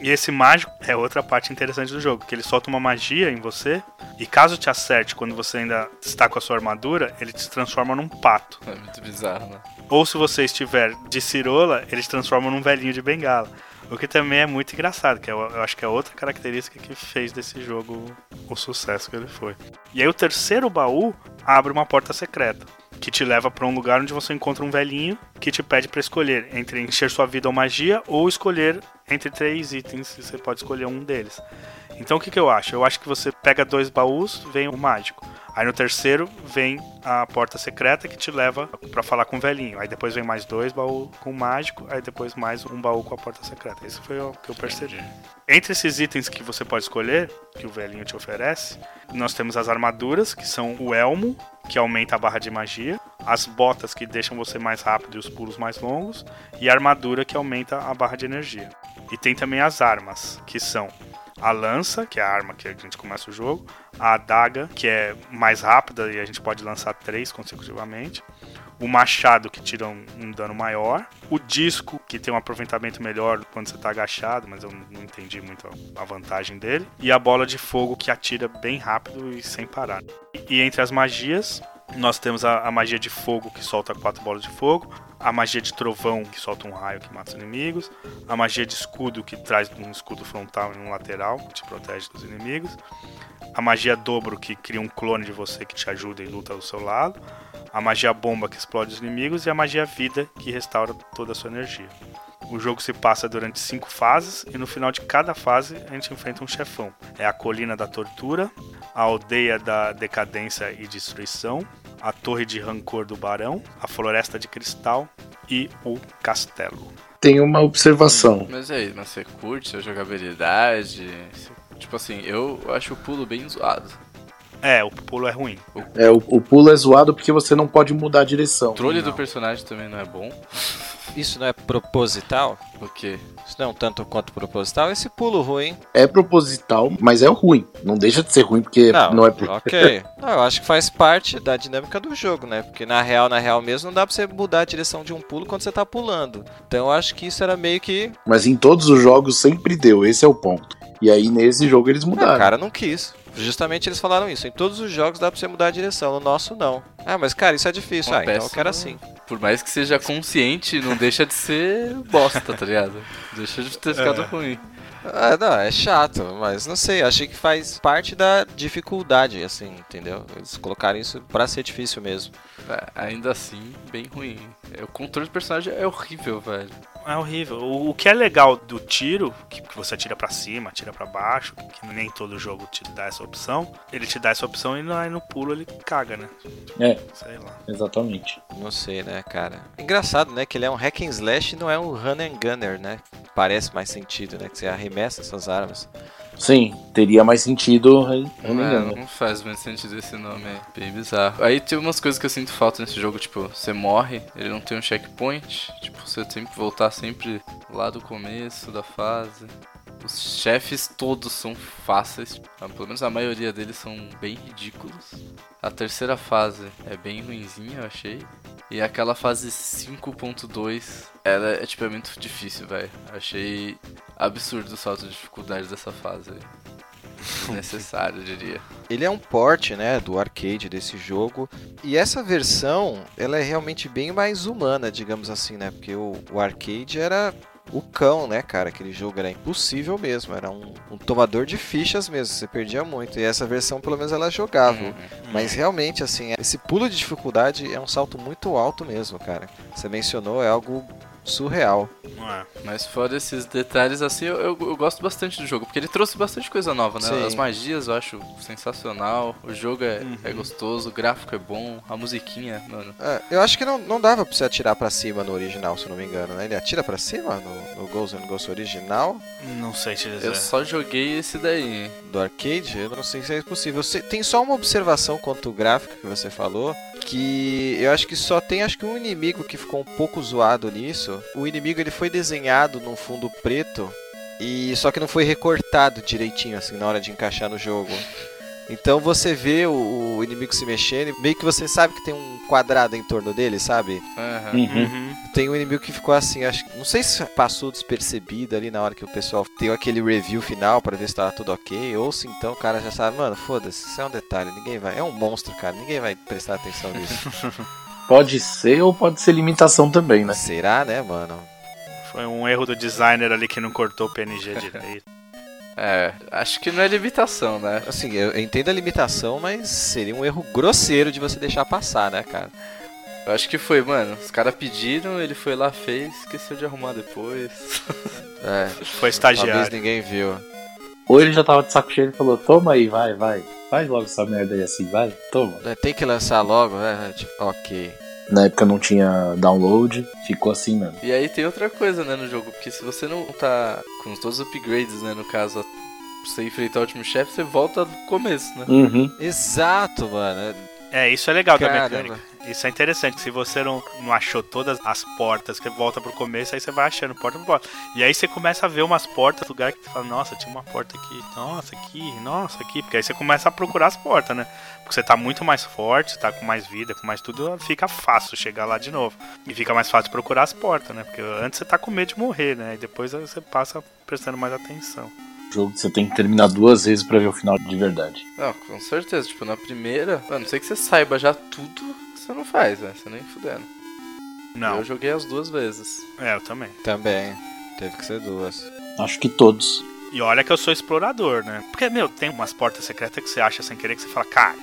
E esse mágico é outra parte interessante do jogo, que ele solta uma magia em você, e caso te acerte quando você ainda está com a sua armadura, ele te transforma num pato. É muito bizarro, né? Ou se você estiver de cirola, ele te transforma num velhinho de bengala. O que também é muito engraçado, que eu, eu acho que é outra característica que fez desse jogo o sucesso que ele foi. E aí o terceiro baú abre uma porta secreta, que te leva para um lugar onde você encontra um velhinho que te pede para escolher entre encher sua vida ou magia ou escolher entre três itens, e você pode escolher um deles. Então o que, que eu acho? Eu acho que você pega dois baús, vem o mágico. Aí no terceiro vem a porta secreta que te leva pra falar com o velhinho. Aí depois vem mais dois baús com o mágico, aí depois mais um baú com a porta secreta. Esse foi o que eu percebi. Entre esses itens que você pode escolher, que o velhinho te oferece, nós temos as armaduras, que são o elmo, que aumenta a barra de magia, as botas que deixam você mais rápido e os pulos mais longos, e a armadura que aumenta a barra de energia. E tem também as armas, que são a lança, que é a arma que a gente começa o jogo, a adaga, que é mais rápida e a gente pode lançar três consecutivamente, o machado, que tira um, um dano maior, o disco, que tem um aproveitamento melhor quando você está agachado, mas eu não entendi muito a- vantagem dele, e a bola de fogo, que atira bem rápido e sem parar. E entre as magias, nós temos a, a magia de fogo, que solta quatro bolas de fogo, a magia de trovão, que solta um raio que mata os inimigos, a magia de escudo, que traz um escudo frontal e um lateral, que te protege dos inimigos, a magia dobro, que cria um clone de você que te ajuda e luta ao seu lado, a magia bomba, que explode os inimigos, e a magia vida, que restaura toda a sua energia. O jogo se passa durante cinco fases e no final de cada fase a gente enfrenta um chefão. É a Colina da Tortura, a Aldeia da Decadência e Destruição, a Torre de Rancor do Barão, a Floresta de Cristal e o Castelo. Tem uma observação. Mas e aí, mas você curte a jogabilidade? Tipo assim, eu acho o pulo bem zoado. É, o pulo é ruim. É, o, o pulo é zoado porque você não pode mudar a direção. O controle Não. do personagem também não é bom. Isso não é proposital? O quê? Não é tanto quanto proposital? Esse pulo ruim. É proposital, mas é ruim. Não deixa de ser ruim porque Não, não, é ok. Não, eu acho que faz parte da dinâmica do jogo, né? Porque na real, na real mesmo, não dá pra você mudar a direção de um pulo quando você tá pulando. Então eu acho que isso era meio que. Mas em todos os jogos sempre deu, esse é o ponto. E aí nesse jogo eles o mudaram. cara não quis. Justamente eles falaram isso. Em todos os jogos dá pra você mudar a direção, no nosso não. Ah, mas cara, isso é difícil. Uma ah, então eu quero assim. Por mais que seja consciente, não deixa de ser bosta, tá ligado? Deixa de ter ficado ruim. Ah, não, é chato, mas não sei, achei que faz parte da dificuldade, assim, entendeu? Eles colocaram isso pra ser difícil mesmo. É, ainda assim, bem ruim. É, O controle do personagem é horrível, velho. É horrível. O, o que é legal do tiro, que, que você atira pra cima, atira pra baixo, que nem todo jogo te dá essa opção, ele te dá essa opção e no, aí no pulo ele caga, né? É, Sei lá. exatamente. Não sei, né, cara? Engraçado, né, que ele é um hack and slash e não é um run and gunner, né? Parece mais sentido, né, que você arremessa essas armas. Sim, teria mais sentido. Não me É, engano. não faz muito sentido esse nome aí. Bem bizarro. Aí tem umas coisas que eu sinto falta nesse jogo, tipo, você morre, ele não tem um checkpoint. Tipo, você tem que voltar sempre lá do começo da fase. Os chefes todos são fáceis, ah, pelo menos a maioria deles são bem ridículos. A terceira fase é bem ruinzinha, eu achei. E aquela fase 5.2, ela é tipo é muito difícil, velho. Achei absurdo o salto de dificuldade dessa fase. Necessário, eu diria. Ele é um port, né, do arcade desse jogo. E essa versão, ela é realmente bem mais humana, digamos assim, né? Porque o, o arcade era o cão, né, cara? Aquele jogo era impossível mesmo. Era um, um tomador de fichas mesmo. Você perdia muito. E essa versão, pelo menos, ela é jogável. Uhum. Mas realmente, assim, esse pulo de dificuldade é um salto muito alto mesmo, cara. Você mencionou, é algo surreal. É. Mas fora esses detalhes, assim, eu, eu, eu gosto bastante do jogo, porque ele trouxe bastante coisa nova, né? Sim. As magias eu acho sensacional, o jogo é, Uhum. é gostoso, o gráfico é bom, a musiquinha, mano. É, eu acho que não, não dava pra você atirar pra cima no original, se eu não me engano, né? Ele atira pra cima no, no Ghost and Ghost original Não sei te dizer. Eu só joguei esse daí. do arcade, eu não sei se é possível. Você- tem só uma observação quanto ao gráfico que você falou, que eu acho que só tem acho que um inimigo que ficou um pouco zoado nisso. O inimigo ele foi desenhado num fundo preto E só que não foi recortado direitinho assim na hora de encaixar no jogo. Então você vê o, o inimigo se mexendo, e meio que você sabe que tem um quadrado em torno dele, sabe? Uhum. Uhum. Tem um inimigo que ficou assim, acho que- não sei se passou despercebido ali na hora que o pessoal deu aquele review final pra ver se tava tudo ok, ou se então o cara já sabe, mano, foda-se, isso é um detalhe, ninguém vai, é um monstro, cara, ninguém vai prestar atenção nisso. Pode ser ou pode ser limitação também, né? Será, né, mano? Foi um erro do designer ali que não cortou o PNG direito. É, acho que não é limitação, né? Assim, eu entendo a limitação, mas seria um erro grosseiro de você deixar passar, né, cara? Eu acho que foi, mano. Os caras pediram, ele foi lá, fez, esqueceu de arrumar depois. É, Foi talvez estagiário. ninguém viu. Ou ele já tava de saco cheio e falou: Toma aí, vai, vai. Faz logo essa merda aí assim, vai, toma. É, Tem que lançar logo, né? Tipo, ok. Na época não tinha download, ficou assim mesmo. E aí tem outra coisa, né, no jogo, porque se você não tá com todos os upgrades, né, no caso, pra você enfrentar o último chefe, você volta do começo, né? Uhum. Exato, mano. É, isso é legal da Caramba. mecânica. Isso é interessante. Se você não, não achou todas as portas, que volta pro começo, aí você vai achando porta por porta. E aí você começa a ver umas portas, lugar que você fala, nossa, tinha uma porta aqui, nossa, aqui, nossa, aqui. Porque aí você começa a procurar as portas, né? Porque você tá muito mais forte, tá com mais vida, com mais tudo, fica fácil chegar lá de novo. E fica mais fácil procurar as portas, né? Porque antes você tá com medo de morrer, né? E depois você passa prestando mais atenção. Jogo que você tem que terminar duas vezes pra ver o final de verdade. Não, com certeza, tipo, na primeira, a não ser que você saiba já tudo, você não faz, né? Você nem fudendo. Não, Eu joguei as duas vezes. é, eu também. Também. Teve que ser duas. Acho que todos. E olha que eu sou explorador, né? Porque, meu, tem umas portas secretas que você acha sem querer que você fala, cara,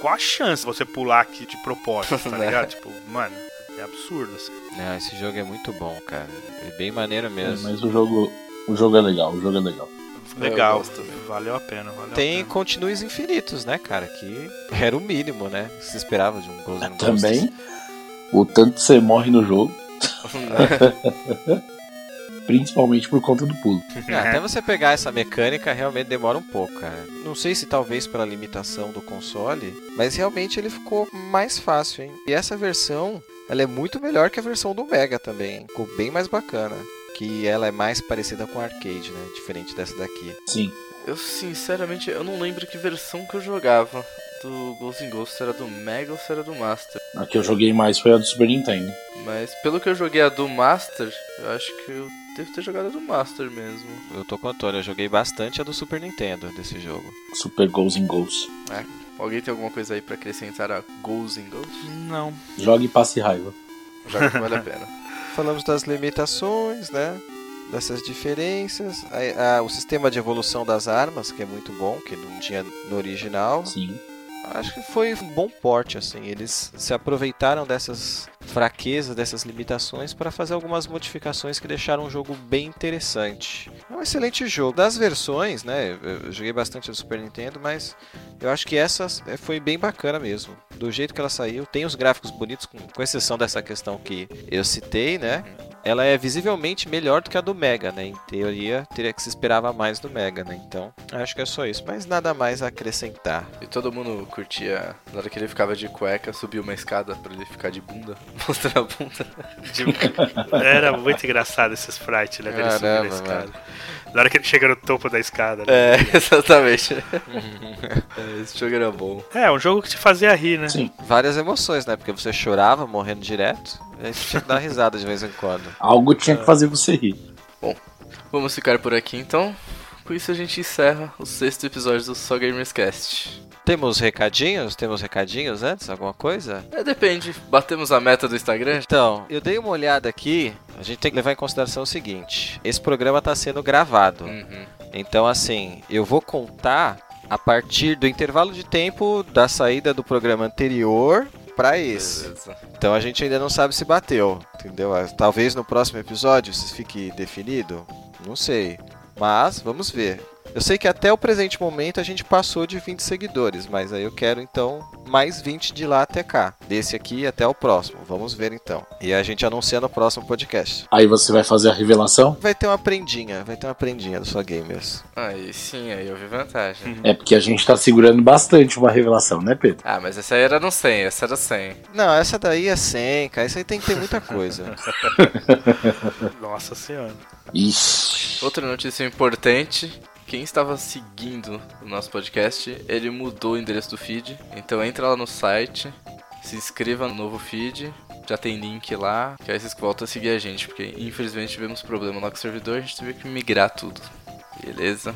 qual a chance de você pular aqui de propósito, tá Né? ligado? tipo, mano, é absurdo, assim. Não, esse jogo é muito bom, cara. É bem maneiro É, mesmo. mas o jogo, o jogo é legal, o jogo é legal. Legal, gosto também. valeu a pena, valeu Tem a pena. continues infinitos, né, cara? Que era o mínimo, né? Que se esperava de um Ghosts. Também, o tanto que você morre no jogo, principalmente por conta do pulo. É, até você pegar essa mecânica realmente demora um pouco, cara. Não sei se talvez pela limitação do console, mas realmente ele ficou mais fácil, hein? E essa versão, ela é muito melhor que a versão do Mega também. hein? Ficou bem mais bacana. Que ela é mais parecida com arcade, né? Diferente dessa daqui. Sim. Eu, sinceramente, eu não lembro que versão que eu jogava do Ghosts in Ghosts, se era do Mega ou se era do Master. A que eu joguei mais foi a do Super Nintendo. Mas pelo que eu joguei a do Master, eu acho que eu devo ter jogado a do Master mesmo. Eu tô com o Antônio, eu joguei bastante a do Super Nintendo desse jogo. Super Goals in Goals. Alguém tem alguma coisa aí pra acrescentar a Ghosts in Ghosts? Não. Jogue e passe raiva. Joga que vale a pena. Falamos das limitações, né? Dessas diferenças. A- a- o sistema de evolução das armas, que é muito bom, que não tinha no original. Sim. Acho que foi um bom porte, assim. Eles se aproveitaram dessas fraquezas, dessas limitações, para fazer algumas modificações que deixaram o jogo bem interessante. É um excelente jogo. Das versões, né? Eu joguei bastante do Super Nintendo, mas eu acho que essa é, foi bem bacana mesmo. Do jeito que ela saiu, tem os gráficos bonitos, com, com exceção dessa questão que eu citei, né? Ela é visivelmente melhor do que a do Mega, né? Em teoria, teria que se esperava mais do Mega, né? Então, acho que é só isso. Mas nada mais a acrescentar. E todo mundo curtia, na hora que ele ficava de cueca, subia uma escada pra ele ficar de bunda, mostrando a bunda. De- Era muito engraçado esse sprite, né? Dele subir na Caramba, escada. Na hora que ele chega no topo da escada. Né? É, exatamente. É, Esse jogo era bom. É, um jogo que te fazia rir, né? Sim. Várias emoções, né? Porque você chorava morrendo direto, e aí você tinha que dar risada de vez em quando. Algo tinha que fazer você rir. Vamos ficar por aqui então. Com isso a gente encerra o sexto episódio do Só Gamers Cast. Temos recadinhos? Temos recadinhos antes? Alguma coisa? É, depende. Batemos a meta do Instagram? Então, eu dei uma olhada aqui. A gente tem que levar em consideração o seguinte: esse programa está sendo gravado. Uhum. Então, assim, eu vou contar a partir do intervalo de tempo da saída do programa anterior para esse. Beleza. Então a gente ainda não sabe se bateu, entendeu? Ah, Talvez no próximo episódio isso fique definido, não sei. Mas vamos ver. Eu sei que até o presente momento a gente passou de 20 seguidores, mas aí eu quero então mais 20 de lá até cá. Desse aqui até o próximo. Vamos ver então. E a gente anuncia no próximo podcast. Aí você vai fazer a revelação? Vai ter uma prendinha, vai ter uma prendinha do sua gamers. Aí sim, aí eu vi vantagem. É porque a gente tá segurando bastante uma revelação, né, Pedro? Ah, mas essa aí era no 100, essa era 100. Não, essa daí é 100, cara. Isso aí tem que ter muita coisa. Nossa senhora. Ixi. Outra notícia importante. Quem estava seguindo o nosso podcast, ele mudou o endereço do feed. Então entra lá no site, se inscreva no novo feed. Já tem link lá, que aí vocês voltam a seguir a gente, porque infelizmente tivemos problema lá com o servidor, a gente teve que migrar tudo. Beleza?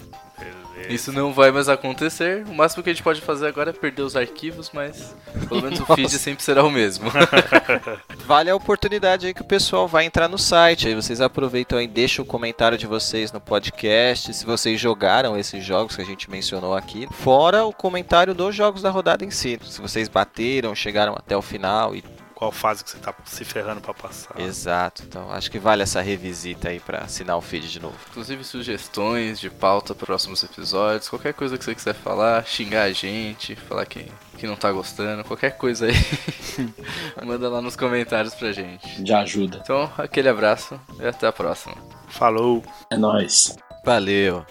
Beleza. Isso não vai mais acontecer. O máximo que a gente pode fazer agora é perder os arquivos, mas pelo menos o feed sempre será o mesmo. Vale a oportunidade aí que o pessoal vai entrar no site. Aí vocês aproveitam e deixam o comentário de vocês no podcast. Se vocês jogaram esses jogos que a gente mencionou aqui. Fora o comentário dos jogos da rodada em si. Se vocês bateram, chegaram até o final e Qual fase que você tá se ferrando pra passar? Exato, então acho que vale essa revisita aí pra assinar o feed de novo. Inclusive sugestões de pauta para próximos episódios, qualquer coisa que você quiser falar, xingar a gente, falar que, que não tá gostando, qualquer coisa aí, manda lá nos comentários pra gente. Já ajuda. Então, aquele abraço e até a próxima. Falou. É nóis. Valeu!